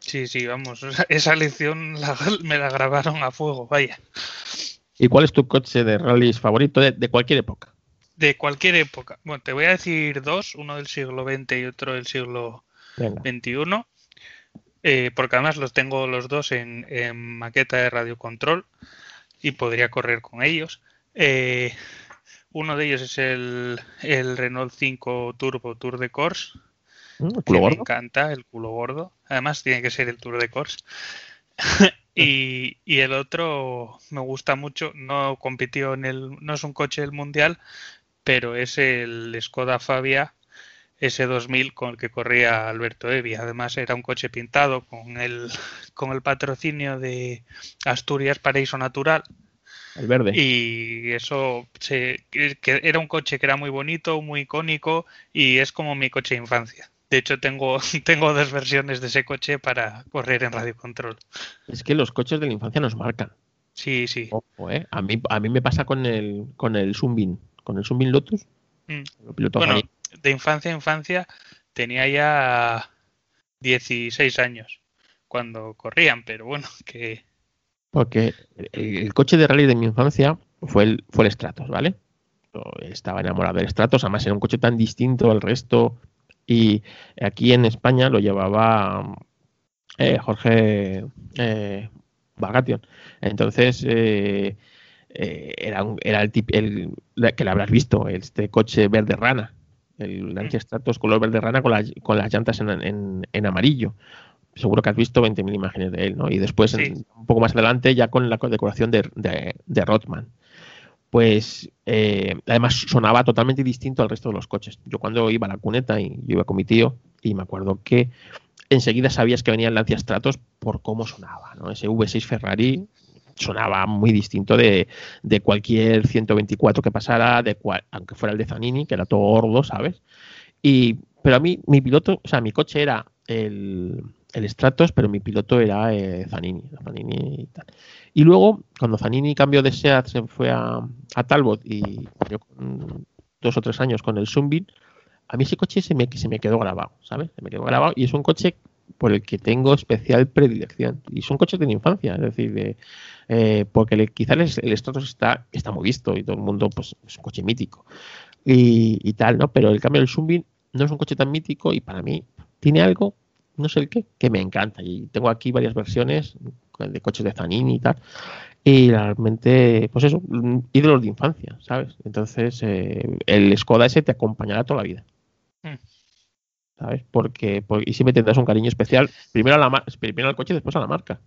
Sí, sí, vamos, esa lección me la grabaron a fuego, vaya. ¿Y cuál es tu coche de rallies favorito de, cualquier época? De cualquier época. Bueno, te voy a decir dos, uno del siglo XX y otro del siglo XXI. Eh, porque además los tengo los dos en, maqueta de radiocontrol. y podría correr con ellos. Eh, uno de ellos es el, el Renault 5 Turbo Tour de Course. Mm, que me encanta, el culo gordo. Además, tiene que ser el Tour de Course. y, y, el otro me gusta mucho. No compitió en el. No es un coche del mundial, pero es el Skoda Fabia S2000 con el que corría Alberto Evi. Además, era un coche pintado con el, con el patrocinio de Asturias Paraíso Natural el verde. Y eso se, que era un coche que era muy bonito, muy icónico y es como mi coche de infancia. De hecho, tengo, tengo dos versiones de ese coche para correr en radio control. Es que los coches de la infancia nos marcan. Sí, sí. ¿eh? a, mí, a mí me pasa con el, con el Sunbeam, con el Sunbeam Lotus. Mm. Bueno, de infancia a infancia tenía ya 16 años cuando corrían, pero bueno, que porque el, coche de rally de mi infancia fue el, fue el Stratos, ¿vale? estaba enamorado del Stratos, además era un coche tan distinto al resto. Y aquí en España lo llevaba eh, Jorge eh, Bagation. Entonces, eh, eh, era, era el, el, que lo habrás visto, este coche verde rana, el Lancia Stratos color verde rana con, con las llantas en, en amarillo seguro que has visto 20.000 imágenes de él, ¿no? Y después, un poco más adelante, ya con la decoración de, de, Rothman. Pues eh, además sonaba totalmente distinto al resto de los coches. Yo cuando iba a la cuneta y yo iba con mi tío, y me acuerdo que enseguida sabías que venía el Lancia Stratos por cómo sonaba, ¿no? Ese V6 Ferrari sonaba muy distinto de, de cualquier 124 que pasara, de aunque fuera el de Zanini, que era todo gordo, ¿sabes? Y, pero a mí, mi piloto, o sea, mi coche era el, el Stratos, pero mi piloto era eh, Zanini, Zanini y tal. Y luego, cuando Zanini cambió de SEAT, se fue a, Talbot y yo dos o tres años con el Sunbeam, a mí ese coche se me, se me quedó grabado, ¿sabes? Se me quedó grabado y es un coche por el que tengo especial predilección. Y son coches de mi infancia, es decir, de, eh, porque quizás el, Stratos está, está muy visto y todo el mundo, pues, es un coche mítico y, y tal, ¿no? Pero el cambio del Sunbeam no es un coche tan mítico y para mí tiene algo no sé el qué, que me encanta. Y tengo aquí varias versiones de coches de Zanini y tal. Y realmente, pues eso, ídolos de infancia, ¿sabes? Entonces, eh, el Skoda ese te acompañará toda la vida. Mm. ¿Sabes? Porque, y siempre tendrás un cariño especial, primero, a la, primero al coche y después a la marca.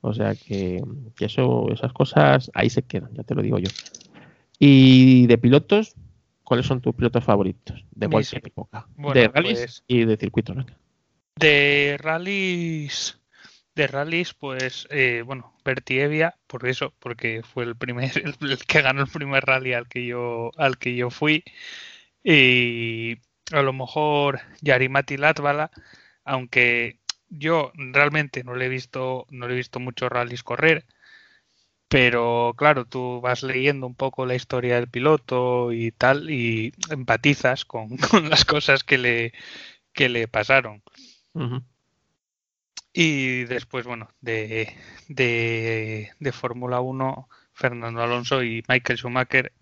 O sea que, eso, esas cosas ahí se quedan, ya te lo digo yo. Y de pilotos, ¿cuáles son tus pilotos favoritos? De cualquier época. de rallies pues y de circuitos. ¿no? De rallies, de rallies, pues, eh, bueno, Evia, por eso, porque fue el primer, el, que ganó el primer rally al que yo, al que yo fui. Y a lo mejor Yarimati Latvala, aunque yo realmente no le he visto, no le he visto muchos rallies correr. Pero claro, tú vas leyendo un poco la historia del piloto y tal, y empatizas con, con las cosas que le, que le pasaron. Y después, bueno, de, de, de Fórmula 1, Fernando Alonso y Michael Schumacher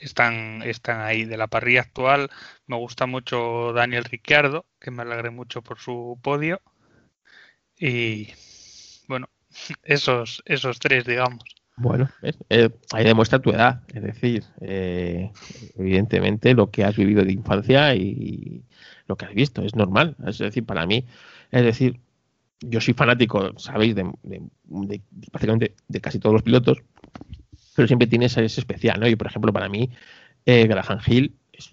están, están ahí. De la parrilla actual, me gusta mucho Daniel Ricciardo, que me alegré mucho por su podio. Y bueno, esos, esos tres, digamos. Bueno, eh, ahí demuestra tu edad, es decir, eh, evidentemente lo que has vivido de infancia y lo que has visto es normal. Es decir, para mí, es decir, yo soy fanático, sabéis, de, de, de casi todos los pilotos, pero siempre tiene ese, especial, ¿no? Y por ejemplo, para mí, eh, Graham Hill es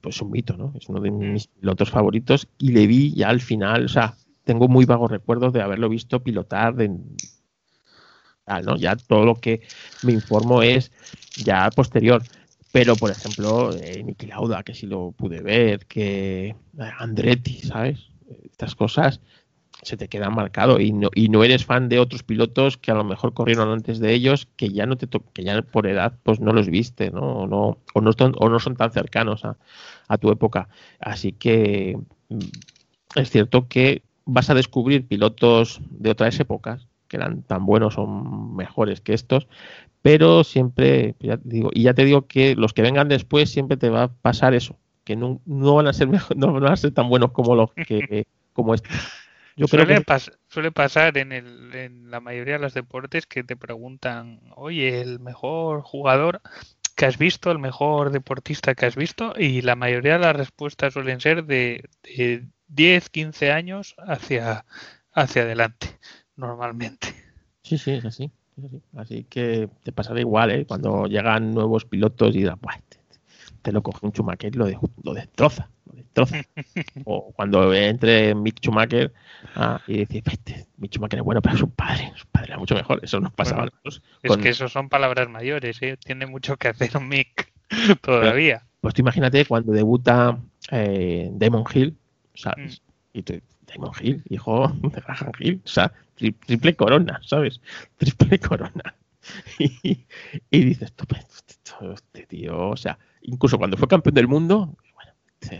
pues un mito, ¿no? Es uno de mis pilotos favoritos y le vi ya al final, o sea, tengo muy vagos recuerdos de haberlo visto pilotar de, ¿no? Ya todo lo que me informo es ya posterior. Pero, por ejemplo, eh, Niki Lauda, que sí lo pude ver, que Andretti, ¿sabes? Estas cosas se te quedan marcado y no, y no eres fan de otros pilotos que a lo mejor corrieron antes de ellos que ya no te que ya por edad pues no los viste ¿no? O, no, o, no, son, o no son tan cercanos a, a tu época así que mm, es cierto que vas a descubrir pilotos de otras épocas que eran tan buenos o mejores que estos, pero siempre, ya digo, y ya te digo que los que vengan después siempre te va a pasar eso, que no, van a ser mejor, no van a ser tan buenos como los que como estos. Yo creo suele, que pas- suele pasar en, el, en la mayoría de los deportes que te preguntan, oye, el mejor jugador que has visto, el mejor deportista que has visto, y la mayoría de las respuestas suelen ser de, de 10, 15 años hacia, hacia adelante, normalmente. sí, sí, es así. es así. Así que te pasará igual, ¿eh? Cuando llegan nuevos pilotos y dirán, "Buah, te, te lo coge un Schumacher y lo, de- lo destroza. Lo destroza. o cuando entre Mick Schumacher ah, y dices, "Vete, Mick Schumacher es bueno, pero su padre, su padre era mucho mejor. Eso nos pasaba Bueno, a nosotros Es con- que eso son palabras mayores, ¿eh? Tiene mucho que hacer un Mick todavía. Pues tú imagínate cuando debuta eh, Damon Hill, ¿sabes? Mm. Y tú, Damon Hill, hijo de Graham Hill, o sea, tri- triple corona, ¿sabes? Triple corona. Y, y dices, esto- este tío, o sea, incluso cuando fue campeón del mundo, bueno,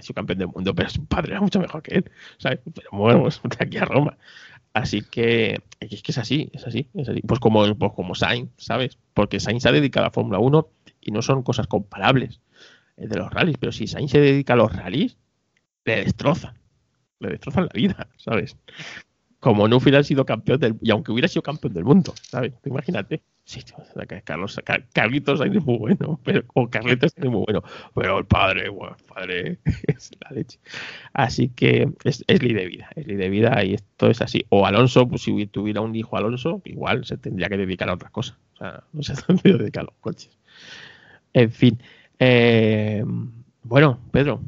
sido campeón del mundo, pero su padre era mucho mejor que él, ¿sabes? Pero bueno, pues, de aquí a Roma. Así que es que es así, es así, es así. Pues como, pues como Sainz, ¿sabes? Porque Sainz se ha dedicado a la Fórmula 1 y no son cosas comparables eh, de los rallies, pero si Sainz se dedica a los rallies, le destrozan, le destrozan la vida, ¿sabes? Como no hubiera sido campeón del y aunque hubiera sido campeón del mundo, ¿sabes? Imagínate. Sí, tío, o sea, que Carlos, Car- Carlitos Sainz es muy bueno, pero, o Carlitos es muy bueno, pero el padre, bueno, el padre es la leche. Así que es, es ley de vida, es ley de vida y esto es así. O Alonso, pues si tuviera un hijo Alonso, igual se tendría que dedicar a otras cosas. O sea, no se tendría que dedicar a los coches. En fin. eh, bueno, Pedro,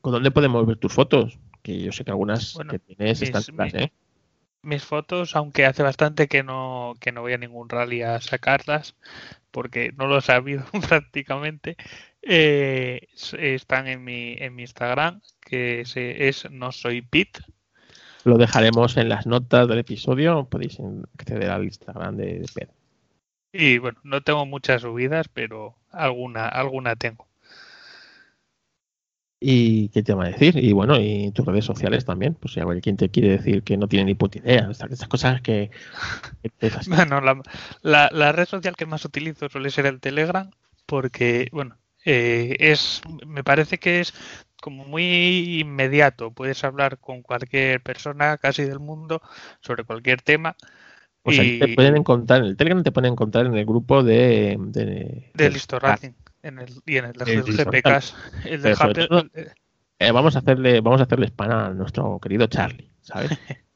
¿con dónde podemos ver tus fotos? Que yo sé que algunas Bueno, que tienes mis- están chulas, mi- ¿eh? Mis fotos, aunque hace bastante que no, que no voy a ningún rally a sacarlas, porque no lo he sabido prácticamente, eh, están en mi, en mi Instagram, que se- es no soy Pit. Lo dejaremos en las notas del episodio. Podéis acceder al Instagram de, de Pedro. Y bueno, no tengo muchas subidas, pero alguna, alguna tengo. ¿Y qué te va a decir? Y bueno, y tus redes sociales también. Pues si alguien te quiere decir que no tiene ni puta idea, estas, cosas que. Bueno, la, la, la red social que más utilizo suele ser el Telegram, porque, bueno, eh, es, me parece que es como muy inmediato. Puedes hablar con cualquier persona casi del mundo sobre cualquier tema. Ahí te y- pueden encontrar, en el Telegram te pueden encontrar en el grupo de... de, del de- Listo Racing en el, y en el El Listo GPK. El de todo- eh, Eh, vamos a hacerle vamos a hacerle spam a nuestro querido Charlie, ¿sabes?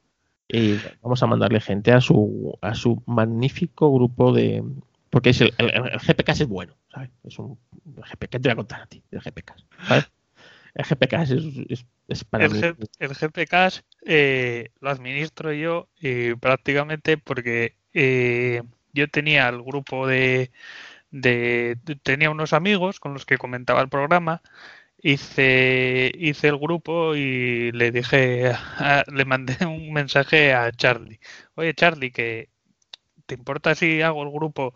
y vamos a mandarle gente a su a su magnífico grupo de porque es el, el, el GPK es bueno, ¿sabes? Es un el GPK te voy a contar a ti, el GPK, ¿sabes? El GPK es, es, es para el, mí G- el GPK eh, lo administro yo y prácticamente porque eh, yo tenía el grupo de, de tenía unos amigos con los que comentaba el programa hice hice el grupo y le dije a- le mandé un mensaje a Charlie oye Charlie que te importa si hago el grupo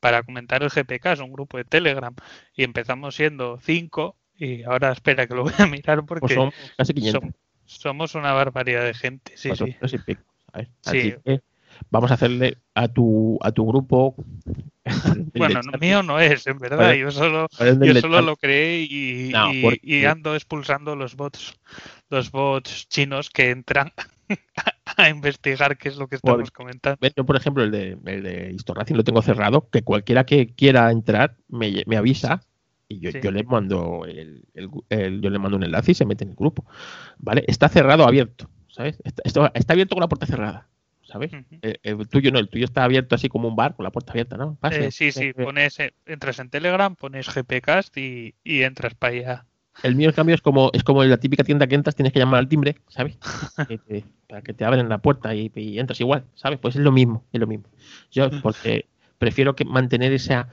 para comentar el GPK es un grupo de Telegram y empezamos siendo cinco y ahora espera que lo voy a mirar porque pues son casi 500, som- somos una barbaridad de gente, sí, sí. 400 y pico, ¿sabes? Sí. Así que vamos a hacerle a tu a tu grupo Bueno, no, mío no es, en verdad. Yo solo, yo solo lo creé y, No, y- porque- y ando expulsando los bots, los bots chinos que entran a investigar qué es lo que estamos comentando. Yo, por ejemplo, el de, el de Historracing lo tengo cerrado, que cualquiera que quiera entrar me, me avisa y yo, Sí. yo le mando el, el- el- yo le mando un enlace y se mete en el grupo. ¿Vale? Está cerrado abierto, ¿sabes? Está abierto con la puerta cerrada, ¿sabes? Ujú. El, el tuyo no, el tuyo está abierto así como un bar con la puerta abierta, ¿no? Pase. Eh, sí, sí, Eh, pones, eh, entras en Telegram, pones GPcast y, y entras para allá. El mío, en cambio, es como, es como la típica tienda que entras, tienes que llamar al timbre, ¿sabes? Que te- para que te abren la puerta y, y entras igual, ¿sabes? Pues es lo mismo, es lo mismo. Yo, porque prefiero que mantener esa,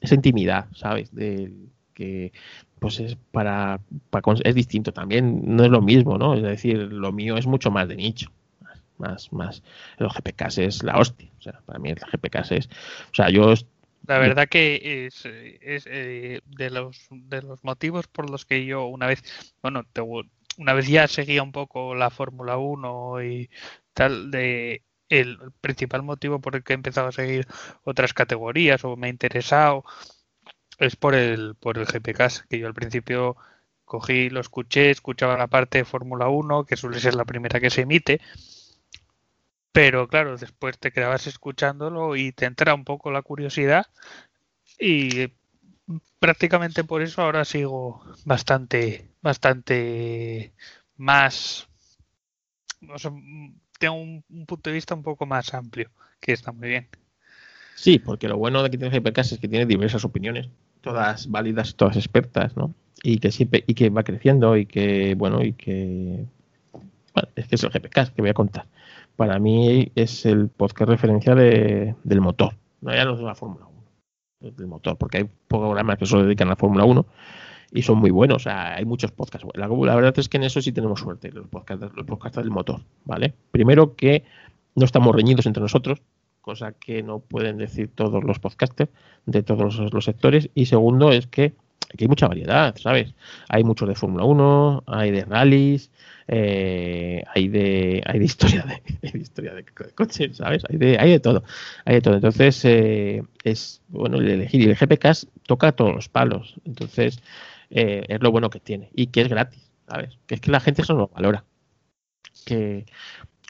esa intimidad, ¿sabes? Del que, pues es para, para es distinto también, no es lo mismo, ¿no? Es decir, lo mío es mucho más de nicho. Más, más, los GPKs es la hostia. O sea, para mí el GPKs es, o sea, yo La verdad que es, es eh, de los de los motivos por los que yo una vez, bueno, te- una vez ya seguía un poco la Fórmula 1 y tal, de el principal motivo por el que he empezado a seguir otras categorías o me he interesado es por el por el GPK, que yo al principio cogí, lo escuché, escuchaba la parte de Fórmula 1, que suele ser la primera que se emite, pero claro, después te quedabas escuchándolo y te entra un poco la curiosidad y prácticamente por eso ahora sigo bastante, bastante más, tengo un, punto de vista un poco más amplio, que está muy bien. Sí, porque lo bueno de que tiene Hypercast es que tiene diversas opiniones, todas válidas, todas expertas, ¿no? Y que siempre, y que va creciendo y que, bueno, y que, es que es el GPcast que voy a contar. Para mí es el podcast referencia de, del motor, no ya no de la Fórmula 1, del motor, porque hay programas que solo dedican a la Fórmula 1 y son muy buenos. O sea, hay muchos podcasts. La, verdad es que en eso sí tenemos suerte, los podcasts, los del motor, ¿vale? Primero que no estamos reñidos entre nosotros, cosa que no pueden decir todos los podcasters de todos los, sectores. Y segundo es que hay mucha variedad, ¿sabes? Hay muchos de Fórmula 1, hay de rallies, eh, hay de hay de historia de, historia de coches, ¿sabes? Hay de, hay de todo, hay de todo. Entonces eh, es bueno elegir y el GPK toca todos los palos. Entonces eh, es lo bueno que tiene y que es gratis, ¿sabes? Que es que la gente eso no lo valora. Que,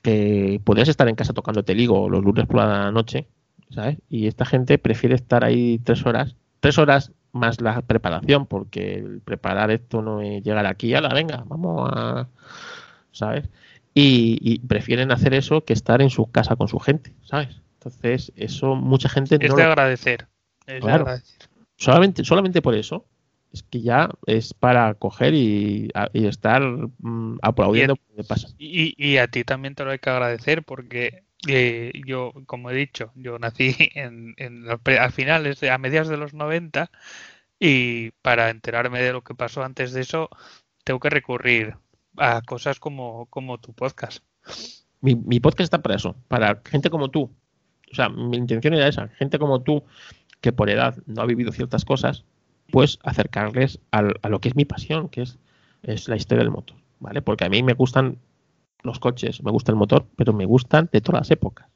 que podrías estar en casa tocando ligo los lunes por la noche, ¿sabes? Y esta gente prefiere estar ahí tres horas, tres horas más la preparación, porque el preparar esto no es llegar aquí, a la venga, vamos a, ¿sabes? Y, prefieren hacer eso que estar en su casa con su gente, ¿sabes? Entonces, eso mucha gente es de agradecer. Es de agradecer. Solamente, solamente por eso es que ya es para coger y, estar mm, aplaudiendo y a, pasa. Y, a ti también te lo hay que agradecer porque eh, yo, como he dicho, yo nací en, a finales, a mediados de los 90 y para enterarme de lo que pasó antes de eso tengo que recurrir a cosas como, como tu podcast. Mi, mi podcast está para eso, para gente como tú. O sea, mi intención era esa, gente como tú que por edad no ha vivido ciertas cosas pues acercarles a lo que es mi pasión, que es, es la historia del motor, ¿vale? Porque a mí me gustan los coches, me gusta el motor, pero me gustan de todas las épocas.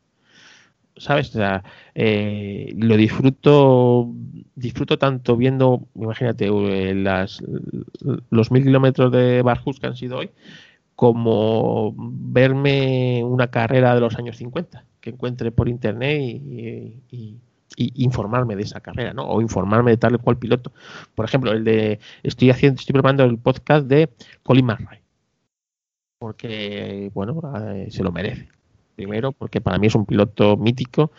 ¿Sabes? O sea, eh, lo disfruto, disfruto tanto viendo, imagínate, eh, las, los mil kilómetros de Barjus que han sido hoy, como verme una carrera de los años 50 que encuentre por internet y informarme de esa carrera, ¿no? O informarme de tal o cual piloto. Por ejemplo, el de estoy haciendo, estoy preparando el podcast de Colin McRae. Porque, bueno, eh, se lo merece. Primero, porque para mí es un piloto mítico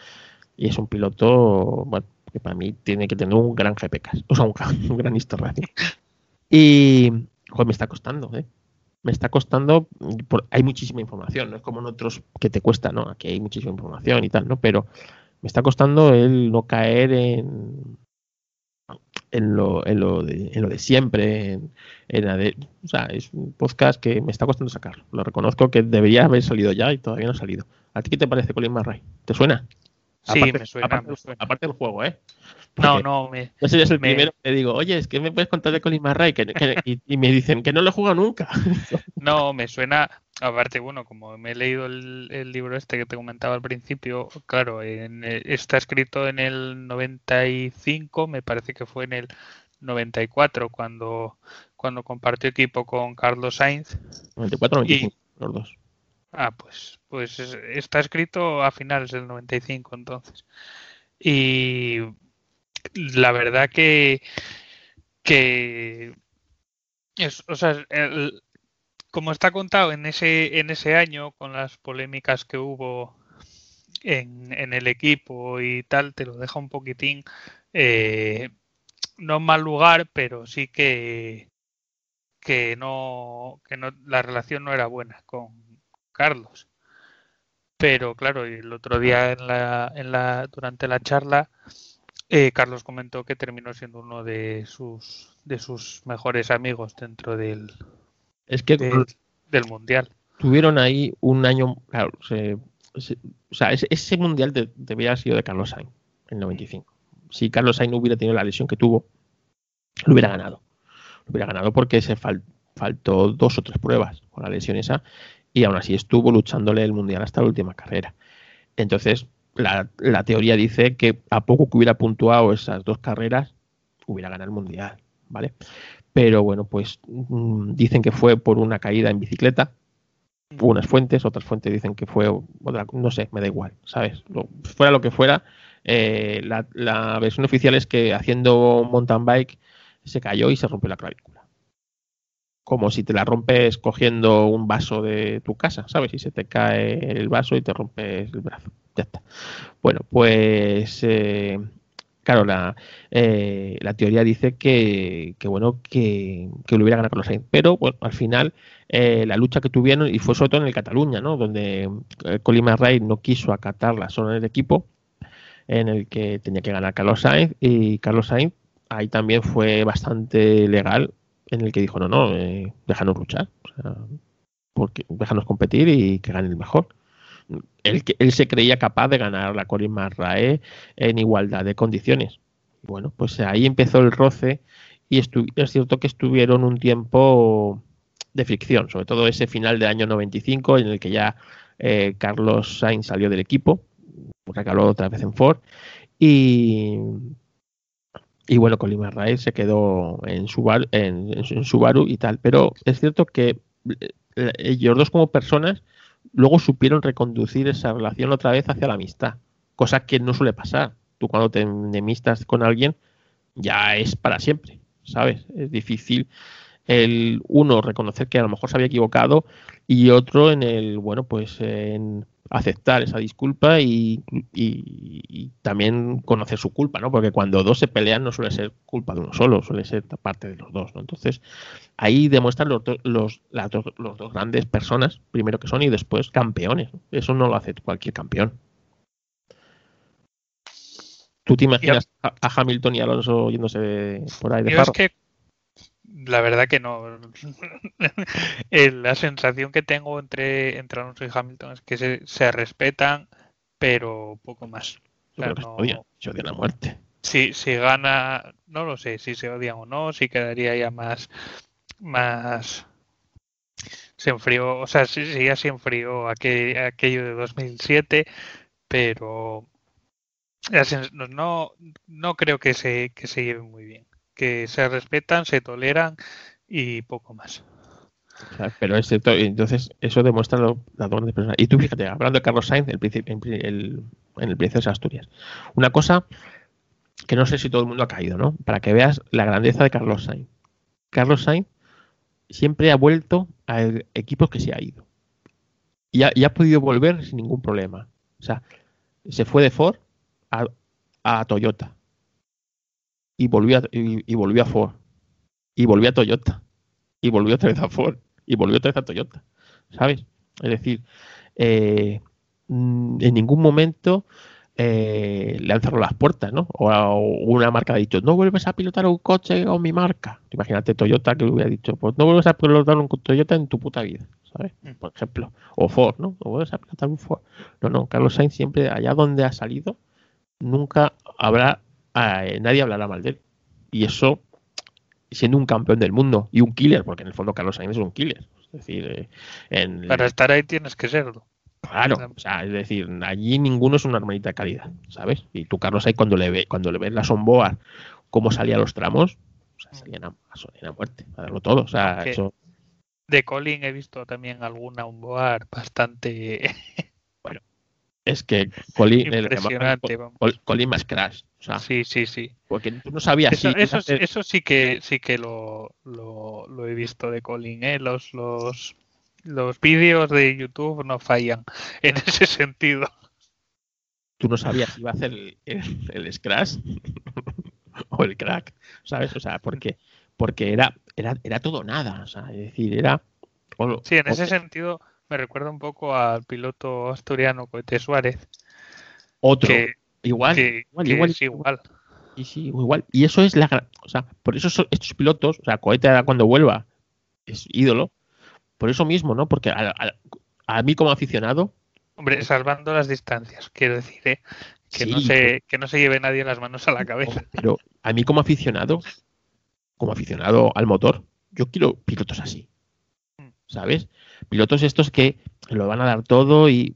y es un piloto, bueno, que para mí tiene que tener un gran GPK, o sea, un, gran historia. Y, joder, me está costando, ¿eh? Me está costando, hay muchísima información, no es como en otros que te cuesta, ¿no? Aquí hay muchísima información y tal, ¿no? Pero me está costando el no caer en, en, lo, en, lo, de, en lo de siempre. En, o sea, es un podcast que me está costando sacar. Lo reconozco que debería haber salido ya y todavía no ha salido. ¿A ti qué te parece Colin Murray? ¿Te suena? Sí, me suena, aparte, del juego, ¿eh? no, no, me. Yo soy el primero que digo, oye, es que me puedes contar de Colin Murray y, me dicen que no lo juega nunca. no, me suena. Aparte, bueno, como me he leído el, libro este que te comentaba al principio, claro, en, eh, está escrito en el 95, me parece que fue en el 94 cuando, cuando compartió equipo con Carlos Sainz. 94 95, los dos. Ah, pues, pues está escrito a finales del 95 entonces. Y la verdad que, que es, o sea, como está contado en ese, en ese año, con las polémicas que hubo en, el equipo y tal, te lo deja un poquitín, eh, no en mal lugar, pero sí que, que, no, que no, la relación no era buena con, Carlos. Pero claro, el otro día en la, en la, durante la charla, eh, Carlos comentó que terminó siendo uno de sus, de sus mejores amigos dentro del, es que del mundial. Tuvieron ahí un año, claro, o sea, ese, mundial de, debería haber sido de Carlos Sainz en 95. Si Carlos Sainz no hubiera tenido la lesión que tuvo, lo hubiera ganado. Lo hubiera ganado porque se faltó dos o tres pruebas con la lesión esa y aún así estuvo luchándole el mundial hasta la última carrera. Entonces, la, teoría dice que a poco que hubiera puntuado esas dos carreras, hubiera ganado el mundial, ¿vale? Pero bueno, pues mm, dicen que fue por una caída en bicicleta unas fuentes, otras fuentes dicen que fue, no sé, me da igual, ¿sabes? fuera lo que fuera, eh, la, versión oficial es que haciendo mountain bike se cayó y se rompió la clavícula. Como si te la rompes cogiendo un vaso de tu casa, ¿sabes? Y se te cae el vaso y te rompes el brazo. Ya está. Bueno, pues eh, claro, la, eh, la teoría dice que, bueno, que, que lo hubiera ganado los Sainz. Pero bueno, al final eh, la lucha que tuvieron, y fue sobre todo en el Cataluña, ¿no? Donde Colin McRae no quiso acatar la zona del equipo en el que tenía que ganar Carlos Sainz y Carlos Sainz ahí también fue bastante legal en el que dijo no no eh, déjanos luchar porque déjanos competir y que gane el mejor él, él se creía capaz de ganar la Colin McRae en igualdad de condiciones bueno pues ahí empezó el roce y es cierto que estuvieron un tiempo de fricción sobre todo ese final del año 95 en el que ya eh, Carlos Sainz salió del equipo recaló otra vez en Ford y bueno, Colin McRae se quedó en Subaru, en, Subaru y tal. Pero es cierto que eh, ellos dos como personas luego supieron reconducir esa relación otra vez hacia la amistad. Cosa que no suele pasar. Tú cuando te enemistas con alguien ya es para siempre, ¿sabes? Es difícil el uno reconocer que a lo mejor se había equivocado y otro en el, bueno, pues en aceptar esa disculpa y, también conocer su culpa, ¿no? Porque cuando dos se pelean no suele ser culpa de uno solo, suele ser parte de los dos, ¿no? Entonces, ahí demuestran los, los, las dos, los dos grandes personas, primero que son y después campeones. Eso no lo hace cualquier campeón. ¿Tú te imaginas a, Hamilton y Alonso yéndose por ahí de Es que la verdad que no. la sensación que tengo entre, entre Alonso y Hamilton es que se, respetan, pero poco más. O se odian a muerte. Si, si gana, no lo sé si se odian o no, si quedaría ya más. más se enfrió, o sea, sí, sí ya se enfrió aquel, aquello de 2007, pero no, no creo que se, que se lleven muy bien se respetan, se toleran y poco más. pero es cierto, entonces eso demuestra la doble de personas. Y tú fíjate, hablando de Carlos Sainz, el, el, en el Princesa Asturias, una cosa que no sé si todo el mundo ha caído, ¿no? Para que veas la grandeza de Carlos Sainz. Carlos Sainz siempre ha vuelto a equipos que se ha ido. Y ha, y ha podido volver sin ningún problema. O sea, se fue de Ford a Toyota y volvió a, y, volvió a Ford y volvió a Toyota y volvió otra vez a Ford y volvió otra vez a Toyota, ¿sabes? Es decir, eh, mm, en ningún momento eh, le han cerrado las puertas, ¿no? O, una marca ha dicho, no vuelves a pilotar un coche o mi marca. Imagínate Toyota que hubiera dicho, pues no vuelves a pilotar un Toyota en tu puta vida, ¿sabes? Mm. Por ejemplo, o Ford, ¿no? No vuelves a pilotar un Ford. No, no, Carlos Sainz siempre, allá donde ha salido, nunca habrá nadie hablará mal de él. Y eso, siendo un campeón del mundo y un killer, porque en el fondo Carlos Sainz es un killer. Es decir, eh, para estar ahí tienes que serlo. Claro, o sea, es decir, allí ninguno es una hermanita de calidad, ¿sabes? Y tú, Carlos, ahí cuando le ve, cuando le ves la Sonboa, cómo salía los tramos, o sea, salían a, a, muerte, a darlo todo. O sea, eso... De Colin he visto también alguna Onboard bastante es que Colin, Colin más crash. Sí, sí, sí. Porque tú no sabías eso, si eso, sí que sí que lo, lo, he visto de Colin, ¿eh? Los, los, los vídeos de YouTube no fallan en ese sentido. Tú no sabías si iba a hacer el, el, scratch o el crack, ¿sabes? O sea, porque, porque era, era, era todo nada. O sea, es decir, era. sí, en ese sentido me recuerda un poco al piloto asturiano Coete Suárez. Otro. Igual, igual, igual, igual. Y sí, igual. Y eso es la. O sea, por eso estos pilotos, o sea, Coete cuando vuelva es ídolo. Por eso mismo, ¿no? Porque a, mí como aficionado. Hombre, salvando las distancias, quiero decir, ¿eh? Que, no se, que no se lleve nadie las manos a la cabeza. Pero a mí como aficionado, como aficionado al motor, yo quiero pilotos así. Mm. ¿Sabes? Pilotos estos que lo van a dar todo y,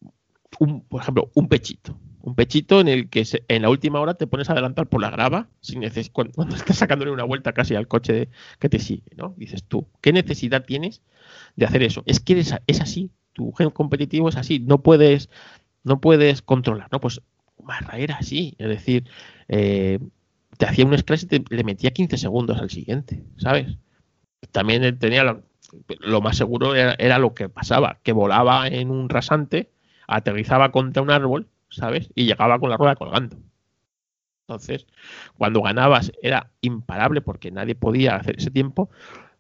un, por ejemplo, un pechito. Un pechito en el que en la última hora te pones a adelantar por la grava sin cuando, cuando, estás sacándole una vuelta casi al coche que te sigue, ¿no? Dices tú, ¿qué necesidad tienes de hacer eso? Es que es así. tu gen competitivo es así, no puedes, no puedes controlar, ¿no? Pues Marra era así, es decir, eh, te hacía un scratch y te, le metía 15 segundos al siguiente, ¿sabes? También tenía lo, lo más seguro era, era, lo que pasaba, que volaba en un rasante, aterrizaba contra un árbol, ¿sabes? Y llegaba con la rueda colgando. Entonces, cuando ganabas era imparable porque nadie podía hacer ese tiempo,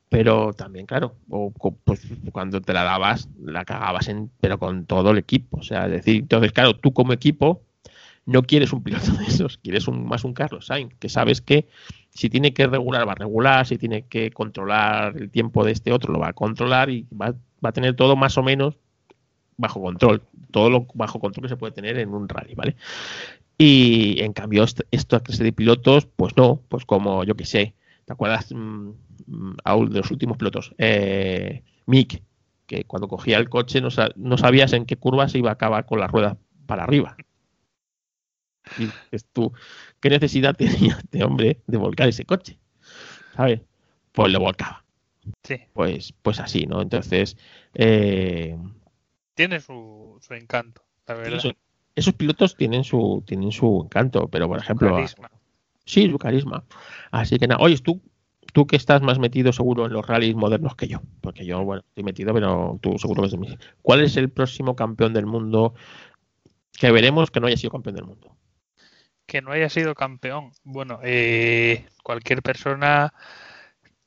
pero también, claro, o, pues, cuando te la dabas, la cagabas en, pero con todo el equipo. O sea, decir, entonces, claro, tú como equipo no quieres un piloto de esos, quieres un, más un Carlos Sainz, que sabes que si tiene que regular, va a regular, si tiene que controlar el tiempo de este otro, lo va a controlar y va, va a tener todo más o menos bajo control, todo lo bajo control que se puede tener en un rally, ¿vale? Y en cambio, esta clase de pilotos, pues no, pues como yo que sé, ¿te acuerdas mm, de los últimos pilotos? Eh, Mick, que cuando cogía el coche no, no, sabías en qué curva se iba a acabar con la rueda para arriba. Y es tú, ¿qué necesidad tenía este hombre de volcar ese coche? ¿Sabes? Pues lo volcaba. Sí. Pues, pues así, ¿no? Entonces. Eh, Tiene su, su encanto, la verdad. Eso, esos pilotos tienen su, tienen su encanto, pero por ejemplo. Carisma. Sí, su carisma. Así que nada, oye, tú, tú que estás más metido seguro en los rallies modernos que yo, porque yo, bueno, estoy metido, pero tú seguro que es de mí. ¿Cuál es el próximo campeón del mundo que veremos que no haya sido campeón del mundo? Que no haya sido campeón. Bueno, eh, cualquier persona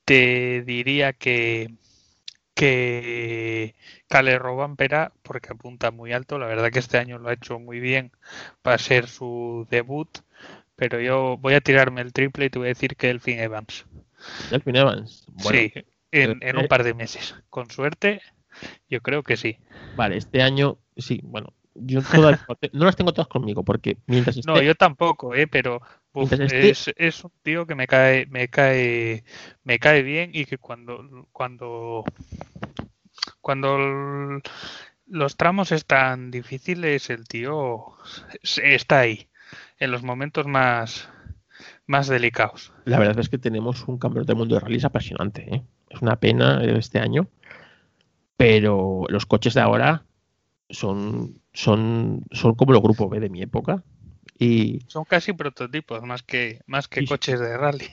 te diría que que Cale Robampera, porque apunta muy alto, la verdad que este año lo ha hecho muy bien para ser su debut, pero yo voy a tirarme el triple y te voy a decir que Elfin Evans. Elfin Evans, bueno, sí, en, en, un par de meses. Con suerte, yo creo que sí. Vale, este año, sí, bueno, yo todas, no las tengo todas conmigo, porque mientras esté... No, yo tampoco, ¿eh? pero uf, esté... es, es, un tío que me cae, me cae, me cae bien y que cuando, cuando, cuando los tramos están difíciles, el tío está ahí, en los momentos más, más delicados. La verdad es que tenemos un campeón del mundo de rallies apasionante, ¿eh? Es una pena este año, pero los coches de ahora son, son, son como los grupos B de mi época. Y, son casi prototipos más que, más que y, coches de rally.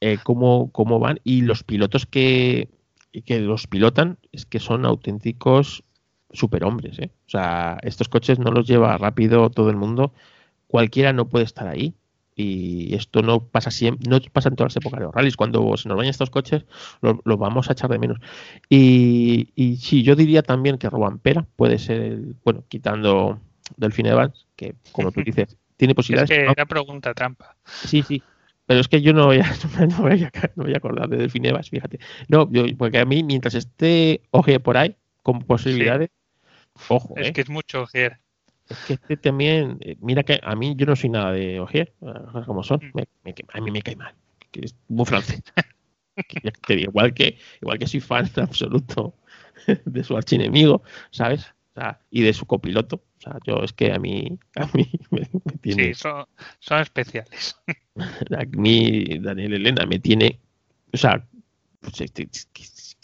Eh, cómo, cómo van y los pilotos que, que los pilotan es que son auténticos superhombres. ¿eh? O sea, estos coches no los lleva rápido todo el mundo. Cualquiera no puede estar ahí. Y esto no pasa siempre, no pasa en todas las épocas de los rallies. Cuando se nos vayan estos coches, los lo vamos a echar de menos. Y, y sí, yo diría también que Robampera puede ser, el, bueno, quitando Delfín Evans, que como tú dices, tiene posibilidades. Es que era pregunta trampa. Sí, sí. Pero es que yo no voy a, no voy a, no voy a acordar de Delfín Evans, fíjate. No, yo, porque a mí, mientras esté Oje por ahí, con posibilidades, sí. ojo. Es ¿eh? que es mucho Ogier. Es que este también, mira que a mí yo no soy nada de Ogier, como son, me, me, a mí me cae mal, que es muy francés. que, igual que igual que soy fan absoluto de su archienemigo, ¿sabes? O sea, y de su copiloto. O sea, yo es que a mí, a mí me, me tiene. Sí, son, son especiales. A mí, Daniel Elena, me tiene. O sea, pues, es, es, es,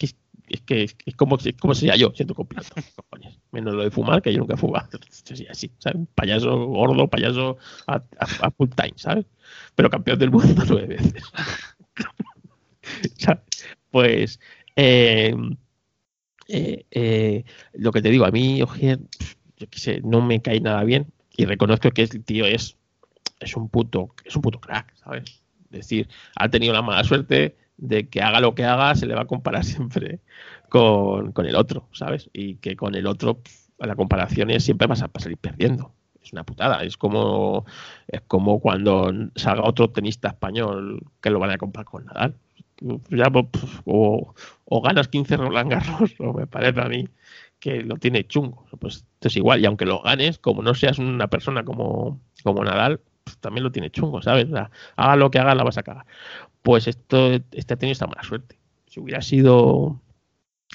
es que es, como, es como sería yo siendo copiloto. Menos lo de fumar, que yo nunca he fumado. Sería así, ¿sabes? Payaso gordo, payaso a, a, a full time, ¿sabes? Pero campeón del mundo nueve veces. ¿sabes? Pues. Eh, eh, eh, lo que te digo, a mí, Ogier, yo qué sé, no me cae nada bien y reconozco que el tío es, es un puto, es un puto crack, ¿sabes? Es decir, ha tenido la mala suerte de que haga lo que haga, se le va a comparar siempre con, con el otro, ¿sabes? Y que con el otro, a la comparación es siempre vas a, vas a salir perdiendo. Es una putada. Es como, es como cuando salga otro tenista español que lo van a comparar con Nadal ya, pues, o, o, ganas 15 Roland Garros, o me parece a mí que lo tiene chungo. Pues esto es igual, y aunque lo ganes, como no seas una persona como, como Nadal, pues también lo tiene chungo, ¿sabes? O sea, haga lo que haga, la vas a cagar. Pues esto, este ha tenido esta mala suerte. Si hubiera sido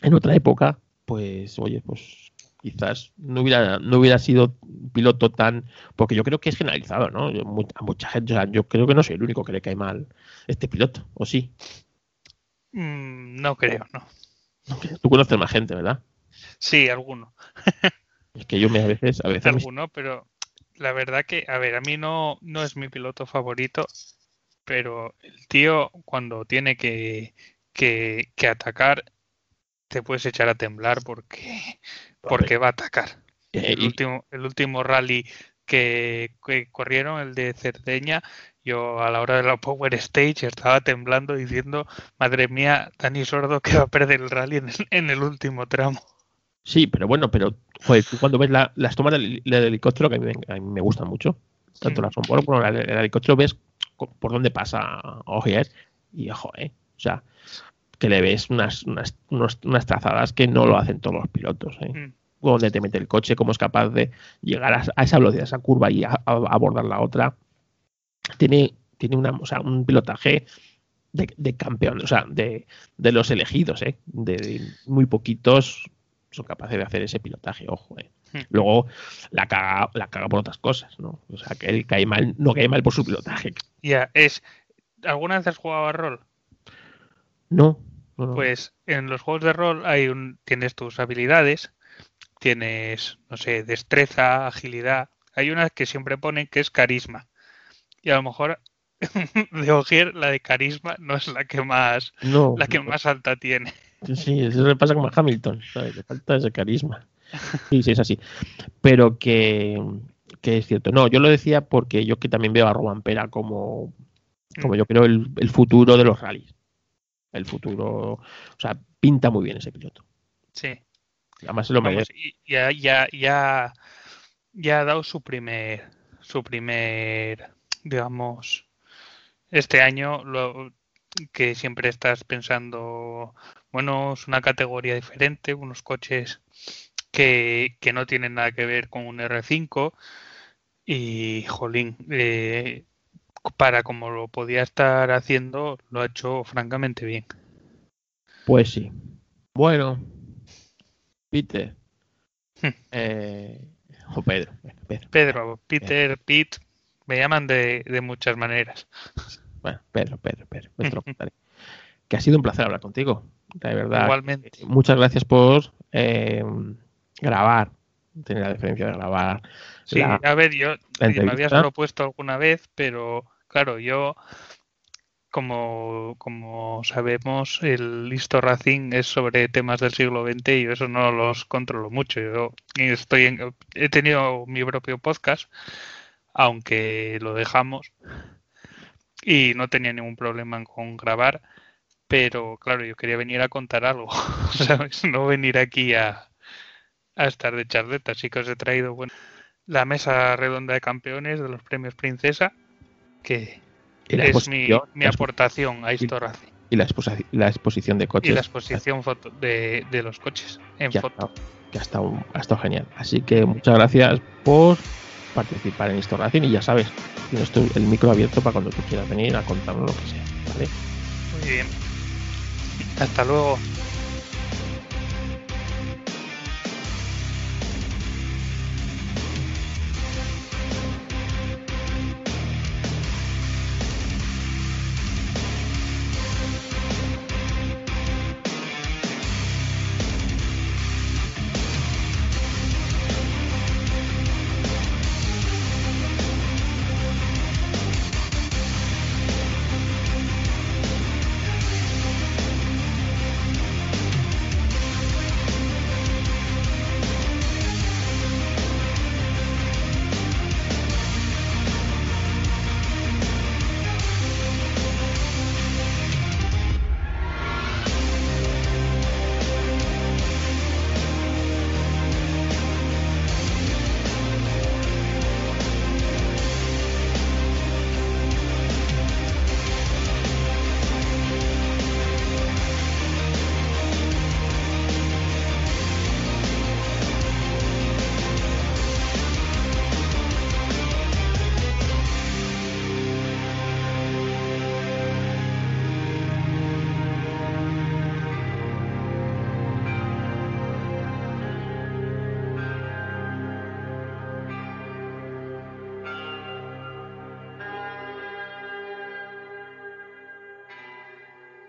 en otra época, pues, oye, pues quizás no hubiera, no hubiera sido piloto tan. Porque yo creo que es generalizado, ¿no? A mucha gente, yo creo que no soy el único que le cae mal este piloto, ¿o sí? Mm, no creo, no. Tú conoces más gente, ¿verdad? Sí, alguno. Es que yo me a veces, a veces alguno, pero la verdad que, a ver, a mí no, no es mi piloto favorito, pero el tío cuando tiene que, que, que atacar te puedes echar a temblar porque, porque va a atacar. Eh, El último, el último rally que, que corrieron, el de Cerdeña, yo a la hora de la Power Stage estaba temblando diciendo, madre mía, Dani Sordo que va a perder el rally en el, en el último tramo. Sí, pero bueno, pero joder, tú cuando ves la- las tomas del, del helicóptero, que a mí, me- a mí me gustan mucho, tanto Mm. las son por, bueno, el, el helicóptero ves por dónde pasa Ogier y joder, o sea, que le ves unas, unas, unos- unas trazadas que no lo hacen todos los pilotos, ¿eh? Mm. Dónde te mete el coche, cómo es capaz de llegar a, a esa velocidad, a esa curva y a, a abordar la otra. Tiene, tiene una, o sea, un pilotaje de, de campeón, o sea, de, de los elegidos, ¿eh? De, de muy poquitos son capaces de hacer ese pilotaje, ojo, ¿eh? Hmm. Luego la caga, la caga por otras cosas, ¿no? O sea, que él cae mal, no cae mal por su pilotaje. Ya, es. ¿Alguna vez has jugado a rol? No, no, no. Pues en los juegos de rol hay un, tienes tus habilidades, tienes, no sé, destreza, agilidad. Hay una que siempre ponen que es carisma. Y a lo mejor de Ogier la de carisma no es la que más, no, la que no. más alta tiene. Sí, eso le pasa como a Hamilton, ¿sabes? Le falta ese carisma. Sí, sí, es así. Pero que, que es cierto. No, yo lo decía porque yo que también veo a Robampera como, como yo creo el, el futuro de los rallies. El futuro, o sea, pinta muy bien ese piloto. Sí. Además se lo Vamos, y ya, ya, ya, ya ha dado su primer, su primer, digamos, este año lo que siempre estás pensando, bueno, es una categoría diferente, unos coches que, que no tienen nada que ver con un R5 y, jolín, eh, para como lo podía estar haciendo, lo ha hecho francamente bien. Pues sí. Bueno, Peter. Hmm. Eh, o Pedro. Pedro, Peter, Pete, me llaman de, de muchas maneras. Bueno, Pedro, Pedro, Pedro. contaré. Que ha sido un placer hablar contigo. De verdad. Igualmente. Eh, Muchas gracias por eh, grabar. Tener la diferencia de grabar. Sí, la- a ver, yo me habías propuesto alguna vez, pero claro, yo, como, como sabemos, el Listo Racing es sobre temas del siglo XX y yo eso no los controlo mucho. Yo estoy en- he tenido mi propio podcast, aunque lo dejamos y no tenía ningún problema con grabar, pero claro, yo quería venir a contar algo, ¿sabes? No venir aquí a, a estar de charleta, así que os he traído, bueno, la mesa redonda de campeones de los premios Princesa, que es mi, exposición, mi aportación a Histo Racing y la, exposi- la exposición de coches. y la exposición foto de, de los coches en que ha, foto. estado, que ha estado- ha estado genial. Así que muchas gracias por participar en Esto Racing y ya sabes, tienes el micro abierto para cuando tú quieras venir a contarnos lo que sea. ¿vale? Muy bien. Hasta luego.